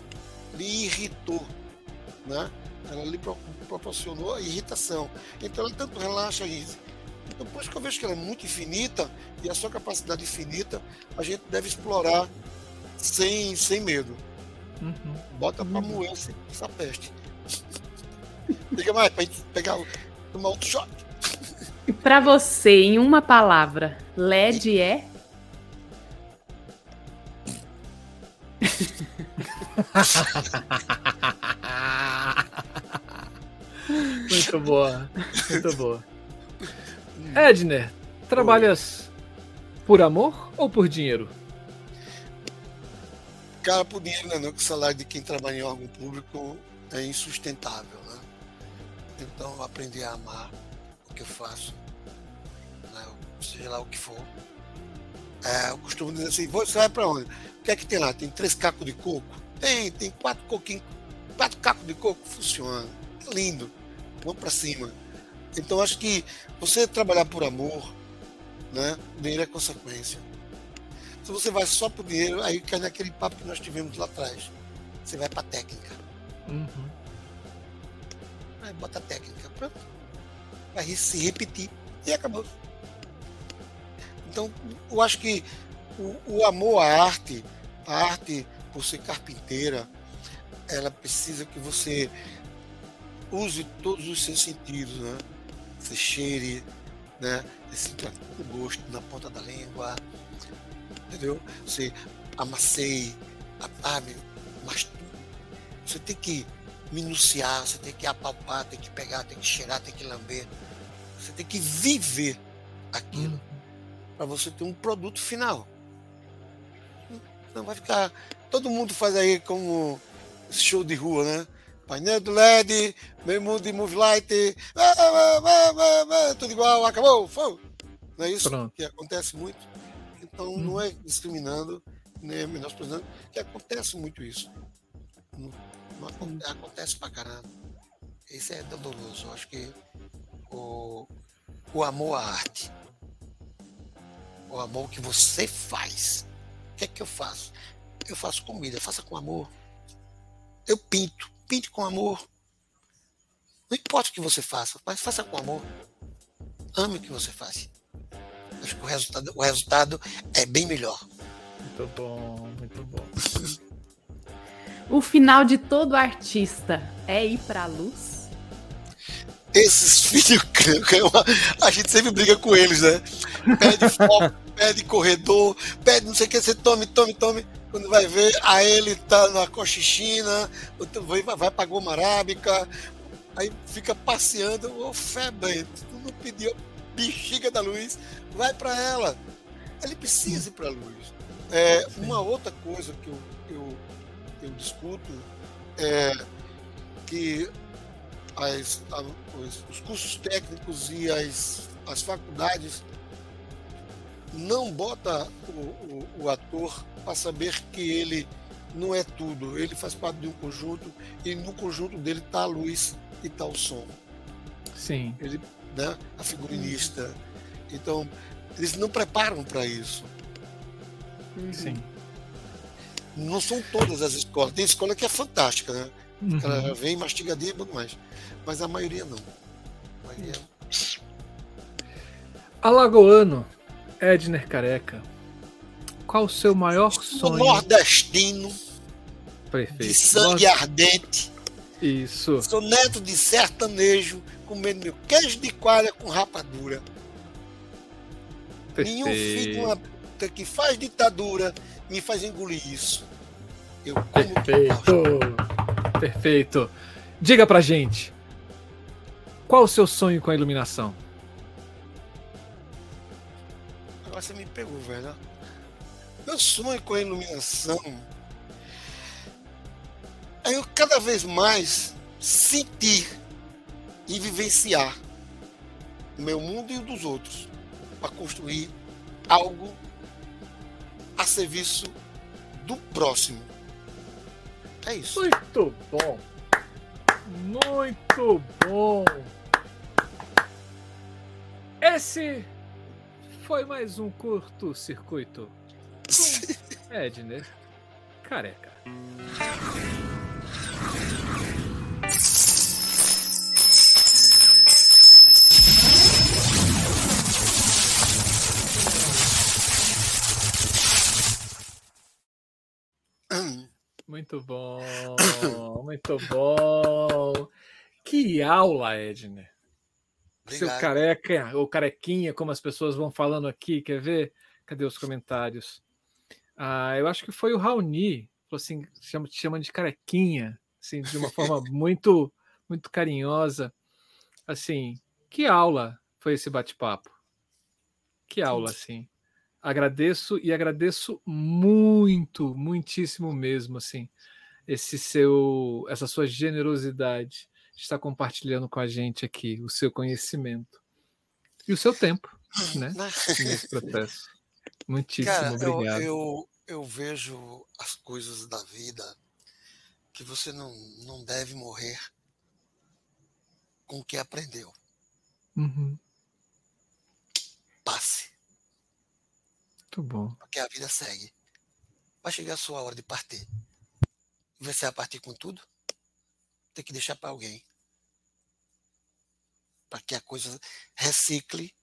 lhe irritou, né? Ela lhe proporcionou irritação. Então ela tanto relaxa isso depois que eu vejo que ela é muito infinita e a sua capacidade infinita, a gente deve explorar sem, sem medo. Uhum. Bota uhum. pra moer essa peste. Liga mais pra gente pegar tomar outro shot. Para você, em uma palavra, LED é? [LAUGHS] muito boa, muito boa. Edner, trabalhas Oi. por amor ou por dinheiro? cara por dinheiro, né? Não, o salário de quem trabalha em órgão público é insustentável, né? Então eu aprendi a amar o que eu faço, né? seja lá o que for. É, eu costumo dizer assim, você vai para onde? O que é que tem lá? Tem três cacos de coco? Tem, tem quatro coquinhos, quatro cacos de coco, funciona. É lindo. Vamos para cima. Então acho que você trabalhar por amor, né? O dinheiro é consequência. Se você vai só por dinheiro, aí cai naquele papo que nós tivemos lá atrás. Você vai para técnica. Uhum. Aí bota a técnica, pronto. Vai se repetir e acabou. Então, eu acho que o, o amor à arte, a arte por ser carpinteira, ela precisa que você use todos os seus sentidos, né? Você cheire, né? Você sinta o gosto na ponta da língua, entendeu? Você amassei, abre, mas você tem que minuciar, você tem que apalpar, tem que pegar, tem que cheirar, tem que lamber. Você tem que viver aquilo uhum. para você ter um produto final. Não vai ficar. Todo mundo faz aí como show de rua, né? Painel do LED, menu de move light, ah, ah, ah, tudo igual, acabou, foi. Não é isso Pronto. que acontece muito? Então hum. não é discriminando, nem é menosprezando, que acontece muito isso. Não, não acontece, acontece pra caramba. Isso é doloroso. Eu acho que o, o amor à arte, o amor que você faz. O que é que eu faço? Eu faço comida, faça com amor. Eu pinto, pinte com amor. Não importa o que você faça, mas faça com amor. Ame o que você faz. Acho que o resultado, o resultado é bem melhor. Muito bom, muito bom. [LAUGHS] O final de todo artista é ir para a luz? Esses [LAUGHS] filhos, [LAUGHS] a gente sempre briga com eles, né? Pede foco, pede corredor, pede não sei o que, você tome, tome, tome. Quando vai ver, a ele tá na Cochichina, vai, vai pra Goma Arábica, aí fica passeando, ô fé, tu não pediu bexiga da luz, vai para ela. Ele precisa ir para a luz. É, uma outra coisa que eu, eu, eu discuto é que as, a, os, os, cursos técnicos e as, as faculdades não bota o, o, o ator para saber que ele não é tudo, ele faz parte de um conjunto e no conjunto dele está a luz e está o som. Sim. Ele, né, a figurinista. Então, eles não preparam para isso. Sim. Não são todas as escolas. Tem escola que é fantástica, né? Uhum. Ela vem mastigadinha e tudo mais. Mas a maioria não. A maioria... Alagoano, Edner Careca. Qual o seu maior sonho? Nordestino. Perfeito. De sangue Nord... ardente. Isso. Sou neto de sertanejo, comendo meu queijo de coalha com rapadura. Perfeito. Nenhum filho de uma puta que faz ditadura me faz engolir isso. Eu como Perfeito. Perfeito. Diga pra gente. Qual o seu sonho com a iluminação? Agora você me pegou, velho. Meu sonho com a iluminação é eu cada vez mais sentir e vivenciar o meu mundo e o dos outros para construir algo a serviço do próximo. É isso. Muito bom. Muito bom. Esse foi mais um curto-circuito [LAUGHS] com Edner Careca. Muito bom, [COUGHS] muito bom. Que aula, Edner. Seu careca, ou carequinha, como as pessoas vão falando aqui, quer ver? Cadê os comentários? Ah, eu acho que foi o Raoni, falou assim, chama, chama de carequinha, assim, de uma forma [LAUGHS] muito, muito carinhosa. Assim, que aula foi esse bate-papo? Que aula, assim. agradeço e agradeço muito, muitíssimo mesmo, assim, esse seu, essa sua generosidade estar compartilhando com a gente aqui o seu conhecimento e o seu tempo, né, [LAUGHS] nesse processo. Muitíssimo Cara, obrigado. Eu, eu, eu, vejo as coisas da vida que você não, não deve morrer com o que aprendeu. Uhum. Passe. Muito bom. Porque a vida segue. Vai chegar a sua hora de partir. Você vai partir com tudo? Tem que deixar para alguém. Para que a coisa recicle,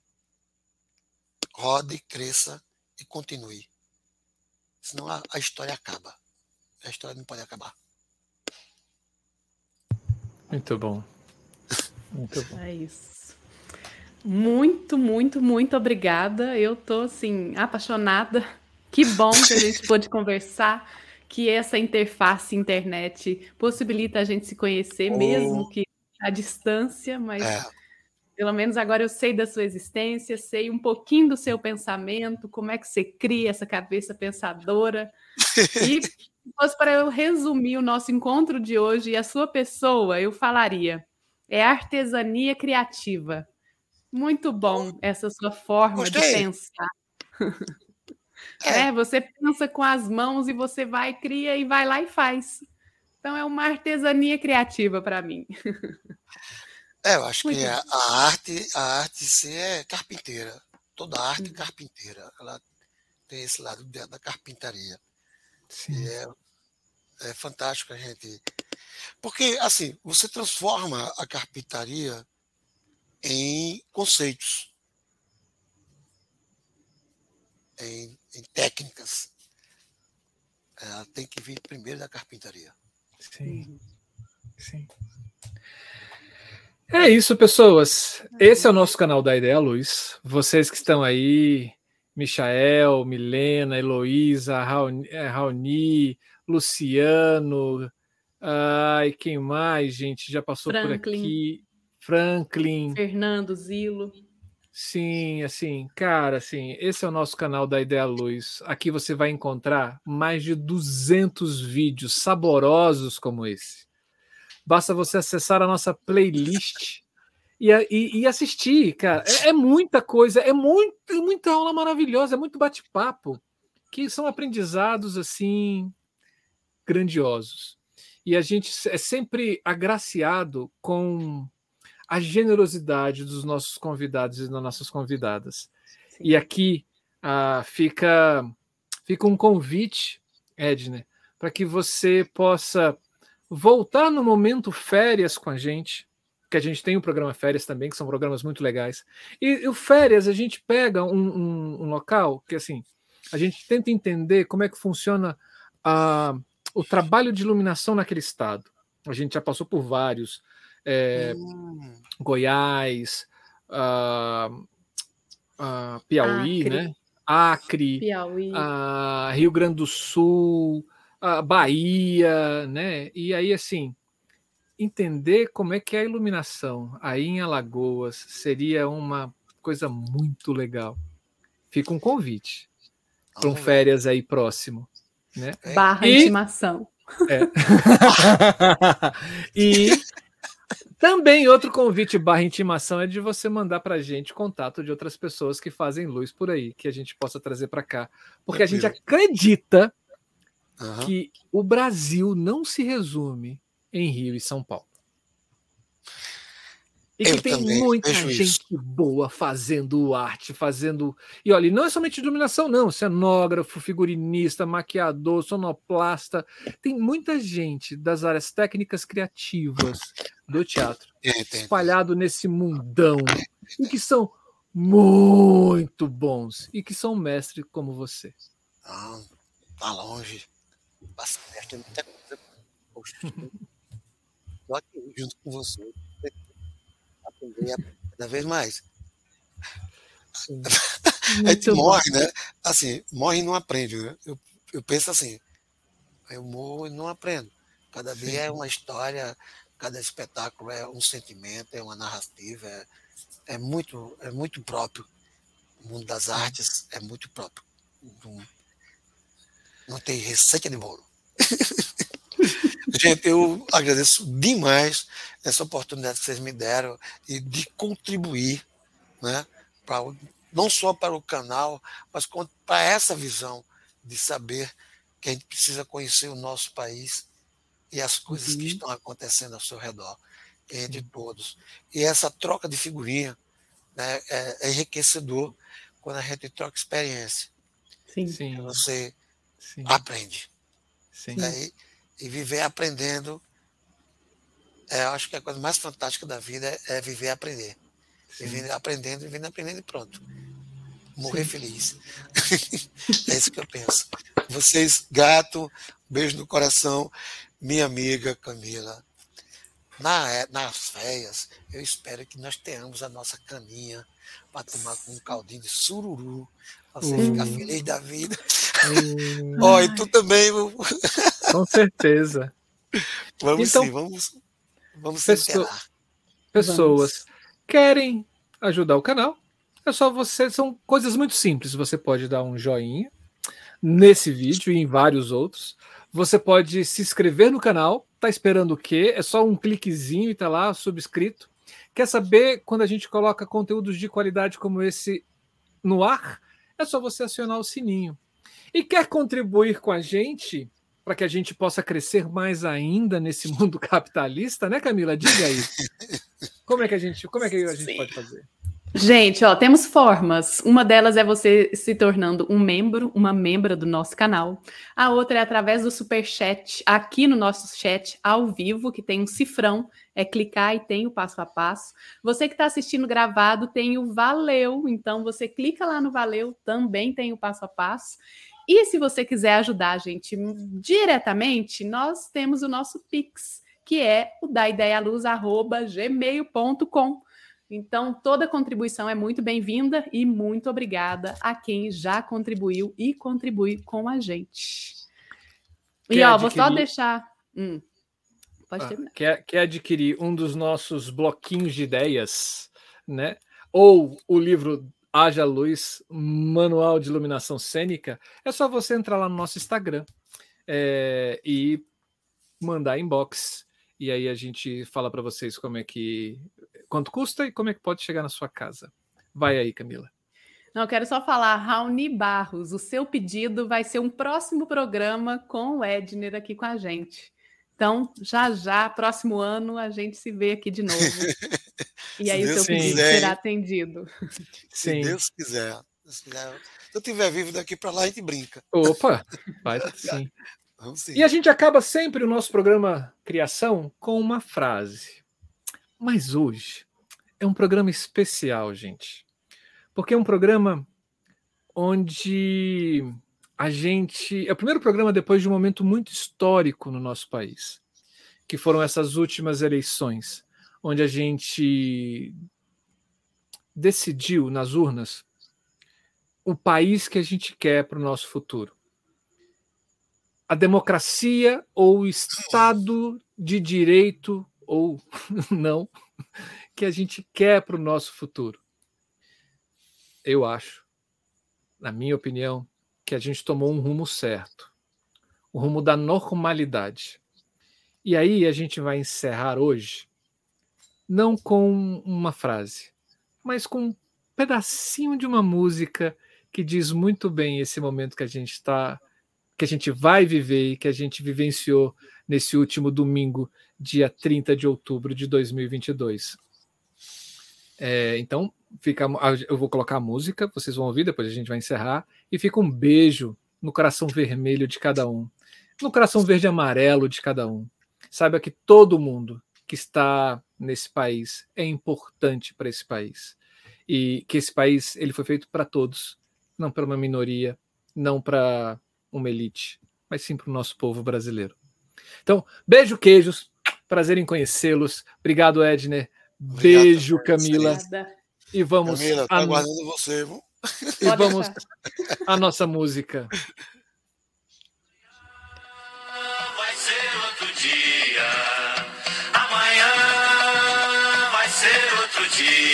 rode, cresça e continue. Senão a, a história acaba. A história não pode acabar. Muito bom. Muito bom. É isso. Muito, muito, muito obrigada. Eu tô assim apaixonada. Que bom que a gente pôde conversar, que essa interface internet possibilita a gente se conhecer, oh. mesmo que à distância, mas é. pelo menos agora eu sei da sua existência, sei um pouquinho do seu pensamento, como é que você cria essa cabeça pensadora. E [LAUGHS] se fosse para eu resumir o nosso encontro de hoje e a sua pessoa, eu falaria: é artesania criativa. Muito bom essa sua forma Gostei. de pensar. [LAUGHS] É. é, você pensa com as mãos e você vai, cria e vai lá e faz. Então é uma artesania criativa para mim. É, eu acho Muito que a, a, arte, a arte sim é carpinteira. Toda arte é hum. carpinteira. Ela tem esse lado da carpintaria. Sim. E é, é fantástico a gente. Porque, assim, você transforma a carpintaria em conceitos, em, em técnicas. Ela tem que vir primeiro da carpintaria. Sim. Sim. É isso, pessoas. Esse é o nosso canal da Ideia Luz. Vocês que estão aí, Michael, Milena, Heloísa, Raoni, é, Luciano, ai, quem mais, gente? Já passou Franklin. por aqui. Franklin. Fernando Zilo. Sim, assim, cara, assim, esse é o nosso canal da Ideia Luz. Aqui você vai encontrar mais de 200 vídeos saborosos como esse. Basta você acessar a nossa playlist e, e, e assistir, cara. É, é, muita coisa, é muito, muita aula maravilhosa, é muito bate-papo, que são aprendizados, assim, grandiosos. E a gente é sempre agraciado com a generosidade dos nossos convidados e das nossas convidadas. Sim. E aqui ah, fica, fica um convite, Edna, para que você possa voltar no momento férias com a gente, que a gente tem o um programa Férias também, que são programas muito legais. E, o Férias, a gente pega um, um, um, local que, assim, a gente tenta entender como é que funciona ah, o trabalho de iluminação naquele estado. A gente já passou por vários é, hum. Goiás, uh, uh, Piauí, Acre. né? Acre, Piauí. Uh, Rio Grande do Sul, Bahia, né? E aí, assim, entender como é que é a iluminação aí em Alagoas seria uma coisa muito legal. Fica um convite para um férias aí próximo. Né? Barra e... intimação. É. [LAUGHS] [LAUGHS] e também outro convite barra intimação é de você mandar para a gente contato de outras pessoas que fazem luz por aí, que a gente possa trazer para cá. Porque a gente acredita uhum. que o Brasil não se resume em Rio e São Paulo. E que tem muita gente isso. boa fazendo arte, fazendo. E olha, não é somente iluminação, não. Cenógrafo, figurinista, maquiador, sonoplasta. Tem muita gente das áreas técnicas criativas do teatro espalhado nesse mundão e que são muito bons e que são mestres como você. Não, tá longe. Bastante, muita coisa. Poxa, aqui [LAUGHS] junto com você aprender cada vez mais. [LAUGHS] a gente morre, né? Assim, morre e não aprende, né? Eu, eu penso assim, eu morro e não aprendo. Cada dia é uma história, cada espetáculo é um sentimento, é uma narrativa, é, é muito, é muito próprio. O mundo das artes é muito próprio. não, não tem receita de bolo. [LAUGHS] Gente, eu agradeço demais essa oportunidade que vocês me deram e de contribuir, né, pra, não só para o canal, mas para essa visão de saber que a gente precisa conhecer o nosso país e as coisas uhum. que estão acontecendo ao seu redor, entre uhum. todos. E essa troca de figurinha né, é, é enriquecedor quando a gente troca experiência. Sim, sim. Você sim. aprende. Sim. Né? E, e, viver aprendendo, é, eu acho que a coisa mais fantástica da vida é, é viver e aprender. Viver aprendendo, vivendo aprendendo e pronto. Morrer sim. feliz. [LAUGHS] é isso que eu penso. Vocês, gato, beijo no coração, minha amiga Camila. Na, é, nas férias, eu espero que nós tenhamos a nossa caninha para tomar com um caldinho de sururu, para você hum. ficar feliz da vida. Hum. Ó, oh, e tu também. Com certeza. Vamos então, sim, vamos, vamos pessoa, Pessoas vamos. querem ajudar o canal, é só você. São coisas muito simples. Você pode dar um joinha nesse vídeo e em vários outros. Você pode se inscrever no canal. Tá esperando o quê? É só um cliquezinho e tá lá subscrito. Quer saber quando a gente coloca conteúdos de qualidade como esse no ar? É só você acionar o sininho. E quer contribuir com a gente para que a gente possa crescer mais ainda nesse [LAUGHS] mundo capitalista, né, Camila? Diga aí. [LAUGHS] Como é que a gente, como é que a gente Sim. pode fazer? Gente, ó, temos formas. Uma delas é você se tornando um membro, uma membra do nosso canal. A outra é através do super chat, aqui no nosso chat ao vivo, que tem um cifrão, é clicar e tem o passo a passo. Você que está assistindo gravado tem o valeu, então você clica lá no valeu, também tem o passo a passo. E se você quiser ajudar a gente diretamente, nós temos o nosso Pix, que é o daideialuz@gmail.com. Então, toda contribuição é muito bem-vinda e muito obrigada a quem já contribuiu e contribui com a gente. Quer e ó, adquirir... vou só deixar. Hum, pode ah, terminar. Quer, quer adquirir um dos nossos bloquinhos de ideias, né? Ou o livro Haja Luz, Manual de Iluminação Cênica, é só você entrar lá no nosso Instagram é, e mandar inbox. E aí a gente fala para vocês como é que quanto custa e como é que pode chegar na sua casa. Vai aí, Camila. Não, eu quero só falar, Raoni Barros, o seu pedido vai ser um próximo programa com o Edner aqui com a gente. Então, já já, próximo ano, a gente se vê aqui de novo. [LAUGHS] E aí Deus o seu pedido quiser, será atendido. Se Sim. Deus quiser. Se eu estiver vivo daqui para lá, a gente brinca. Opa, vai [LAUGHS] sim. sim. E a gente acaba sempre o nosso programa Criação com uma frase. Mas hoje é um programa especial, gente. Porque é um programa onde a gente. É o primeiro programa depois de um momento muito histórico no nosso país, que foram essas últimas eleições, onde a gente decidiu nas urnas o país que a gente quer para o nosso futuro. A democracia ou o Estado de Direito ou [LAUGHS] não que a gente quer para o nosso futuro. Eu acho, na minha opinião, que a gente tomou um rumo certo, o rumo da normalidade. E aí a gente vai encerrar hoje, não com uma frase, mas com um pedacinho de uma música que diz muito bem esse momento que a gente está, que a gente vai viver e que a gente vivenciou nesse último domingo dia 30 de outubro de 2022. É, então, fica, eu vou colocar a música, vocês vão ouvir, depois a gente vai encerrar, e fica um beijo no coração vermelho de cada um, no coração verde e amarelo de cada um. Saiba que todo mundo que está nesse país é importante para esse país. E que esse país ele foi feito para todos, não para uma minoria, não para uma elite, mas sim para o nosso povo brasileiro. Então, beijo, queijos. Prazer em conhecê-los. Obrigado, Edner. Obrigado, beijo, Camila. E vamos. Camila, tá a... aguardando você, viu? [LAUGHS] E Pode vamos à nossa música. Vai ser outro dia. Amanhã vai ser outro dia.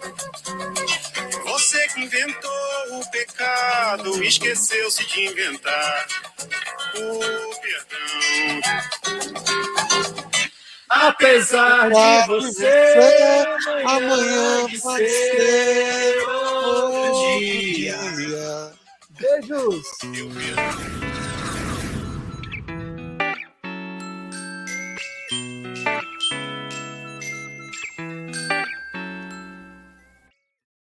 Inventou o pecado, esqueceu-se de inventar o perdão. Apesar de você, amanhã pode ser outro dia. Beijos!